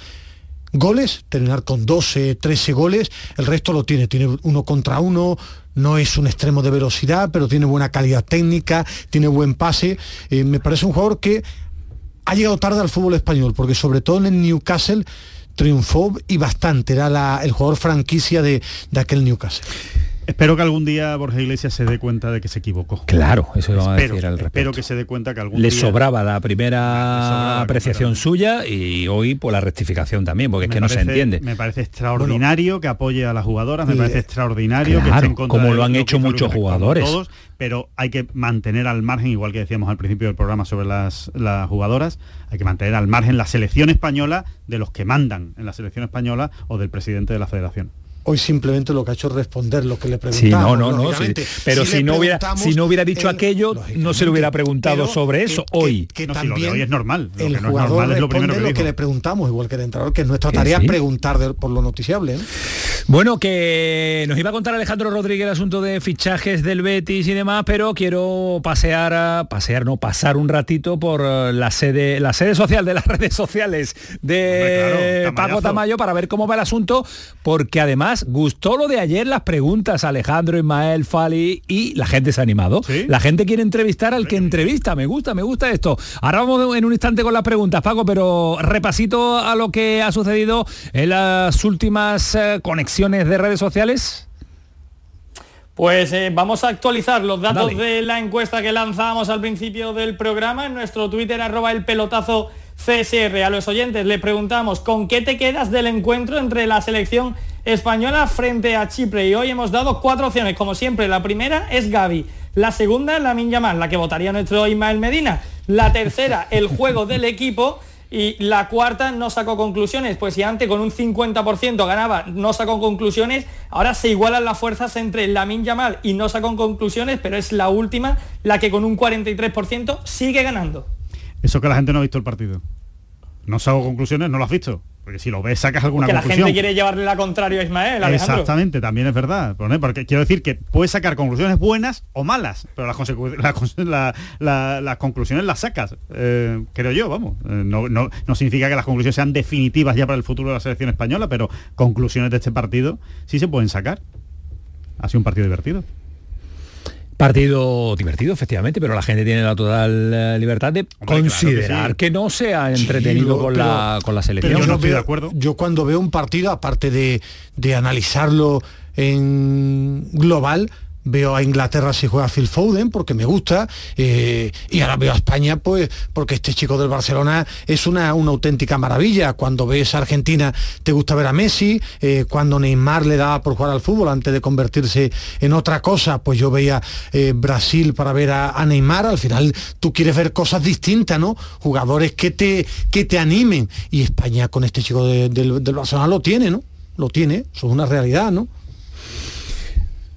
goles, terminar con 12, 13 goles, el resto lo tiene, tiene uno contra uno, no es un extremo de velocidad, pero tiene buena calidad técnica, tiene buen pase. Eh, me parece un jugador que ha llegado tarde al fútbol español, porque sobre todo en el Newcastle triunfó y bastante, era el jugador franquicia de, de aquel Newcastle. Espero que algún día Borja Iglesias se dé cuenta de que se equivocó. Claro, eso iba a decir al respecto. Espero que se dé cuenta que algún Le sobraba la primera apreciación suya y hoy por la rectificación también, porque es que no se entiende. Me parece extraordinario que apoye a las jugadoras, me parece extraordinario que esté en contra como lo han hecho muchos jugadores. pero hay que mantener al margen, igual que decíamos al principio del programa sobre las, las jugadoras, hay que mantener al margen la selección española de los que mandan en la selección española o del presidente de la federación hoy simplemente lo que ha hecho es responder lo que le preguntaba. Sí, no, no, no, pero si, no hubiera si no hubiera dicho aquello, no se le hubiera preguntado sobre eso hoy. Que, también hoy es normal. el no jugador es normal es lo primero que, lo que le preguntamos, igual que el entrenador, que nuestra tarea es preguntar por lo noticiable. ¿eh? Bueno, que nos iba a contar Alejandro Rodríguez el asunto de fichajes del Betis y demás, pero quiero pasear, pasear, no, pasar un ratito por eh, la sede, la sede social de las <laughs> redes sociales de Paco Tamayo para ver cómo va el asunto, porque además Además, gustó lo de ayer las preguntas Alejandro, Ismael, Fali y la gente se ha animado. La gente quiere entrevistar al que entrevista. Me gusta, me gusta esto. Ahora vamos en un instante con las preguntas, Paco, pero repasito a lo que ha sucedido en las últimas eh, conexiones de redes sociales. Pues eh, vamos a actualizar los datos de la encuesta que lanzábamos al principio del programa en nuestro Twitter arroba el pelotazo CSR. A los oyentes les preguntamos con qué te quedas del encuentro entre la selección española frente a Chipre y hoy hemos dado cuatro opciones. Como siempre, la primera es Gaby, la segunda la Yamal, la que votaría nuestro Ismael Medina, la tercera <laughs> el juego del equipo y la cuarta no sacó conclusiones, pues si antes con un 50% ganaba, no sacó conclusiones, ahora se igualan las fuerzas entre Lamin Yamal y no sacó conclusiones, pero es la última la que con un 43% sigue ganando. Eso que la gente no ha visto el partido. No saco conclusiones, no lo has visto. Porque si lo ves, sacas alguna Porque conclusión. la gente quiere llevarle la contraria a Ismael, Alejandro. Exactamente, también es verdad. Porque quiero decir que puedes sacar conclusiones buenas o malas, pero las, <laughs> las conclusiones las sacas, eh, creo yo, vamos. Eh, no, no, no significa que las conclusiones sean definitivas ya para el futuro de la selección española, pero conclusiones de este partido sí se pueden sacar. Ha sido un partido divertido. Partido divertido, efectivamente, pero la gente tiene la total eh, libertad de considerar que, no sea entretenido con, la, con la selección. yo no estoy de acuerdo. Yo cuando veo un partido, aparte de, de analizarlo en global, veo a Inglaterra si juega Phil Foden porque me gusta eh, y ahora veo a España pues porque este chico del Barcelona es una, una auténtica maravilla. Cuando ves a Argentina te gusta ver a Messi eh, cuando Neymar le daba por jugar al fútbol antes de convertirse en otra cosa pues yo veía eh, Brasil para ver a, Neymar. Al final tú quieres ver cosas distintas no jugadores que te que te animen. Y España con este chico del, del Barcelona lo tiene no lo tiene eso es una realidad no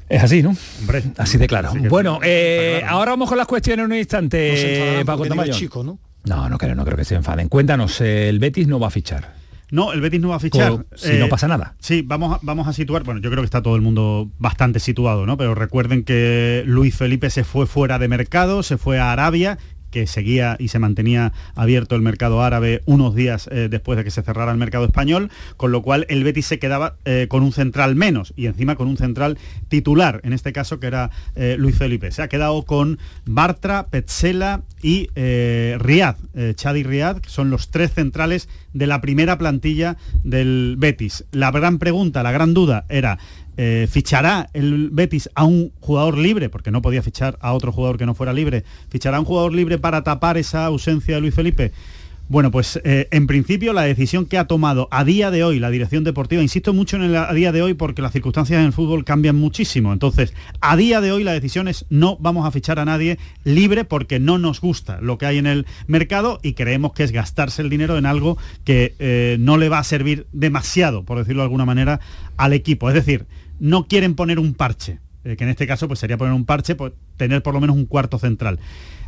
es así, ¿no? Hombre, así de claro. bueno, eh, ahora vamos con las cuestiones en un instante, Paco Chico, ¿no? No, no creo, no creo que se enfaden. Cuéntanos, el Betis no va a fichar. No, el Betis no va a fichar. si no eh, pasa nada. Sí, vamos a, vamos a situar, bueno, yo creo que está todo el mundo bastante situado, ¿no? Pero recuerden que Luis Felipe se fue fuera de mercado, se fue a Arabia que seguía y se mantenía abierto el mercado árabe unos días eh, después de que se cerrara el mercado español, con lo cual el Betis se quedaba eh, con un central menos y encima con un central titular, en este caso que era eh, Luis Felipe. Se ha quedado con Bartra, Petzela y Riad, Chad y Riad, que son los tres centrales de la primera plantilla del Betis. La gran pregunta, la gran duda era eh, fichará el Betis a un jugador libre, porque no podía fichar a otro jugador que no fuera libre, fichará a un jugador libre para tapar esa ausencia de Luis Felipe. Bueno, pues eh, en principio la decisión que ha tomado a día de hoy la dirección deportiva, insisto mucho en el a día de hoy porque las circunstancias en el fútbol cambian muchísimo, entonces a día de hoy la decisión es no vamos a fichar a nadie libre porque no nos gusta lo que hay en el mercado y creemos que es gastarse el dinero en algo que eh, no le va a servir demasiado, por decirlo de alguna manera, al equipo. Es decir, no quieren poner un parche, eh, que en este caso pues sería poner un parche, pues tener por lo menos un cuarto central.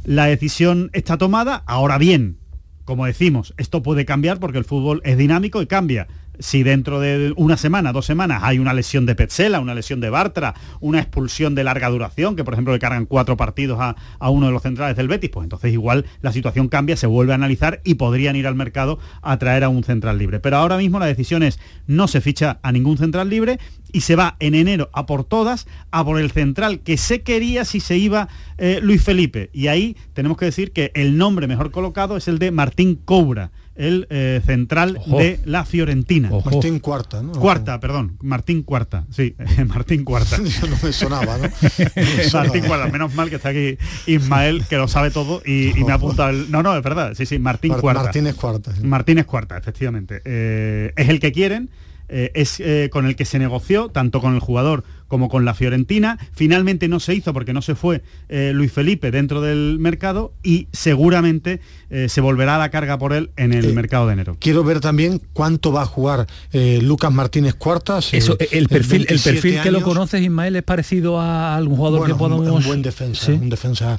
La decisión está tomada, ahora bien, como decimos, esto puede cambiar porque el fútbol es dinámico y cambia si dentro de una semana, dos semanas, hay una lesión de Petzela, una lesión de Bartra, una expulsión de larga duración, que por ejemplo le cargan cuatro partidos a, uno de los centrales del Betis, pues entonces igual la situación cambia, se vuelve a analizar y podrían ir al mercado a traer a un central libre. Pero ahora mismo la decisión es no se ficha a ningún central libre y se va en enero a por todas, a por el central que se quería si se iba eh, Luis Felipe. Y ahí tenemos que decir que el nombre mejor colocado es el de Martín Cobra el eh, central de la Fiorentina. Martín Cuarta, ¿no? Cuarta, perdón, Martín Cuarta, sí, <laughs> Martín Cuarta. <laughs> no me sonaba, ¿no? <laughs> Martín Cuarta, menos mal que está aquí Ismael, que lo sabe todo y, me ha apuntado el... No, no, es verdad, sí, sí, Martín Cuarta. Martínez Cuarta. Martínez Cuarta, efectivamente. Eh, es el que quieren, eh, es con el que se negoció, tanto con el jugador como con la Fiorentina. Finalmente no se hizo porque no se fue eh, Luis Felipe dentro del mercado y seguramente eh, se volverá a la carga por él en el eh, mercado de enero. Quiero ver también cuánto va a jugar Lucas Martínez Cuartas. Eso, el perfil, el perfil que lo conoces, Ismael, es parecido a algún jugador que podamos... Un, buen defensa, un defensa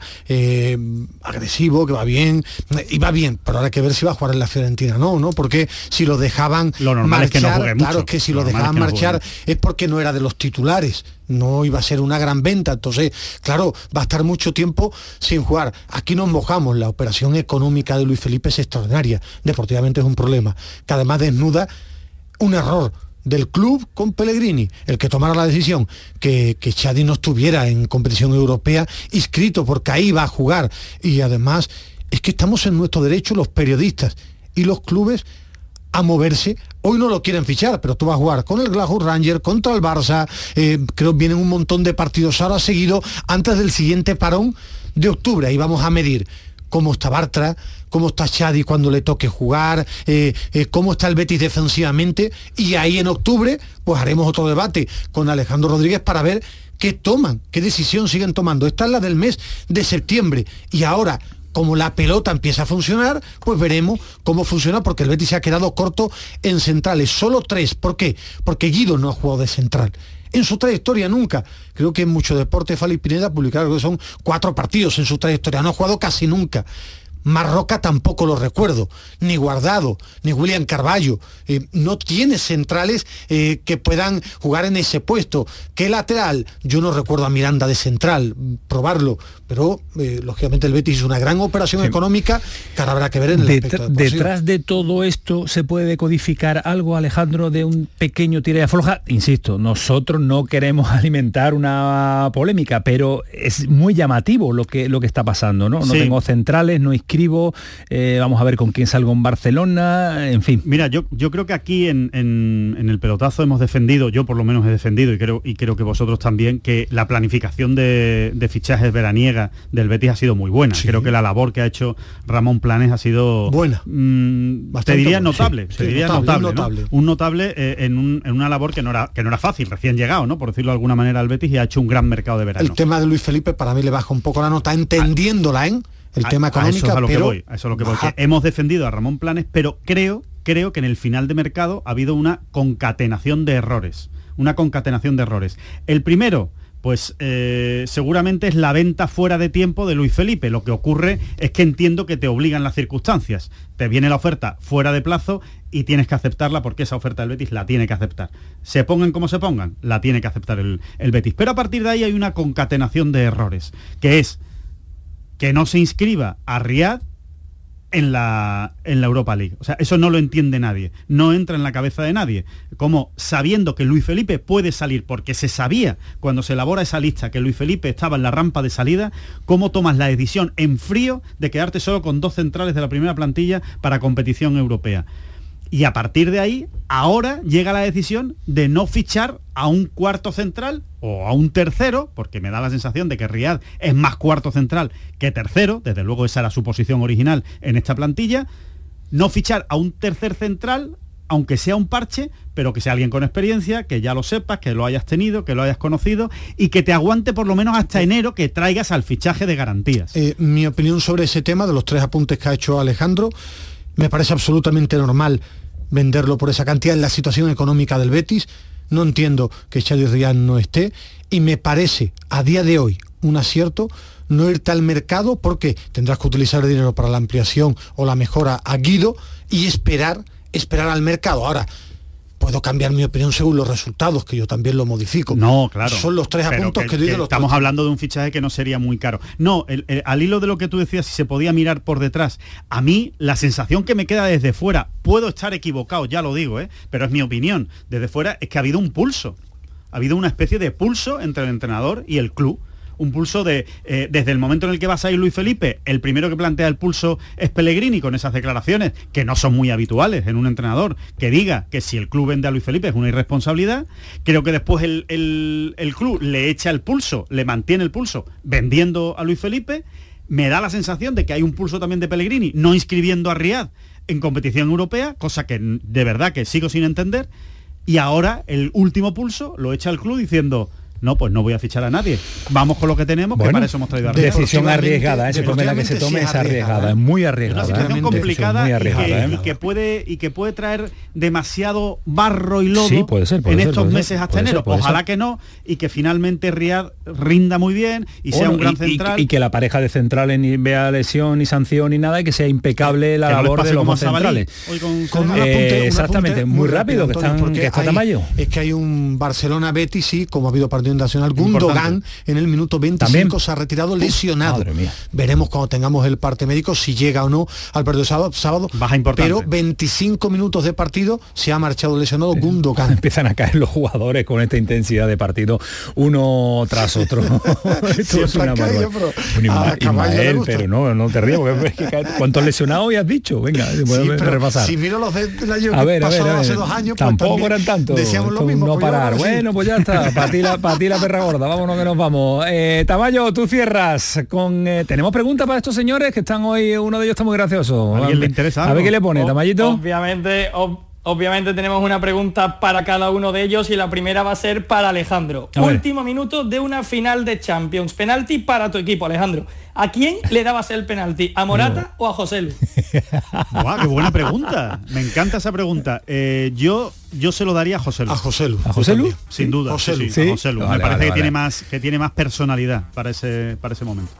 agresivo, que va bien, y va bien, pero ahora hay que ver si va a jugar en la Fiorentina, no, ¿no? Porque si lo dejaban lo normal marchar, es que no juegue claro, es que si lo, dejaban marchar es porque no era de los titulares no iba a ser una gran venta, entonces, claro, va a estar mucho tiempo sin jugar. Aquí nos mojamos, la operación económica de Luis Felipe es extraordinaria, deportivamente es un problema, que además desnuda un error del club con Pellegrini, el que tomara la decisión que, que Chadi no estuviera en competición europea inscrito porque ahí va a jugar. Y además es que estamos en nuestro derecho los periodistas y los clubes a moverse. Hoy no lo quieren fichar, pero tú vas a jugar con el Glasgow Ranger, contra el Barça, eh, creo que vienen un montón de partidos ahora seguido antes del siguiente parón de octubre. Ahí vamos a medir cómo está Bartra, cómo está Chadi cuando le toque jugar, eh, eh, cómo está el Betis defensivamente y ahí en octubre pues haremos otro debate con Alejandro Rodríguez para ver qué toman, qué decisión siguen tomando. Esta es la del mes de septiembre y ahora como la pelota empieza a funcionar, pues veremos cómo funciona, porque el Betis se ha quedado corto en centrales, solo tres. ¿Por qué? Porque Guido no ha jugado de central. En su trayectoria nunca. Creo que en mucho deporte Fali Pineda publicaron que son cuatro partidos en su trayectoria. No ha jugado casi nunca. Marroca tampoco lo recuerdo, ni Guardado, ni William Carballo. Eh, no tiene centrales eh, que puedan jugar en ese puesto. ¿Qué lateral? Yo no recuerdo a Miranda de central, probarlo, pero eh, lógicamente el Betis es una gran operación económica que ahora habrá que ver en el aspecto deportivo. Detrás de todo esto se puede codificar algo, Alejandro, de un pequeño tira de afloja. Insisto, nosotros no queremos <laughs> alimentar una polémica, pero es muy llamativo lo que, lo que está pasando, ¿no? No Sí. tengo centrales, no escribo, eh, vamos a ver con quién salgo en Barcelona, en fin. Mira, yo, yo creo que aquí en, en- en el pelotazo hemos defendido, yo por lo menos he defendido y creo, y creo que vosotros también, que la planificación de, de fichajes veraniega del Betis ha sido muy buena. Creo que la labor que ha hecho Ramón Planes ha sido buena. te Bastante diría buena, notable, sí, te diría notable, notable, un ¿no? notable. Un notable eh, en, un- en una labor que no era que no era fácil, recién llegado, ¿no? Por decirlo de alguna manera al Betis y ha hecho un gran mercado de verano. El tema de Luis Felipe para mí le baja un poco la nota, entendiéndola en el A- tema económico, eso es a lo que pero voy, a eso es lo que voy, que hemos defendido a Ramón Planes, pero creo, creo que en el final de mercado ha habido una concatenación de errores. Una concatenación de errores. El primero, pues eh, seguramente es la venta fuera de tiempo de Luis Felipe. Lo que ocurre es que entiendo que te obligan las circunstancias. Te viene la oferta fuera de plazo y tienes que aceptarla porque esa oferta del Betis la tiene que aceptar. Se pongan como se pongan, la tiene que aceptar el, el Betis. Pero a partir de ahí hay una concatenación de errores, que es que no se inscriba a Riad en la, en la Europa League. O sea, eso no lo entiende nadie. No entra en la cabeza de nadie. Como sabiendo que Luis Felipe puede salir, porque se sabía cuando se elabora esa lista que Luis Felipe estaba en la rampa de salida, cómo tomas la decisión en frío de quedarte solo con dos centrales de la primera plantilla para competición europea. Y a partir de ahí, ahora llega la decisión de no fichar a un cuarto central o a un tercero, porque me da la sensación de que Riad es más cuarto central que tercero, desde luego esa era su posición original en esta plantilla, no fichar a un tercer central, aunque sea un parche, pero que sea alguien con experiencia, que ya lo sepas, que lo hayas tenido, que lo hayas conocido y que te aguante por lo menos hasta enero que traigas al fichaje de garantías. Eh, mi opinión sobre ese tema, de los tres apuntes que ha hecho Alejandro, me parece absolutamente normal venderlo por esa cantidad en la situación económica del Betis. No entiendo que Xavi Rian no esté y me parece a día de hoy un acierto no irte al mercado porque tendrás que utilizar el dinero para la ampliación o la mejora a Guido y esperar, esperar al mercado. Ahora, puedo cambiar mi opinión según los resultados, que yo también lo modifico. No, claro. Son los tres apuntos que, doy de los estamos tres. hablando de un fichaje que no sería muy caro. No, el- el- al hilo de lo que tú decías, si se podía mirar por detrás, a mí la sensación que me queda desde fuera, puedo estar equivocado, ya lo digo, ¿eh? pero es mi opinión, desde fuera es que ha habido un pulso. Ha habido una especie de pulso entre el entrenador y el club. Un pulso de, eh, desde el momento en el que va a salir Luis Felipe, el primero que plantea el pulso es Pellegrini con esas declaraciones, que no son muy habituales en un entrenador, que diga que si el club vende a Luis Felipe es una irresponsabilidad. Creo que después el, el- el club le echa el pulso, le mantiene el pulso vendiendo a Luis Felipe. Me da la sensación de que hay un pulso también de Pellegrini, no inscribiendo a Riad en competición europea, cosa que de verdad que sigo sin entender. Y ahora el último pulso lo echa el club diciendo, no, pues no voy a fichar a nadie. Vamos con lo que tenemos, que para eso hemos traído a decisión arriesgada, ¿eh? se tome la que se tome, es arriesgada, es muy arriesgada. Una ¿eh? situación complicada muy y, arriesgada, que, ¿eh? y que puede y que puede traer demasiado barro y lodo Sí, puede ser, puede en ser, estos puede ser, meses hasta ser, enero. Ojalá ser. que no y que finalmente Riad rinda muy bien y sea Bueno, un gran y- central. Y, que la pareja de centrales ni vea lesión ni sanción ni nada y que sea impecable la que labor de los centrales. hoy con Con Eh, exactamente, apunte muy rápido, que están- que está Tamayo. Es que hay un Barcelona Betis, sí, como ha habido partido internacional. Gundogan en el minuto 25 se ha retirado lesionado. Veremos cuando tengamos el parte médico si llega o no al partido sábado. sábado Baja importante. Pero 25 minutos de partido se ha marchado lesionado Gundogan. <laughs> Empiezan a caer los jugadores con esta intensidad de partido uno tras otro. <laughs> Esto es una pero no, no te rías <laughs> ¿cuántos lesionados ya has dicho? Venga, Sí, repasar. Si miro los del año A ver, a pasó ver, a ver. hace dos años, pues Tampoco también eran tantos. Decíamos lo mismo. No pues parar. Bueno, pues ya está. Para ti la, pa' ti la perra gorda. Vámonos que nos vamos. Eh, Tamayo, tú cierras con. eh, Tenemos preguntas para estos señores que están hoy. Uno de ellos está muy gracioso. ¿A alguien le interesa A ver algo? qué le pone, Tamayito. Obviamente, ob- obviamente tenemos una pregunta para cada uno de ellos y la primera va a ser para Alejandro. Último minuto de una final de Champions. Penalti para tu equipo, Alejandro. ¿A quién le dabas el penalti? ¿A Morata o a José Lu? <laughs> Guau, qué buena pregunta. Me encanta esa pregunta. Eh, yo, yo se lo daría a José Lu. A José Lu. ¿A José Lu? Sin duda. José sí, Lu. sí, a. José Lu. Vale, Me parece vale, que, vale. Tiene más, que tiene más personalidad para ese, para ese momento.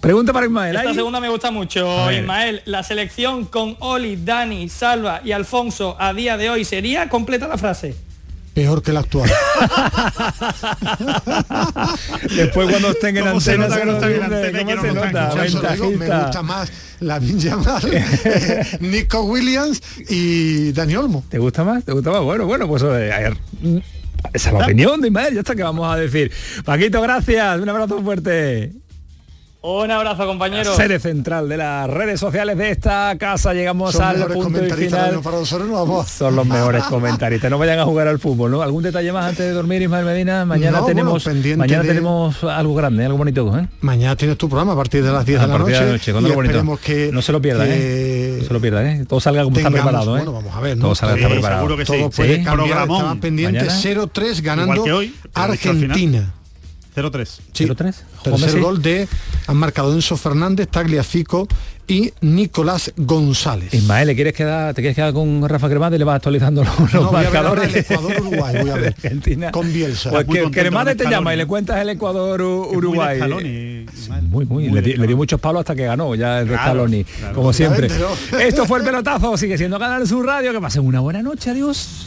Pregunta para Ismael. Esta segunda me gusta mucho. Ismael. La selección con Oli, Dani, Salva y Alfonso a día de hoy sería completa la frase. Peor que la actual. <laughs> Después cuando estén en ¿Cómo se antena nota que no están en ¿cómo antena se nota? Yo digo, me gusta más la Yamal, <laughs> eh, Nico Williams y Dani Olmo. ¿Te gusta más? ¿Te gusta más? Bueno, bueno, pues eh, a ver, esa es la opinión de Ismael, ya está que vamos a decir. Paquito, gracias, un abrazo fuerte. Un abrazo, compañero. Sede central de las redes sociales de esta casa, llegamos Son al mejores punto y comentaristas final. nosotros. Son los mejores comentaristas. No vayan a jugar al fútbol, ¿no? ¿Algún detalle más antes de dormir, Ismael Medina? Mañana No, bueno, tenemos pendiente mañana de- tenemos algo grande, algo bonito, ¿eh? Mañana tienes tu programa a partir de las 10 A de la noche. de la noche, con y algo bonito. esperemos que no se lo pierdan, que ¿eh? No se lo pierdan, ¿eh? Todo salga como está preparado, ¿eh? Bueno, vamos a ver, ¿no? Todo salga Sí, está preparado. seguro que sí. Todo puede Sí. cambiar. Programón. Estaba pendiente Mañana. 0-3 ganando hoy. Argentina. 0-3. Sí. 0-3. Tercer gol de han marcado Enzo Fernández, Tagliafico y Nicolás González. Ismael, ¿le quieres quedar, ¿te quieres quedar con Rafa Cremade y le vas actualizando los, los No, voy a ver ahora marcadores? voy a ver. <laughs> Argentina. Con Bielsa. Pues que Cremade con te llama y le cuentas el Ecuador-Uruguay. Scaloni, Ismael. Muy, muy, Muy le, de di- le dio muchos palos hasta que ganó ya el de Claro, Scaloni, claro. como siempre. Esto fue el pelotazo, sigue siendo Canal Sur Radio, que pasen una buena noche, adiós.